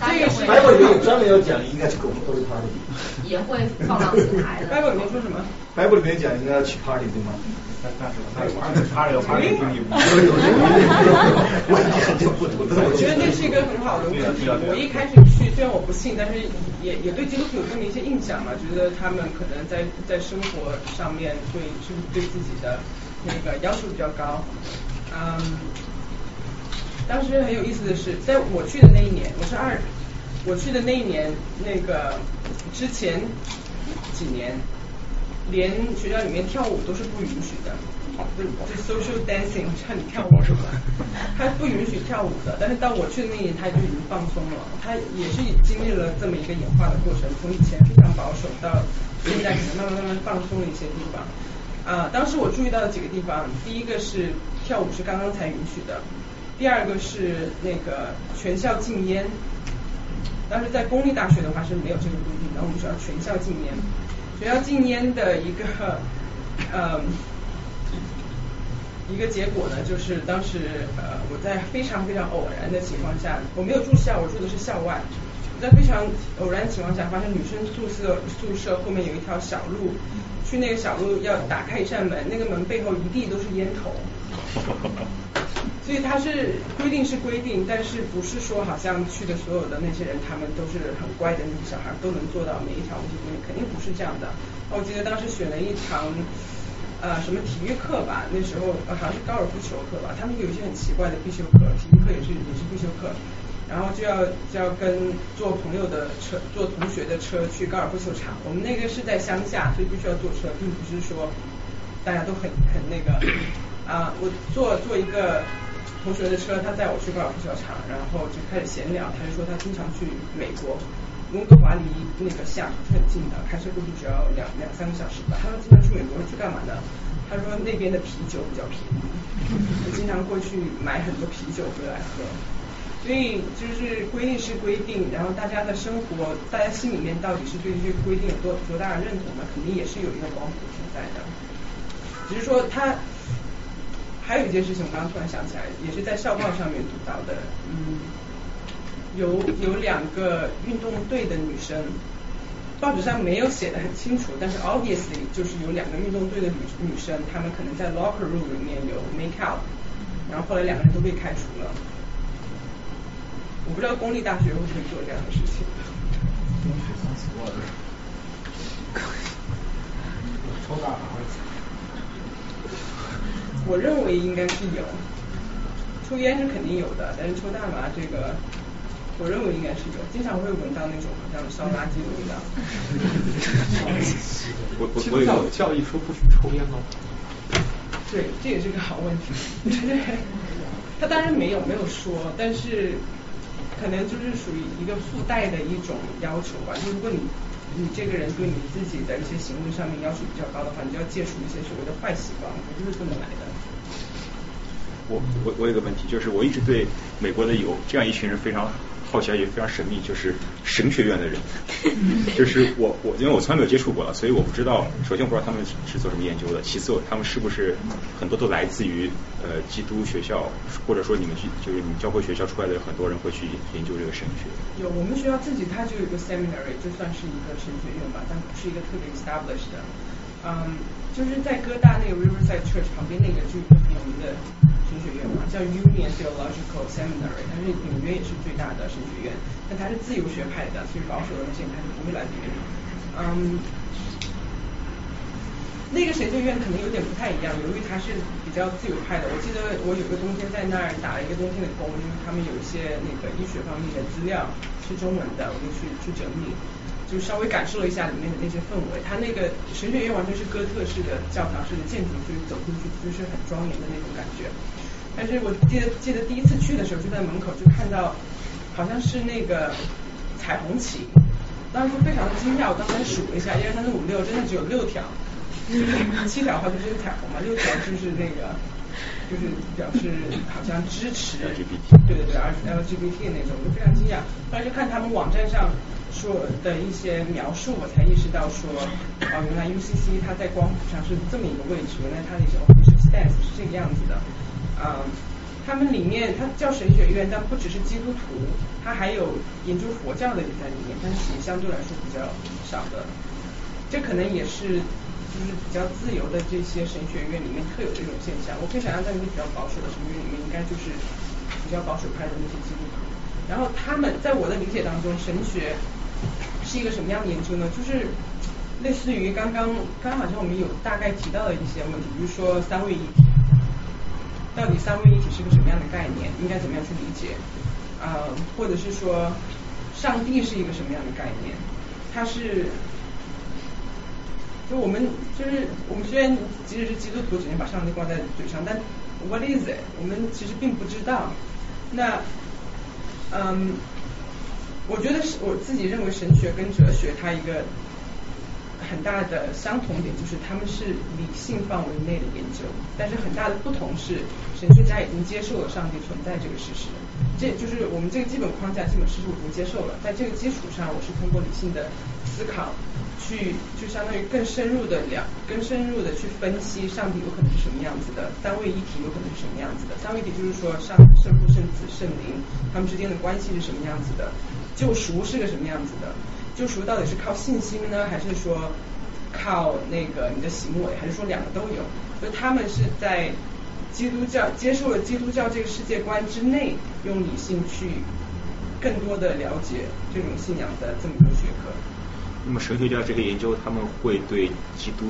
[SPEAKER 10] 这个是。
[SPEAKER 11] 还有有专门要讲，应该是狗都是 party。
[SPEAKER 10] 也会放浪形骸的。
[SPEAKER 2] Bible 里面说什么
[SPEAKER 11] ？Bible 里面讲应该要去 party 对吗？
[SPEAKER 13] 但但是他有 party 有 party 经历吗？
[SPEAKER 11] 有有有。我
[SPEAKER 2] 觉得那是一个很好的问题。我一开始去，虽然我不信，但是也也对基督徒有这么一些印象嘛，觉得他们可能在在生活上面会是对自己的那个要求比较高。嗯，当时很有意思的是，在我去的那一年，我是二，我去的那一年，那个之前几年，连学校里面跳舞都是不允许的。就就 social dancing，让你跳舞是吧？他不允许跳舞的，但是到我去的那年，他就已经放松了。他也是经历了这么一个演化的过程，从以前非常保守到现在可能慢慢慢慢放松了一些地方。啊，当时我注意到的几个地方，第一个是跳舞是刚刚才允许的，第二个是那个全校禁烟。当时在公立大学的话是没有这个规定的，我们学校全校禁烟。学校禁烟的一个呃。一个结果呢，就是当时呃我在非常非常偶然的情况下，我没有住校，我住的是校外，在非常偶然的情况下，发现女生宿舍宿舍后面有一条小路，去那个小路要打开一扇门，那个门背后一地都是烟头，所以它是规定是规定，但是不是说好像去的所有的那些人，他们都是很乖的那些小孩都能做到每一条路，肯定不是这样的。我记得当时选了一堂。呃，什么体育课吧？那时候好像是高尔夫球课吧。他们有一些很奇怪的必修课，体育课也是也是必修课。然后就要就要跟坐朋友的车，坐同学的车去高尔夫球场。我们那个是在乡下，所以必须要坐车，并不是说大家都很很那个啊。我坐坐一个同学的车，他载我去高尔夫球场，然后就开始闲聊。他就说他经常去美国。温哥华离那个西雅图是很近的，开车过去只要两两三个小时吧。他说经常去美国去干嘛呢？他说那边的啤酒比较便宜，就经常过去买很多啤酒回来喝。所以就是规定是规定，然后大家的生活，大家心里面到底是对这个规定有多多大的认同呢？肯定也是有一个光谱存在的。只是说他还有一件事情，我刚刚突然想起来，也是在校报上面读到的，嗯，有有两个运动队的女生，报纸上没有写的很清楚，但是 obviously 就是有两个运动队的女女生，她们可能在 locker room 里面有 make out，然后后来两个人都被开除了。我不知道公立大学会不会做这样的事情。
[SPEAKER 13] 抽大麻。
[SPEAKER 2] 我认为应该是有，抽烟是肯定有的，但是抽大麻这个，我认为应该是有，经常会闻到那种好像烧垃圾的味道。
[SPEAKER 1] 我我我有
[SPEAKER 3] 教义说不许抽烟吗？
[SPEAKER 2] 对，这也是个好问题。对，他当然没有没有说，但是可能就是属于一个附带的一种要求吧。就如果你你这个人对你自己的一些行为上面要求比较高的话，你就要戒除一些所谓的坏习惯，不是这么来的。
[SPEAKER 1] 我我我有个问题，就是我一直对美国的有这样一群人非常好奇，也非常神秘，就是神学院的人。就是我我因为我从来没有接触过了，所以我不知道。首先我不知道他们是做什么研究的，其次他们是不是很多都来自于呃基督学校，或者说你们去就是你们教会学校出来的很多人会去研究这个神学。
[SPEAKER 2] 有，我们学校自己它就有一个 seminary，就算是一个神学院吧，但不是一个特别 established 的。嗯，就是在哥大那个 Riverside Church 旁边那个就有一个很有名的神学院嘛，叫 Union Theological Seminary，但是纽约也是最大的神学院，但它是自由学派的，所以保守的那些人他是不会来这边。嗯，那个神学院可能有点不太一样，由于它是比较自由派的。我记得我有个冬天在那儿打了一个冬天的工，因为他们有一些那个医学方面的资料是中文的，我就去去整理，就稍微感受了一下里面的那些氛围。它那个神学院完全是哥特式的教堂式的建筑，就是走进去就是很庄严的那种感觉。但是我记得记得第一次去的时候，就在门口就看到好像是那个彩虹旗，当时非常惊讶，我刚才数了一下，一二三四五六，真的只有六条。七条的话就是彩虹嘛，六条就是那个，就是表示好像支持
[SPEAKER 1] LGBT，
[SPEAKER 2] 对对对，LGBT 那种，就非常惊讶。后来就看他们网站上说的一些描述，我才意识到说，哦，原来 UCC 它在光谱上是这么一个位置，原来它的一些 official stance 是这个样子的。啊，他们里面它叫神学院，但不只是基督徒，它还有研究佛教的也在里面，但是相对来说比较少的。这可能也是。就是比较自由的这些神学院里面特有的一种现象，我可以想象在那些比较保守的神学院里面，应该就是比较保守派的那些基督徒。然后他们在我的理解当中，神学是一个什么样的研究呢？就是类似于刚刚刚刚好像我们有大概提到的一些问题，比如说三位一体，到底三位一体是个什么样的概念？应该怎么样去理解？啊，或者是说上帝是一个什么样的概念？它是。就我们就是我们虽然即使是基督徒，整天把上帝挂在嘴上，但 what is it？我们其实并不知道。那嗯，我觉得是我自己认为神学跟哲学它一个很大的相同点就是他们是理性范围内的研究，但是很大的不同是神学家已经接受了上帝存在这个事实，这就是我们这个基本框架基本事实我已经接受了，在这个基础上，我是通过理性的思考。去就相当于更深入的了，更深入的去分析上帝有可能是什么样子的，三位一体有可能是什么样子的。三位一体就是说上圣父、圣子、圣灵他们之间的关系是什么样子的，救赎是个什么样子的，救赎到底是靠信心呢，还是说靠那个你的行为，还是说两个都有？所以他们是在基督教接受了基督教这个世界观之内，用理性去更多的了解这种信仰的这么一个学科。
[SPEAKER 1] 那么神学家这个研究，他们会对基督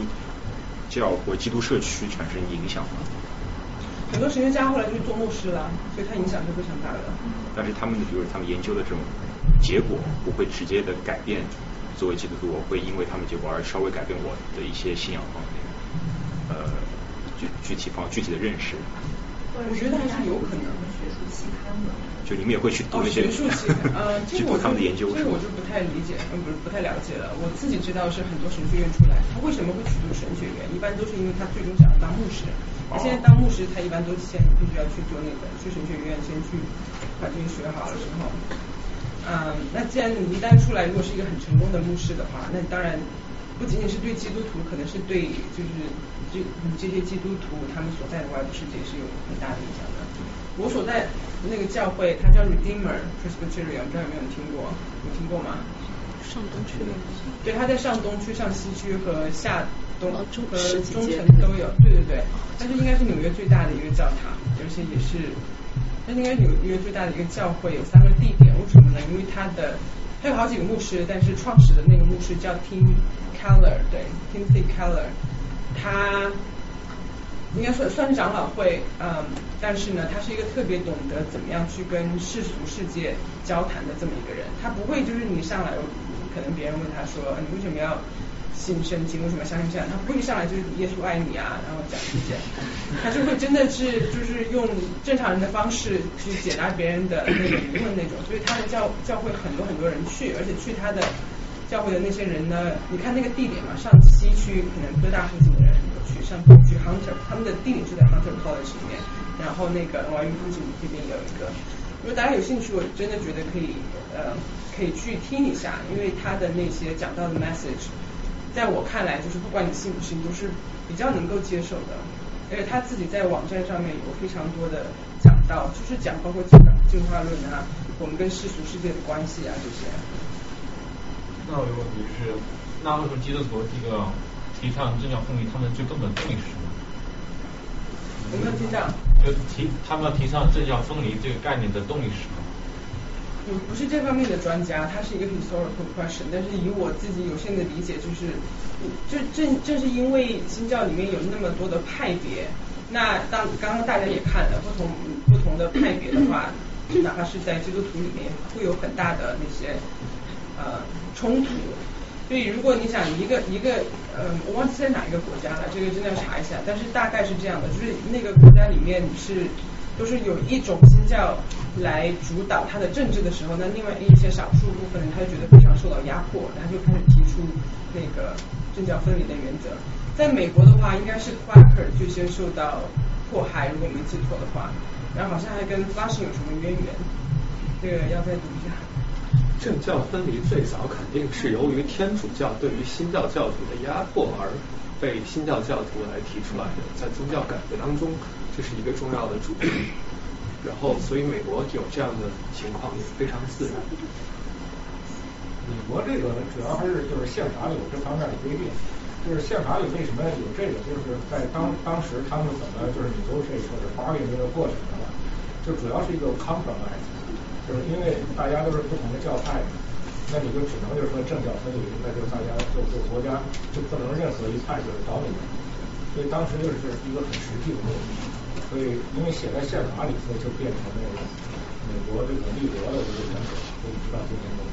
[SPEAKER 1] 教或基督社区产生影响吗？
[SPEAKER 2] 很多神学家后来就做牧师了，所以他影响是非常大的。
[SPEAKER 1] 但是他们的，比如他们研究的这种结果，不会直接的改变作为基督徒，我会因为他们结果而稍微改变我的一些信仰方面，呃，具具体方具体的认识。
[SPEAKER 2] 我觉得还是有可能
[SPEAKER 10] 的学术期刊的。
[SPEAKER 1] 就你们也会去读那些
[SPEAKER 2] 学术期刊，呃，这个我
[SPEAKER 1] 他们的研究，
[SPEAKER 2] 这个我就不太理解，嗯，不是不太了解了。我自己知道是很多神学院出来，他为什么会去读神学院？一般都是因为他最终想要当牧师。他现在当牧师，他一般都先必须要去做那个去神学院，先去把这些学好了之后，嗯，那既然你一旦出来，如果是一个很成功的牧师的话，那当然不仅仅是对基督徒，可能是对就是这这些基督徒他们所在的外部世界是有很大的影响的。我所在那个教会，它叫 Redeemer Presbyterian，不知道有没有听过？有听过吗？
[SPEAKER 14] 上东区的。
[SPEAKER 2] 对，它在上东区、上西区和下东和中城都有。对对对，但是应该是纽约最大的一个教堂，而且也是，那应该纽约最大的一个教会，有三个地点。为什么呢？因为它的它有好几个牧师，但是创始的那个牧师叫 Tim Keller，对，Timothy Keller，他应该算算是长老会，嗯，但是呢，他是一个特别懂得怎么样去跟世俗世界交谈的这么一个人。他不会就是你上来，可能别人问他说你为什么要信圣经，为什么要相信这样？他不会一上来就是耶稣爱你啊，然后讲这些，他就会真的是就是用正常人的方式去解答别人的那个疑问那种。所以他的教教会很多很多人去，而且去他的教会的那些人呢，你看那个地点嘛，上西区可能哥大附近的人有去，上东区 Hunter，他们的地点就在 Hunter College 里面，然后那个 NYU 附近这边有一个。如果大家有兴趣，我真的觉得可以呃可以去听一下，因为他的那些讲到的 message，在我看来就是不管你信不信，都是比较能够接受的。而且他自己在网站上面有非常多的讲到，就是讲包括进进化论啊，我们跟世俗世界的关系啊这些。
[SPEAKER 21] 那我有个问题是，那为什么基督徒这个提倡政教分离，他们最根本动力是什么？
[SPEAKER 2] 有没有听到？
[SPEAKER 21] 就提他们提倡政教分离这个概念的动力是什么？
[SPEAKER 2] 我不是这方面的专家，它是一个 historical question，但是以我自己有限的理解，就是就正正是因为新教里面有那么多的派别，那当刚刚大家也看了不同不同的派别的话，哪怕是在基督徒里面会有很大的那些呃冲突。所以如果你想一个一个呃，我忘记在哪一个国家了，这个真的要查一下，但是大概是这样的，就是那个国家里面是都是有一种新教来主导他的政治的时候，那另外一些少数部分人他就觉得非常受到压迫，然后就开始提出那个政教分离的原则。在美国的话，应该是 Quaker 最先受到迫害，如果没记错的话，然后好像还跟 Flushing 有什么渊源，这个要再读一下。
[SPEAKER 3] 政教分离最早肯定是由于天主教对于新教教徒的压迫而被新教教徒来提出来的，在宗教改革当中，这是一个重要的主题。然后，所以美国有这样的情况也非常自然。
[SPEAKER 13] 美国这个主要还是就是宪法里有这方面的规定，就是宪法里为什么有这个，就是在当当时他们怎么就是 negotiate 或者 bargain 这个过程的，就主要是一个 compromise，就是因为大家都是不同的教派，那你就只能就是说政教分离，那就大家就就国家就不能任何一派就是导你，所以当时就是一个很实际的目的，所以因为写在宪法里，所以就变成那个美国这个立国的这个原则，所以直到今天都。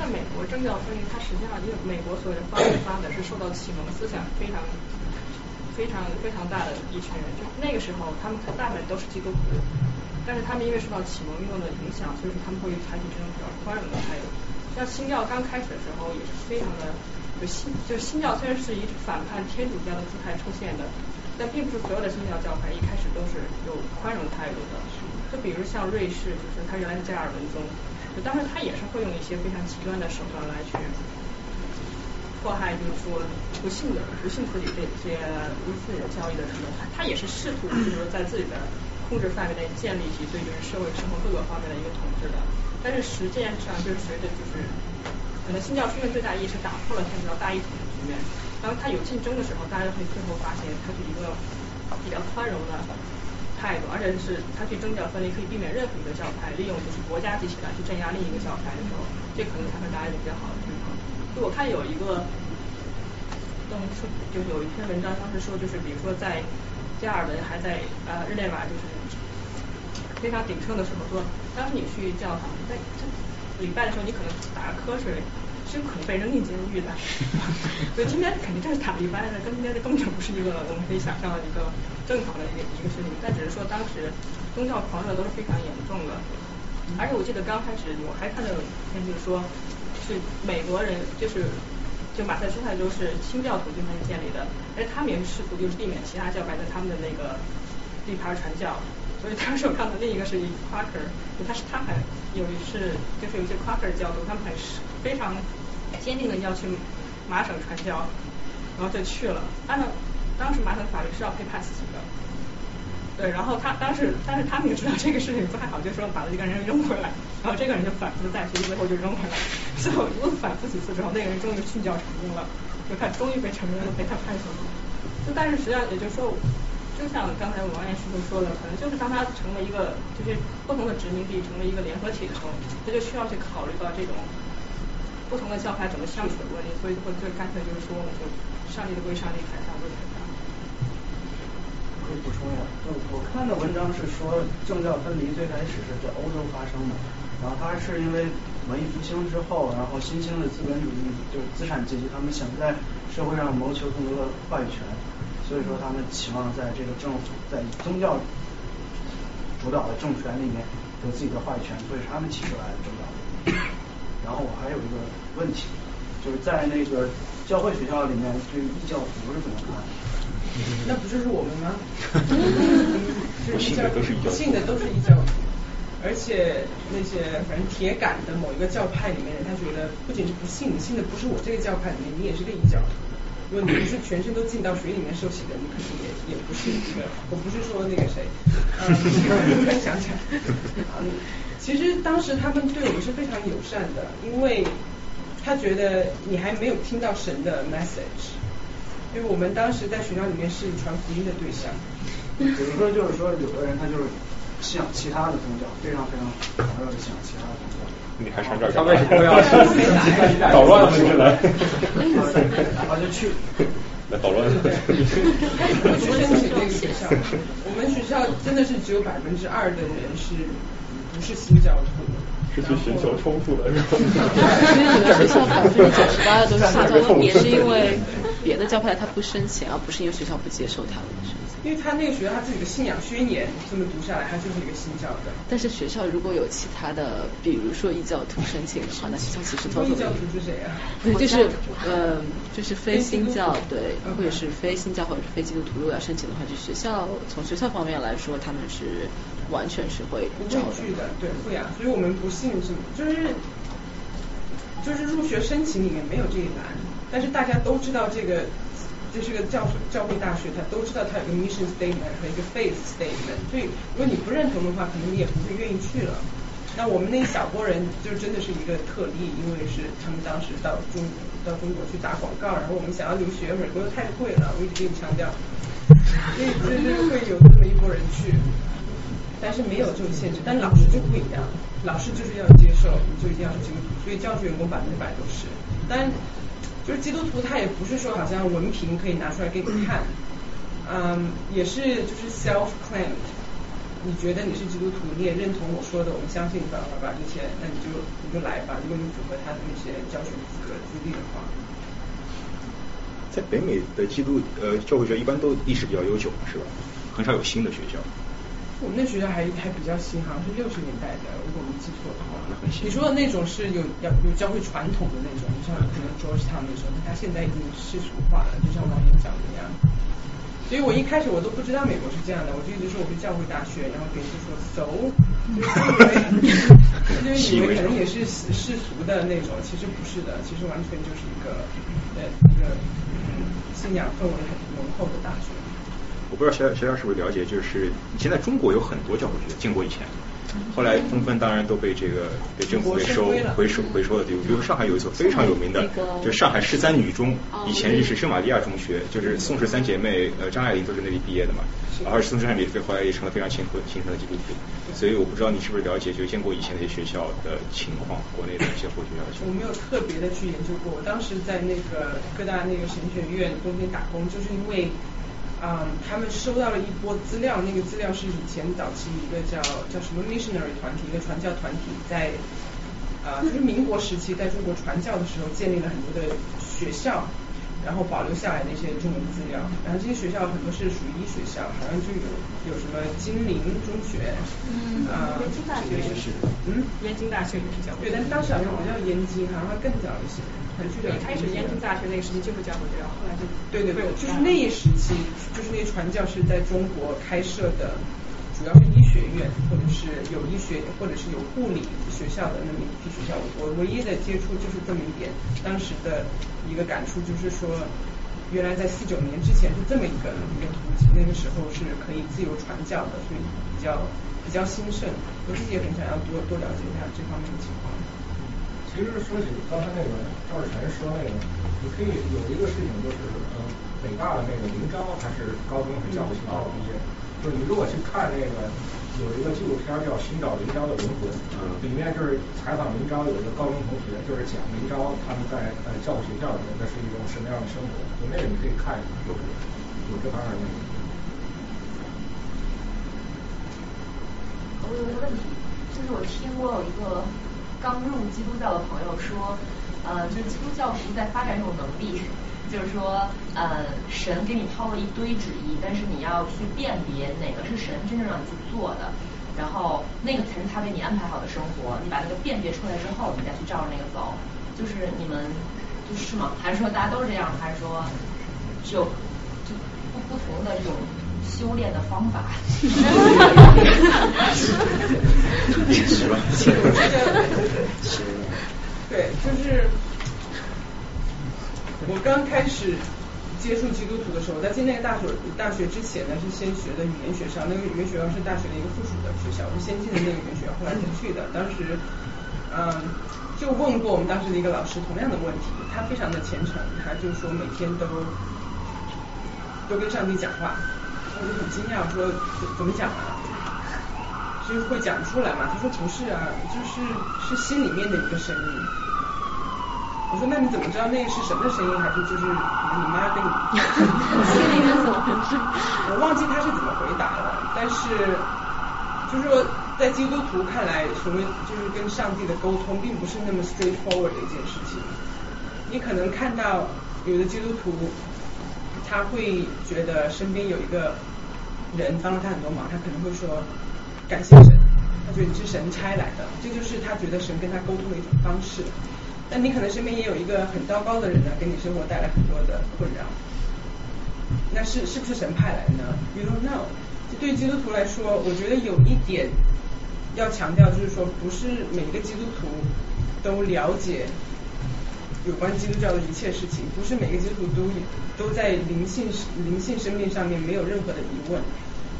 [SPEAKER 8] 在美国政教分离，它实际上因为美国所谓的发展发展是受到启蒙思想非常非常非常大的一群人，就那个时候他们大部分都是基督徒，但是他们因为受到启蒙运动的影响，所以说他们会采取这种比较宽容的态度。像新教刚开始的时候也是非常的，就新就新教虽然是以反叛天主教的姿态出现的，但并不是所有的新教教派一开始都是有宽容态度的。就比如像瑞士，就是它原来是加尔文宗。就当时他也是会用一些非常极端的手段来去迫害，就是说不信的、不信自己这些无自己的教义的人，他也是试图就是在自己的控制范围内建立起对就是社会生活各个方面的一个统治的。但是实际上就是随着就是可能新教出现最大意义是打破了天主教大一统的局面。当他有竞争的时候，大家会最后发现他是一个比较宽容的。态度，而且是他去征教分离，可以避免任何一个教派利用就是国家机器来去镇压另一个教派的时候，这可能才会达到一个比较好的平衡。就我看有一个，就有一篇文章，当时说就是比如说在加尔文还在呃日内瓦就是非常鼎盛的时候，说当你去教堂在礼拜的时候，你可能打个瞌睡。是可能被扔进监狱的，所以今天肯定这是塔利班的，跟今天的根本不是一个我们可以想象的一个正常的一个一个事情。但只是说当时宗教狂热都是非常严重的，而且我记得刚开始我还看到有一篇就是说，是美国人就是就马赛诸塞州是清教徒军团建立的，而他们也是试图就是避免其他教派在他们的那个地盘传教。所以当时我看到另一个是 Quaker，就他是他还有一是就是有些 Quaker 教徒，他们还是非常。坚定的要去麻省传教，然后就去了。按照当时麻省法律是要配 pass 的。对，然后他当时，但是他们也知道这个事情不太好，就说把这个人扔回来，然后这个人就反复的再学，最后就扔回来。最后一反复几次之后，那个人终于训教成功了，就他终于被承认了，被他判刑了。就但是实际上也就是说，就像刚才王院师傅说的，可能就是当他成为一个就是不同的殖民地成为一个联合体的时候，他就需要去考虑到这种不同的教派怎么相处的问题，所以就会最干脆就是说，我就上帝的归上帝，台上归凯撒。
[SPEAKER 5] 可以补充一下，就我看的文章是说政教分离最开始是在欧洲发生的，然后它是因为文艺复兴之后，然后新兴的资本主义就是资产阶级，他们想在社会上谋求更多的话语权，所以说他们期望在这个政府在宗教主导的政权里面有自己的话语权，所以他们提出来的政教。然后我还有一个问题，就是在那个教会学校里面对异教徒是怎么看？
[SPEAKER 2] 那不就是我们吗？
[SPEAKER 1] 信的都是异教徒，
[SPEAKER 2] 信的都是异教徒，而且那些反正铁杆的某一个教派里面人，他觉得不仅是不信，你信的不是我这个教派里面，你也是个异教徒。如果你不是全身都浸到水里面受洗的，你可能也也不是一个。我不是说那个谁，嗯，突然想起来，其实当时他们对我们是非常友善的，因为他觉得你还没有听到神的 message。因为我们当时在学校里面是传福音的对象。
[SPEAKER 5] 比如说，就是说，有的人他就是信仰其他的宗教，非常非常狂热的信仰其他的宗教。
[SPEAKER 1] 你还上这儿？
[SPEAKER 3] 他为什么要 捣乱了？是来？
[SPEAKER 5] 然后就去。
[SPEAKER 1] 来捣乱。
[SPEAKER 2] 申请那个学校。我们学校真的是只有百分之二的人是不是新教徒。
[SPEAKER 3] 是去寻求冲突的是吧？
[SPEAKER 14] 因为你们学校百分之九十八的都是新教徒，也是因为别的教派他不申请，而不是因为学校不接受他们。
[SPEAKER 2] 因为他那个学校他自己的信仰宣言这么读下来，他就是一个新教的。
[SPEAKER 14] 但是学校如果有其他的，比如说异教徒申请的话，那学校其实偷偷。
[SPEAKER 2] 异教徒是谁啊？
[SPEAKER 14] 对，就是呃，就是非新教对，或者是非新教或者是非基督徒，如果要申请的话，就学校从学校方面来说，他们是完全是会
[SPEAKER 2] 不会去的，对，会啊。所以我们不信什么，就是就是入学申请里面没有这一栏，但是大家都知道这个。这是个教教会大学，他都知道他有个 mission statement 和一个 faith statement，所以如果你不认同的话，可能你也不会愿意去了。那我们那一小波人就真的是一个特例，因为是他们当时到中到中国去打广告，然后我们想要留学，美国又太贵了，我一直给你强调，所以就是会有这么一波人去，但是没有这种限制，但老师就不一样，老师就是要接受，你就一定要是基督徒，所以教学员工百分之百都是，但。就是基督徒，他也不是说好像文凭可以拿出来给你看，嗯，也是就是 self claim。你觉得你是基督徒，你也认同我说的，我们相信吧，吧吧这些，那你就你就来吧，如果你符合他的那些教学资格资历的话。
[SPEAKER 1] 在北美的基督呃教会学一般都历史比较悠久，是吧？很少有新的学校。
[SPEAKER 2] 我们那学校还还比较新，好像是六十年代的，如果没记错的话。你说的那种是有要有教会传统的那种，就像可能 Georgetown 那种，他现在已经世俗化了，就像王岩讲的那样。所以我一开始我都不知道美国是这样的，我就一直说我是教会大学，然后别人就说 so，因为 以为可能也是世俗的那种，其实不是的，其实完全就是一个呃一个信仰氛围很浓厚的大学。
[SPEAKER 1] 我不知道学校学校是不是了解，就是现在中国有很多教会学，建国以前，后来纷纷当然都被这个被政府给收回收回收了。比如，比如上海有一所非常有名的，就上海十三女中，以前是圣玛利亚中学，就是宋氏三姐妹，呃，张爱玲都是那里毕业的嘛。然后宋氏三姐妹后来也成了非常虔诚虔诚的基督徒。所以我不知道你是不是了解，就建国以前那些学校的情况，国内的一些学校的情况。
[SPEAKER 2] 我没有特别的去研究过，我当时在那个各大那个神学院中间打工，就是因为。嗯，他们收到了一波资料，那个资料是以前早期一个叫叫什么 missionary 团体，一个传教团体在啊，就是民国时期在中国传教的时候，建立了很多的学校，然后保留下来的一些中文资料。然后这些学校很多是属于医学校，好像就有有什么金陵中学，
[SPEAKER 8] 嗯，啊，燕京大学也是，嗯，燕京大学也是教会，
[SPEAKER 2] 对，但当时好像不叫燕京，好像更早一些。
[SPEAKER 8] 对，开始燕京大学那个时期就是教会学校，后来就
[SPEAKER 2] 对对对，就是那一时期，就是那些传教士在中国开设的主要是医学院或者是有医学或者是有护理学校的那么一批学校，我唯一的接触就是这么一点，当时的一个感触就是说，原来在四九年之前是这么一个一个途径，那个时候是可以自由传教的，所以比较比较兴盛，我自己也很想要多多了解一下这方面的情况。
[SPEAKER 13] 其实说起刚才那个赵世晨说那个，你可以有一个事情就是，嗯，北大的那个林昭还是高中是教务系毕业，就是你如果去看那个有一个纪录片叫《寻找林昭的灵魂》，里面就是采访林昭有一个高中同学，就是讲林昭他们在呃教务学校里面那是一种什么样的生活，就那个你可以看一下，有有这方面的内容。
[SPEAKER 10] 我有一个问题，就是我听过有一个刚入基督教的朋友说，呃，就是基督教徒在发展一种能力，就是说，呃，神给你抛了一堆旨意，但是你要去辨别哪个是神真正让你去做的，然后那个才是他为你安排好的生活。你把那个辨别出来之后，你再去照着那个走。就是你们就是吗？还是说大家都是这样？还是说只有就不不同的这种修炼的方法？
[SPEAKER 1] 是吧？
[SPEAKER 2] 对，就是我刚开始接触基督徒的时候，在进那个大学大学之前呢，是先学的语言学校，那个语言学校是大学的一个附属的学校，我是先进的那个语言学校，后来才去的。当时，嗯，就问过我们当时的一个老师同样的问题，他非常的虔诚，他就说每天都都跟上帝讲话，我就很惊讶，说怎么讲啊？就是会讲出来嘛？他说不是啊，就是是心里面的一个声音。我说那你怎么知道那个是什么声音，还是就是你妈跟你？心里面怎么回事？我忘记他是怎么回答了，但是就是说在基督徒看来，所谓就是跟上帝的沟通，并不是那么 straightforward 的一件事情。你可能看到有的基督徒，他会觉得身边有一个人帮了他很多忙，他可能会说。感谢神，他觉得你是神差来的，这就是他觉得神跟他沟通的一种方式。那你可能身边也有一个很糟糕的人呢，给你生活带来很多的困扰。那是是不是神派来的呢？You don't know。对基督徒来说，我觉得有一点要强调，就是说不是每个基督徒都了解有关基督教的一切事情，不是每个基督徒都都在灵性灵性生命上面没有任何的疑问，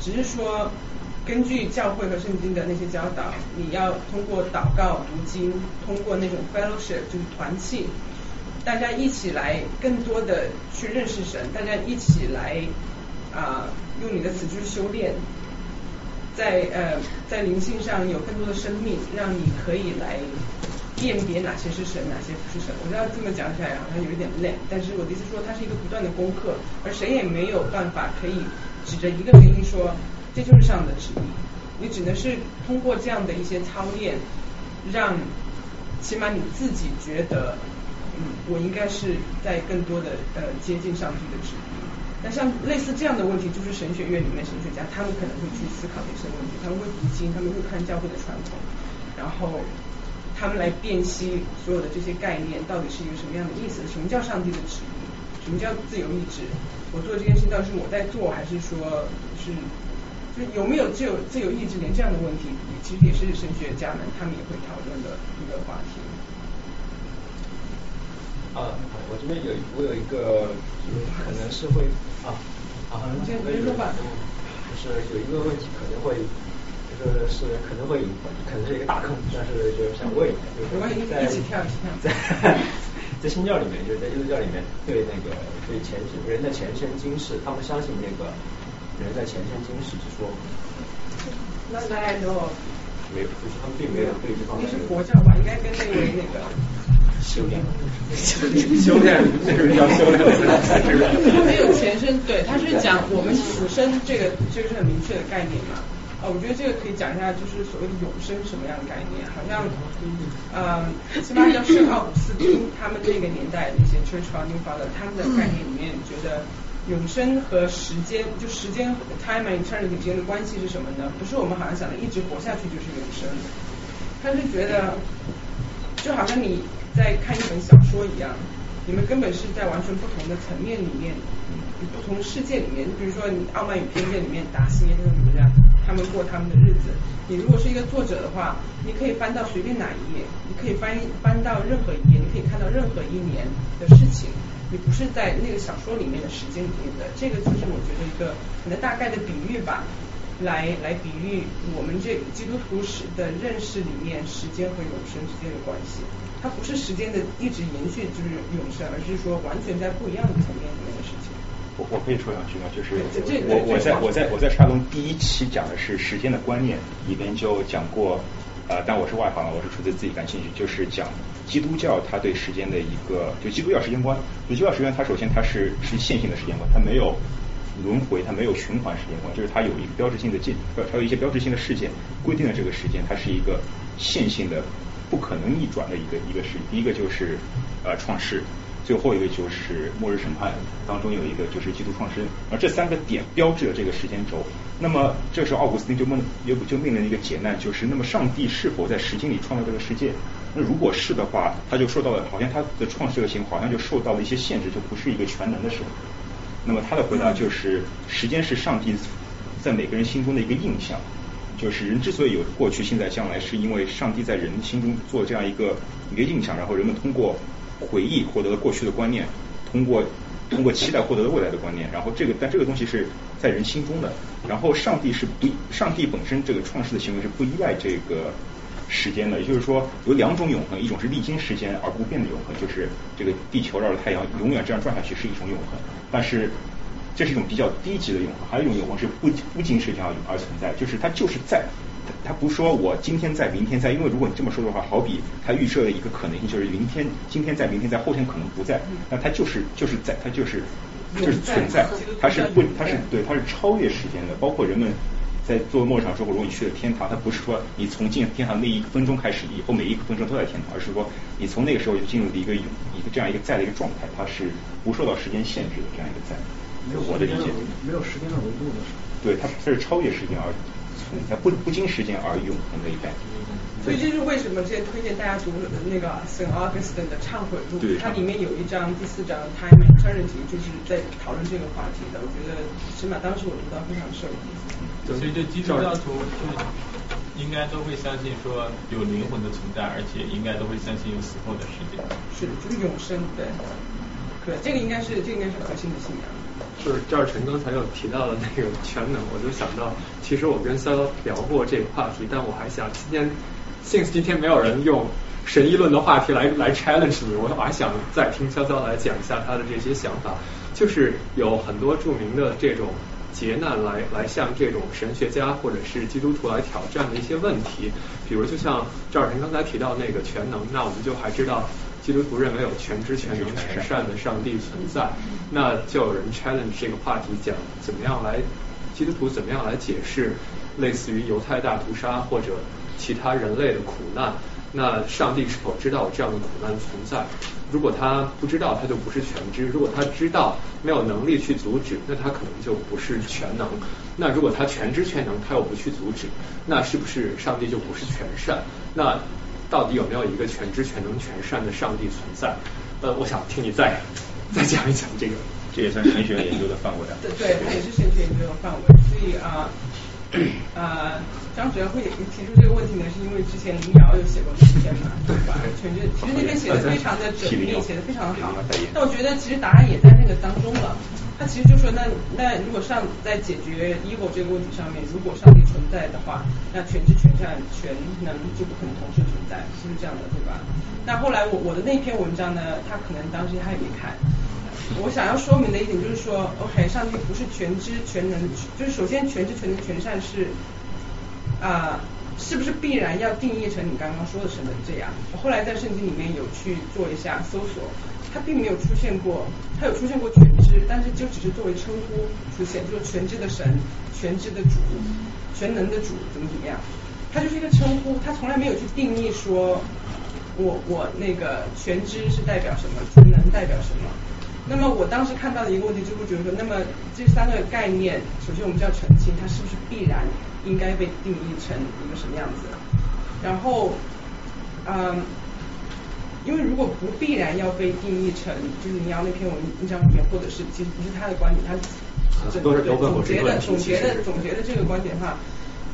[SPEAKER 2] 只是说。根据教会和圣经的那些教导，你要通过祷告、读经，通过那种 fellowship 就是团契，大家一起来更多的去认识神，大家一起来啊用你的词句修炼，在呃在灵性上有更多的生命，让你可以来辨别哪些是神，哪些不是神。我知道这么讲起来好像有一点累，但是我的意思说它是一个不断的功课，而谁也没有办法可以指着一个原因说。这就是上帝的旨意，你只能是通过这样的一些操练，让起码你自己觉得，嗯，我应该是在更多的呃接近上帝的旨意。那像类似这样的问题，就是神学院里面神学家他们可能会去思考这些问题，他们会读经，他们会看教会的传统，然后他们来辨析所有的这些概念到底是一个什么样的意思？什么叫上帝的旨意？什么叫自由意志？我做这件事到底是我在做，还是说是？就有没有自由自由意志，连这样的问题，其实也是神学家们他们也会讨论的一个话题。
[SPEAKER 12] 啊，我这边有我有一个，可能是会啊啊，
[SPEAKER 2] 先别说吧。
[SPEAKER 12] 就是有一个问题可能会，就是是可能会可能是一个大坑，但是就是想问一下，就是在在在新教里面，就是在基督教里面，对那个对前世人的前生今世，他们相信那个。人在前生今世之说，
[SPEAKER 2] 那大家都
[SPEAKER 12] 没有，就是他们并没有对这方面。
[SPEAKER 2] 你是佛教吧？应该跟那位那个
[SPEAKER 12] 修炼，
[SPEAKER 3] 修炼，这个叫修炼。
[SPEAKER 2] 他没有前身，对，他是讲我们此生这个，这个是很明确的概念嘛。啊，我觉得这个可以讲一下，就是所谓的永生什么样的概念？好像，呃，起码叫圣奥古斯丁他们那个年代那些 Church Founding Father 他们的概念里面觉得。永生和时间，就时间 time and eternity 之间的关系是什么呢？不是我们好像想的一直活下去就是永生。他是觉得，就好像你在看一本小说一样，你们根本是在完全不同的层面里面，不同世界里面。比如说你《傲慢与偏见》里面，达西那个女的，他们过他们的日子。你如果是一个作者的话，你可以翻到随便哪一页，你可以翻翻到任何一页，你可以看到任何一年的事情。你不是在那个小说里面的时间里面的，这个就是我觉得一个可能大概的比喻吧，来来比喻我们这基督徒史的认识里面时间和永生之间的关系。它不是时间的一直延续就是永生，而是说完全在不一样的层面里面的事情。
[SPEAKER 1] 我我可以说两句吗？就是
[SPEAKER 2] 这
[SPEAKER 1] 我我在我在我在沙龙第一期讲的是时间的观念，里边就讲过，呃，但我是外行了，我是纯粹自己感兴趣，就是讲基督教它对时间的一个，就基督教时间观，就基督教时间它首先它是是线性的时间观，它没有轮回，它没有循环时间观，就是它有一个标志性的件，它有一些标志性的事件规定了这个时间，它是一个线性的。不可能逆转的一个一个事，第一个就是呃创世，最后一个就是末日审判当中有一个就是基督创生，而这三个点标志着这个时间轴。那么这时候奥古斯丁就问，就就面临一个劫难，就是那么上帝是否在时间里创造这个世界？那如果是的话，他就受到了好像他的创世的行好像就受到了一些限制，就不是一个全能的时候。那么他的回答就是，时间是上帝在每个人心中的一个印象。就是人之所以有过去、现在、将来，是因为上帝在人心中做这样一个一个印象，然后人们通过回忆获得了过去的观念，通过通过期待获得了未来的观念，然后这个但这个东西是在人心中的。然后上帝是不，上帝本身这个创世的行为是不依赖这个时间的，也就是说有两种永恒，一种是历经时间而不变的永恒，就是这个地球绕着太阳永远这样转下去是一种永恒，但是。这是一种比较低级的永恒，还有一种永恒是不不经时间而而存在，就是它就是在，它不说我今天在，明天在，因为如果你这么说的话，好比他预设的一个可能性就是明天今天在，明天在，后天可能不在，那他就是就是在，他就是就是存在，它是不它是对它是超越时间的，包括人们在做梦想之后，如果你去了天堂，它不是说你从进天堂那一分钟开始，以后每一个分钟都在天堂，而是说你从那个时候就进入了一个永一个这样一个在的一个状态，它是不受到时间限制的这样一个在。
[SPEAKER 5] 没有
[SPEAKER 1] 我的理解，
[SPEAKER 5] 没有时间的维度的时候，
[SPEAKER 1] 对它它是超越时间而不不经时间而永恒的一代。
[SPEAKER 2] 所以这是为什么之前推荐大家读那个 Saint Augustine 的忏悔录，它里面有一章第四章 Time and Eternity，就是在讨论这个话题的。我觉得起码当时我读到非常受益。
[SPEAKER 4] 所以这基督教徒就应该都会相信说有灵魂的存在，而且应该都会相信有死后的世界。
[SPEAKER 2] 是，就是永生，对。对，这个应该是这应该是核心的信仰。
[SPEAKER 3] 就是赵晨刚才有提到的那个全能，我就想到，其实我跟潇潇聊过这个话题，但我还想今天，since 今天没有人用神议论的话题来来 challenge 你，我还想再听潇潇来讲一下他的这些想法。就是有很多著名的这种劫难来来向这种神学家或者是基督徒来挑战的一些问题，比如就像赵晨刚才提到那个全能，那我们就还知道。基督徒认为有全知全能全善的上帝存在，那就有人 challenge 这个话题，讲怎么样来基督徒怎么样来解释类似于犹太大屠杀或者其他人类的苦难？那上帝是否知道有这样的苦难存在？如果他不知道，他就不是全知；如果他知道，没有能力去阻止，那他可能就不是全能。那如果他全知全能，他又不去阻止，那是不是上帝就不是全善？那？到底有没有一个全知全能全善的上帝存在？呃，我想听你再再讲一讲这个。
[SPEAKER 1] 这也算神学研究的范围啊。
[SPEAKER 2] 对对，它也是神学研究的范围。所以啊，呃，张主任会提出这个问题呢，是因为之前林瑶有写过一篇嘛，对吧？全知其实那篇写的非常的缜密，写的非常好。但我觉得其实答案也在那个当中了。他其实就说，那那如果上在解决 evil 这个问题上面，如果上帝存在的话，那全知全善全能就不可能同时存在，是不是这样的，对吧？那后来我我的那篇文章呢，他可能当时他也没看。我想要说明的一点就是说，OK，上帝不是全知全能，就是首先全知全能全善是啊，是不是必然要定义成你刚刚说的什么这样？我后来在圣经里面有去做一下搜索。它并没有出现过，它有出现过全知，但是就只是作为称呼出现，就是全知的神、全知的主、全能的主怎么怎么样，它就是一个称呼，它从来没有去定义说，我我那个全知是代表什么，全能代表什么。那么我当时看到的一个问题就会觉得说，那么这三个概念，首先我们就要澄清，它是不是必然应该被定义成一个什么样子？然后，嗯。因为如果不必然要被定义成，就是你要那篇文章里面，或者是其实不是他的观点，他总结的总结的总结的这个观点的话，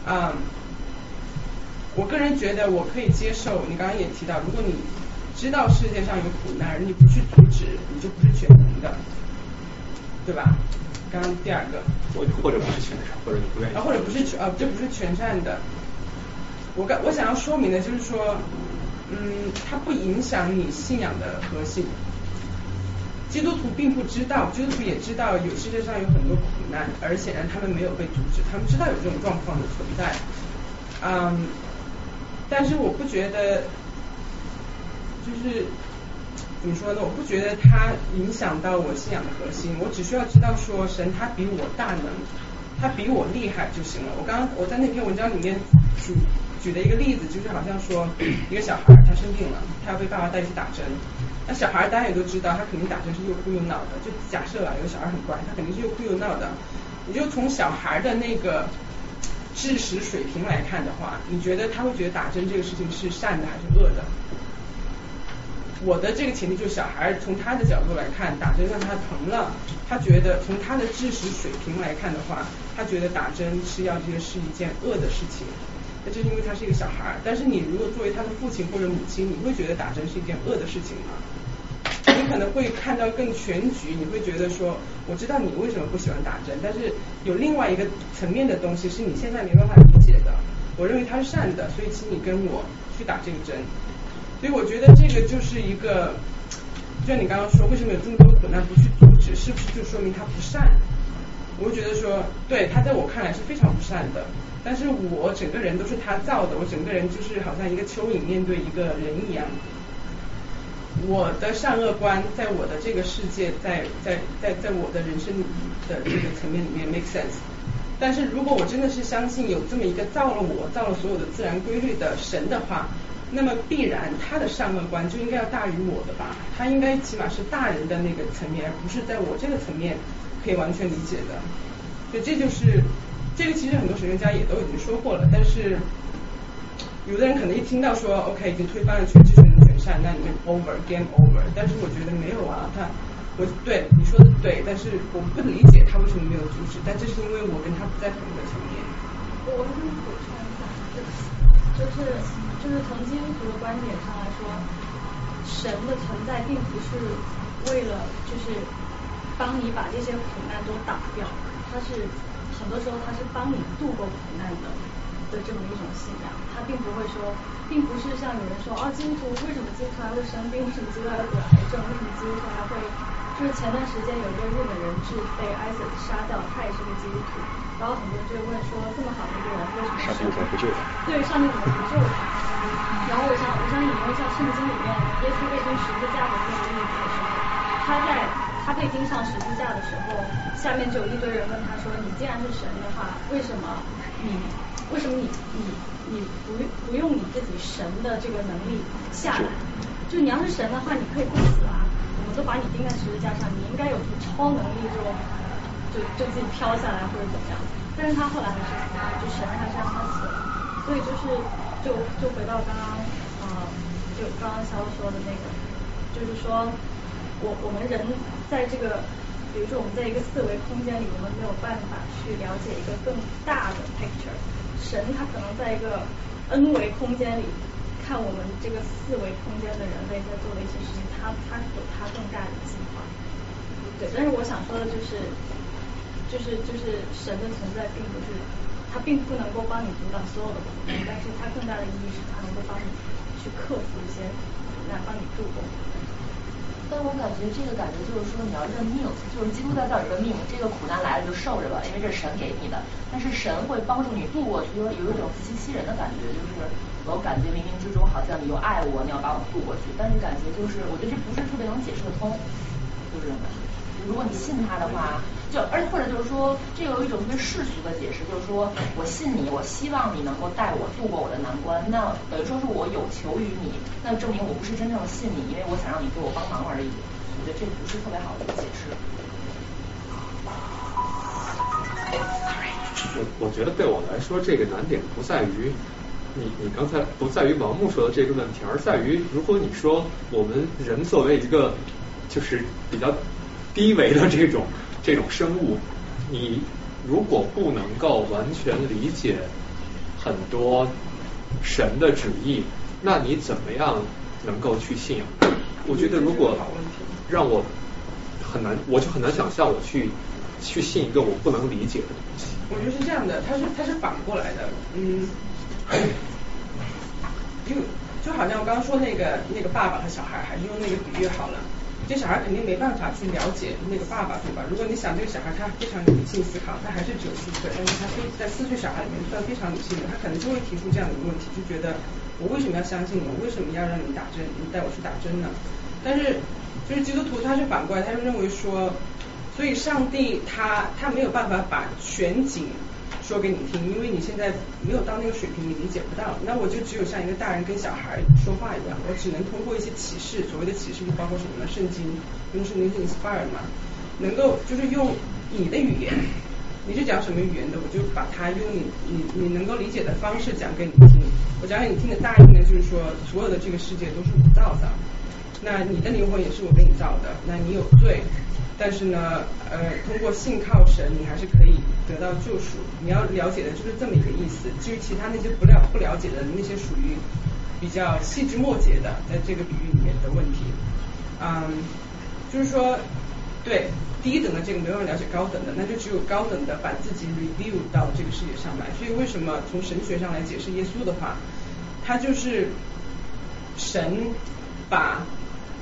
[SPEAKER 2] 嗯，我个人觉得我可以接受。你刚刚也提到，如果你知道世界上有苦难，而你不去阻止，你就不是全能的，对吧？刚刚第二个，
[SPEAKER 3] 或或者不是全善，或者你不愿意，
[SPEAKER 2] 啊，或者不是全，啊，这不是全善的。我刚我想要说明的就是说，嗯，它不影响你信仰的核心。基督徒并不知道，基督徒也知道有世界上有很多苦难，而显然他们没有被阻止，他们知道有这种状况的存在。嗯，但是我不觉得，就是怎么说呢？我不觉得它影响到我信仰的核心。我只需要知道说，神他比我大能，他比我厉害就行了。我刚刚我在那篇文章里面举举的一个例子，就是好像说一个小孩他生病了，他要被爸爸带去打针。那小孩大家也都知道，他肯定打针是又哭又闹的。就假设啊，有个小孩很乖，他肯定是又哭又闹的。你就从小孩的那个知识水平来看的话，你觉得他会觉得打针这个事情是善的还是恶的？我的这个前提就是小孩从他的角度来看，打针让他疼了，他觉得从他的知识水平来看的话，他觉得打针吃药这个是一件恶的事情。那就是因为他是一个小孩儿，但是你如果作为他的父亲或者母亲，你会觉得打针是一件恶的事情吗？你可能会看到更全局，你会觉得说，我知道你为什么不喜欢打针，但是有另外一个层面的东西是你现在没办法理解的。我认为它是善的，所以请你跟我去打这个针。所以我觉得这个就是一个，就像你刚刚说，为什么有这么多苦难不去阻止，是不是就说明他不善？我会觉得说，对他在我看来是非常不善的。但是我整个人都是他造的，我整个人就是好像一个蚯蚓面对一个人一样。我的善恶观在我的这个世界，在在在在我的人生的这个层面里面 make sense。但是如果我真的是相信有这么一个造了我、造了所有的自然规律的神的话，那么必然他的善恶观就应该要大于我的吧？他应该起码是大人的那个层面，而不是在我这个层面可以完全理解的。所以这就是。这个其实很多神学家也都已经说过了，但是有的人可能一听到说 OK 已经推翻了全知全能全善，那你就 over game over。但是我觉得没有啊，他我对你说的对，但是我不理解他为什么没有阻止，但这是因为我跟他不在同一个层面。
[SPEAKER 22] 我补充一下，就是就是从基督徒的观点上来说，神的存在并不是为了就是帮你把这些苦难都打掉，他是。很多时候他是帮你度过苦难的的这么一种信仰，他并不会说，并不是像有人说，啊，基督徒为什么基督徒还会生病？为什么基督徒还会得癌症？为什么基督徒还会？就是前段时间有一个日本人质被 ISIS 杀掉，他也是个基督徒，然后很多人就问说，这么好的一个人，为什么
[SPEAKER 3] 上帝怎么不救他？
[SPEAKER 22] 对，上帝怎么不救他？然后我想，我想引用一下圣经里面耶稣被钉十字架的那个例子的时候，他在。他被钉上十字架的时候，下面就有一堆人问他说：“你既然是神的话，为什么你为什么你你你不不用你自己神的这个能力下来？就你要是神的话，你可以不死啊！我们都把你钉在十字架上，你应该有超能力，就就就自己飘下来或者怎么样。但是他后来还是死了，就神还是让他死了。所以就是就就回到刚刚呃，就刚刚肖说的那个，就是说。”我我们人在这个，比如说我们在一个四维空间里，我们没有办法去了解一个更大的 picture。神他可能在一个 n 维空间里看我们这个四维空间的人类在做的一些事情，他他有他更大的计划。对，但是我想说的就是，就是就是神的存在并不是，他并不能够帮你阻挡所有的苦难，但是他更大的意义是他能够帮你去克服一些苦难，帮你度过。
[SPEAKER 10] 但我感觉这个感觉就是说你要认命，就是基督在这儿认命，这个苦难来了就受着吧，因为这是神给你的。但是神会帮助你度过去，有一种自欺欺人的感觉，就是我感觉冥冥之中好像你又爱我，你要把我渡过去。但是感觉就是我觉得这不是特别能解释得通，就这种感觉。如果你信他的话。就而且或者就是说，这有一种特别世俗的解释，就是说我信你，我希望你能够带我度过我的难关，那等于说是我有求于你，那证明我不是真正的信你，因为我想让你给我帮忙而已。我觉得这不是特别好的一个解释。
[SPEAKER 3] 我我觉得对我来说，这个难点不在于你你刚才不在于盲目说的这个问题，而在于如果你说我们人作为一个就是比较低维的这种。这种生物，你如果不能够完全理解很多神的旨意，那你怎么样能够去信仰？我觉得如果让我很难，我就很难想象我去去信一个我不能理解的东西。
[SPEAKER 2] 我觉得是这样的，它是它是反过来的，嗯，就就好像我刚刚说那个那个爸爸和小孩，还是用那个比喻好了。这小孩肯定没办法去了解那个爸爸，对吧？如果你想这个小孩他非常理性思考，他还是只有四岁，但是他非在四岁小孩里面算非常理性的，他可能就会提出这样的一个问题，就觉得我为什么要相信你？我为什么要让你打针？你带我去打针呢？但是就是基督徒他是反过来，他就认为说，所以上帝他他没有办法把全景。说给你听，因为你现在没有到那个水平，你理解不到。那我就只有像一个大人跟小孩说话一样，我只能通过一些启示，所谓的启示就包括什么呢？圣经，因为圣经是 inspired 嘛，能够就是用你的语言，你是讲什么语言的，我就把它用你你你能够理解的方式讲给你听。我讲给你听的大意呢，就是说所有的这个世界都是我造的，那你的灵魂也是我给你造的，那你有罪。但是呢，呃，通过信靠神，你还是可以得到救赎。你要了解的就是这么一个意思。至于其他那些不了不了解的那些属于比较细枝末节的，在这个比喻里面的问题，嗯，就是说，对低等的这个没有人了解高等的，那就只有高等的把自己 review 到这个世界上来。所以为什么从神学上来解释耶稣的话，他就是神把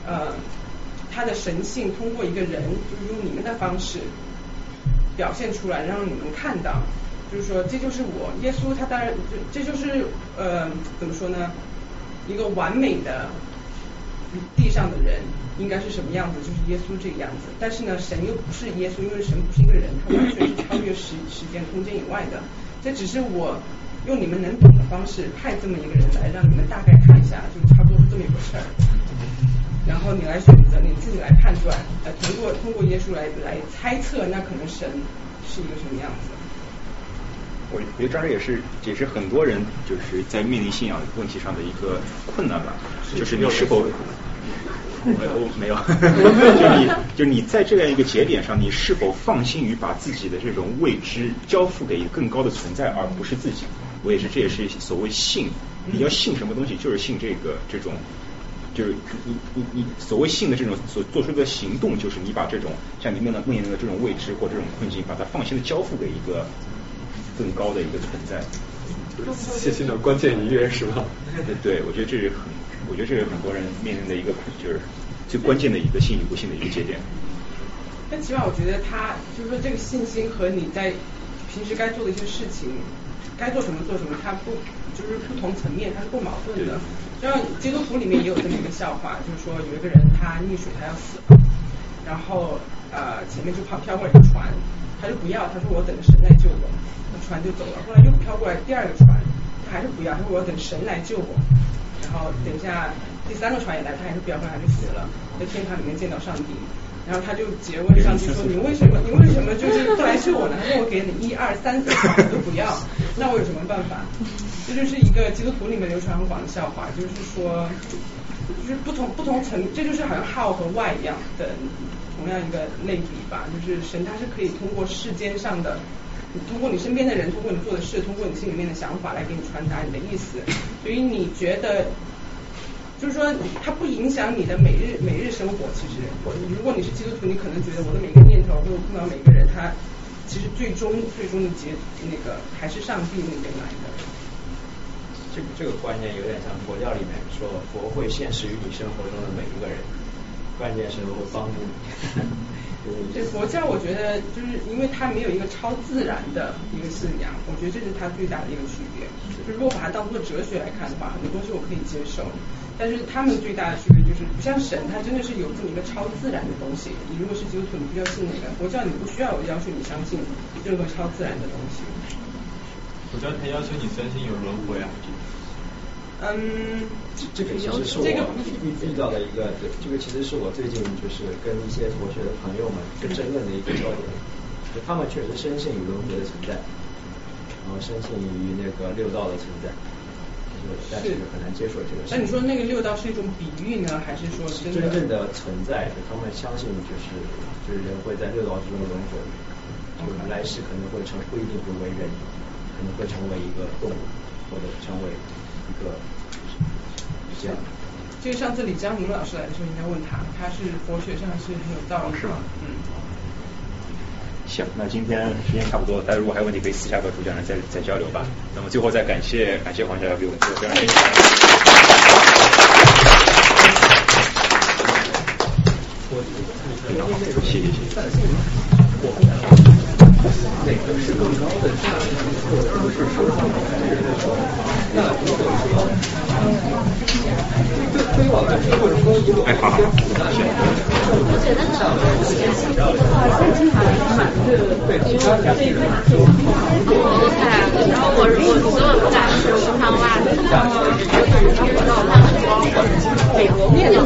[SPEAKER 2] 呃。他的神性通过一个人，就是用你们的方式表现出来，让你们看到，就是说这就是我耶稣，他当然这这就是呃怎么说呢？一个完美的地上的人应该是什么样子？就是耶稣这个样子。但是呢，神又不是耶稣，因为神不是一个人，他完全是超越时时间空间以外的。这只是我用你们能懂的方式派这么一个人来，让你们大概看一下，就差不多是这么一回事儿。然后你来选择，你自己来判断，呃，通过通过耶稣来来猜测，那可能神是一个什么样子？
[SPEAKER 1] 我觉得这也是也是很多人就是在面临信仰问题上的一个困难吧，就是你是否我没有，就你就你在这样一个节点上，你是否放心于把自己的这种未知交付给更高的存在，而不是自己？我也是，这也是所谓信，你要信什么东西，就是信这个这种。就是你你你所谓性的这种所做出的行动，就是你把这种像你面的面临的这种未知或这种困境，把它放心的交付给一个更高的一个存在。
[SPEAKER 3] 信心的关键一跃是吧？
[SPEAKER 1] 对 对，我觉得这是很，我觉得这是很多人面临的一个就是最关键的一个信与不信的一个节点。
[SPEAKER 2] 但起码我觉得他就是说这个信心和你在平时该做的一些事情，该做什么做什么，它不就是不同层面，它是不矛盾的。像基督徒里面也有这么一个笑话，就是说有一个人他溺水，他要死了，然后呃前面就跑飘过来一个船，他就不要，他说我等着神来救我，那船就走了。后来又飘过来第二个船，他还是不要，他说我要等神来救我，然后等一下第三个船也来，他还是不要，后来就死了，在天堂里面见到上帝。然后他就诘问上帝说：“你为什么？你为什么就是不来救我呢？”他说：“我给你一二三四我都不要，那我有什么办法？”这就是一个基督徒里面流传很广的笑话，就是说，就是不同不同层，这就是好像 how 和 why 一样的同样一个类比吧。就是神他是可以通过世间上的，通过你身边的人，通过你做的事，通过你心里面的想法来给你传达你的意思。所以你觉得？就是说，它不影响你的每日每日生活。其实，如果你是基督徒，你可能觉得我的每个念头，或者碰到每个人，他其实最终最终的结那个还是上帝那边来的。
[SPEAKER 12] 这个这个观念有点像佛教里面说，佛会现实于你生活中的每一个人，关键时候会帮助你。
[SPEAKER 2] 对佛教，我觉得就是因为它没有一个超自然的一个信仰，我觉得这是它最大的一个区别。就如果把它当做哲学来看的话，很多东西我可以接受。但是他们最大的区别就是，不像神，他真的是有这么一个超自然的东西。你如果是基督徒，你必须要信那个；佛教你不需要要求你相信任何超自然的东西。
[SPEAKER 4] 佛教他要求你相信有轮回啊。
[SPEAKER 2] 嗯，
[SPEAKER 12] 这个其实是我遇遇到的一个，这个其实是我最近就是跟一些佛学的朋友们争论的一个焦点。就他们确实深信有轮回的存在，然后深信于那个六道的存在。但是很难接受这个。
[SPEAKER 2] 那你说那个六道是一种比喻呢，还是说
[SPEAKER 12] 真正的存在？他们相信就是就是人会在六道之中轮回，就来世可能会成不一定会为人。
[SPEAKER 9] 可能会成为一个动物，或者成为一个这样。
[SPEAKER 2] 就是上次李江宁老师来的时候，应该问他，他是佛学上是很有道理的。嗯。
[SPEAKER 1] 行，那今天时间差不多了，大家如果还有问题，可以私下和主讲人再再交流吧。那么最后再感谢感谢黄教授给我们做非常精彩。谢谢谢谢。
[SPEAKER 3] 哪个是更高的，是收藏那如果说对对于我来说，或者说以我
[SPEAKER 1] 哎，好好，行。
[SPEAKER 3] 我觉得呢，对其他家庭来说，
[SPEAKER 23] 然后我我所有不敢是穿袜子，然后我到美国面的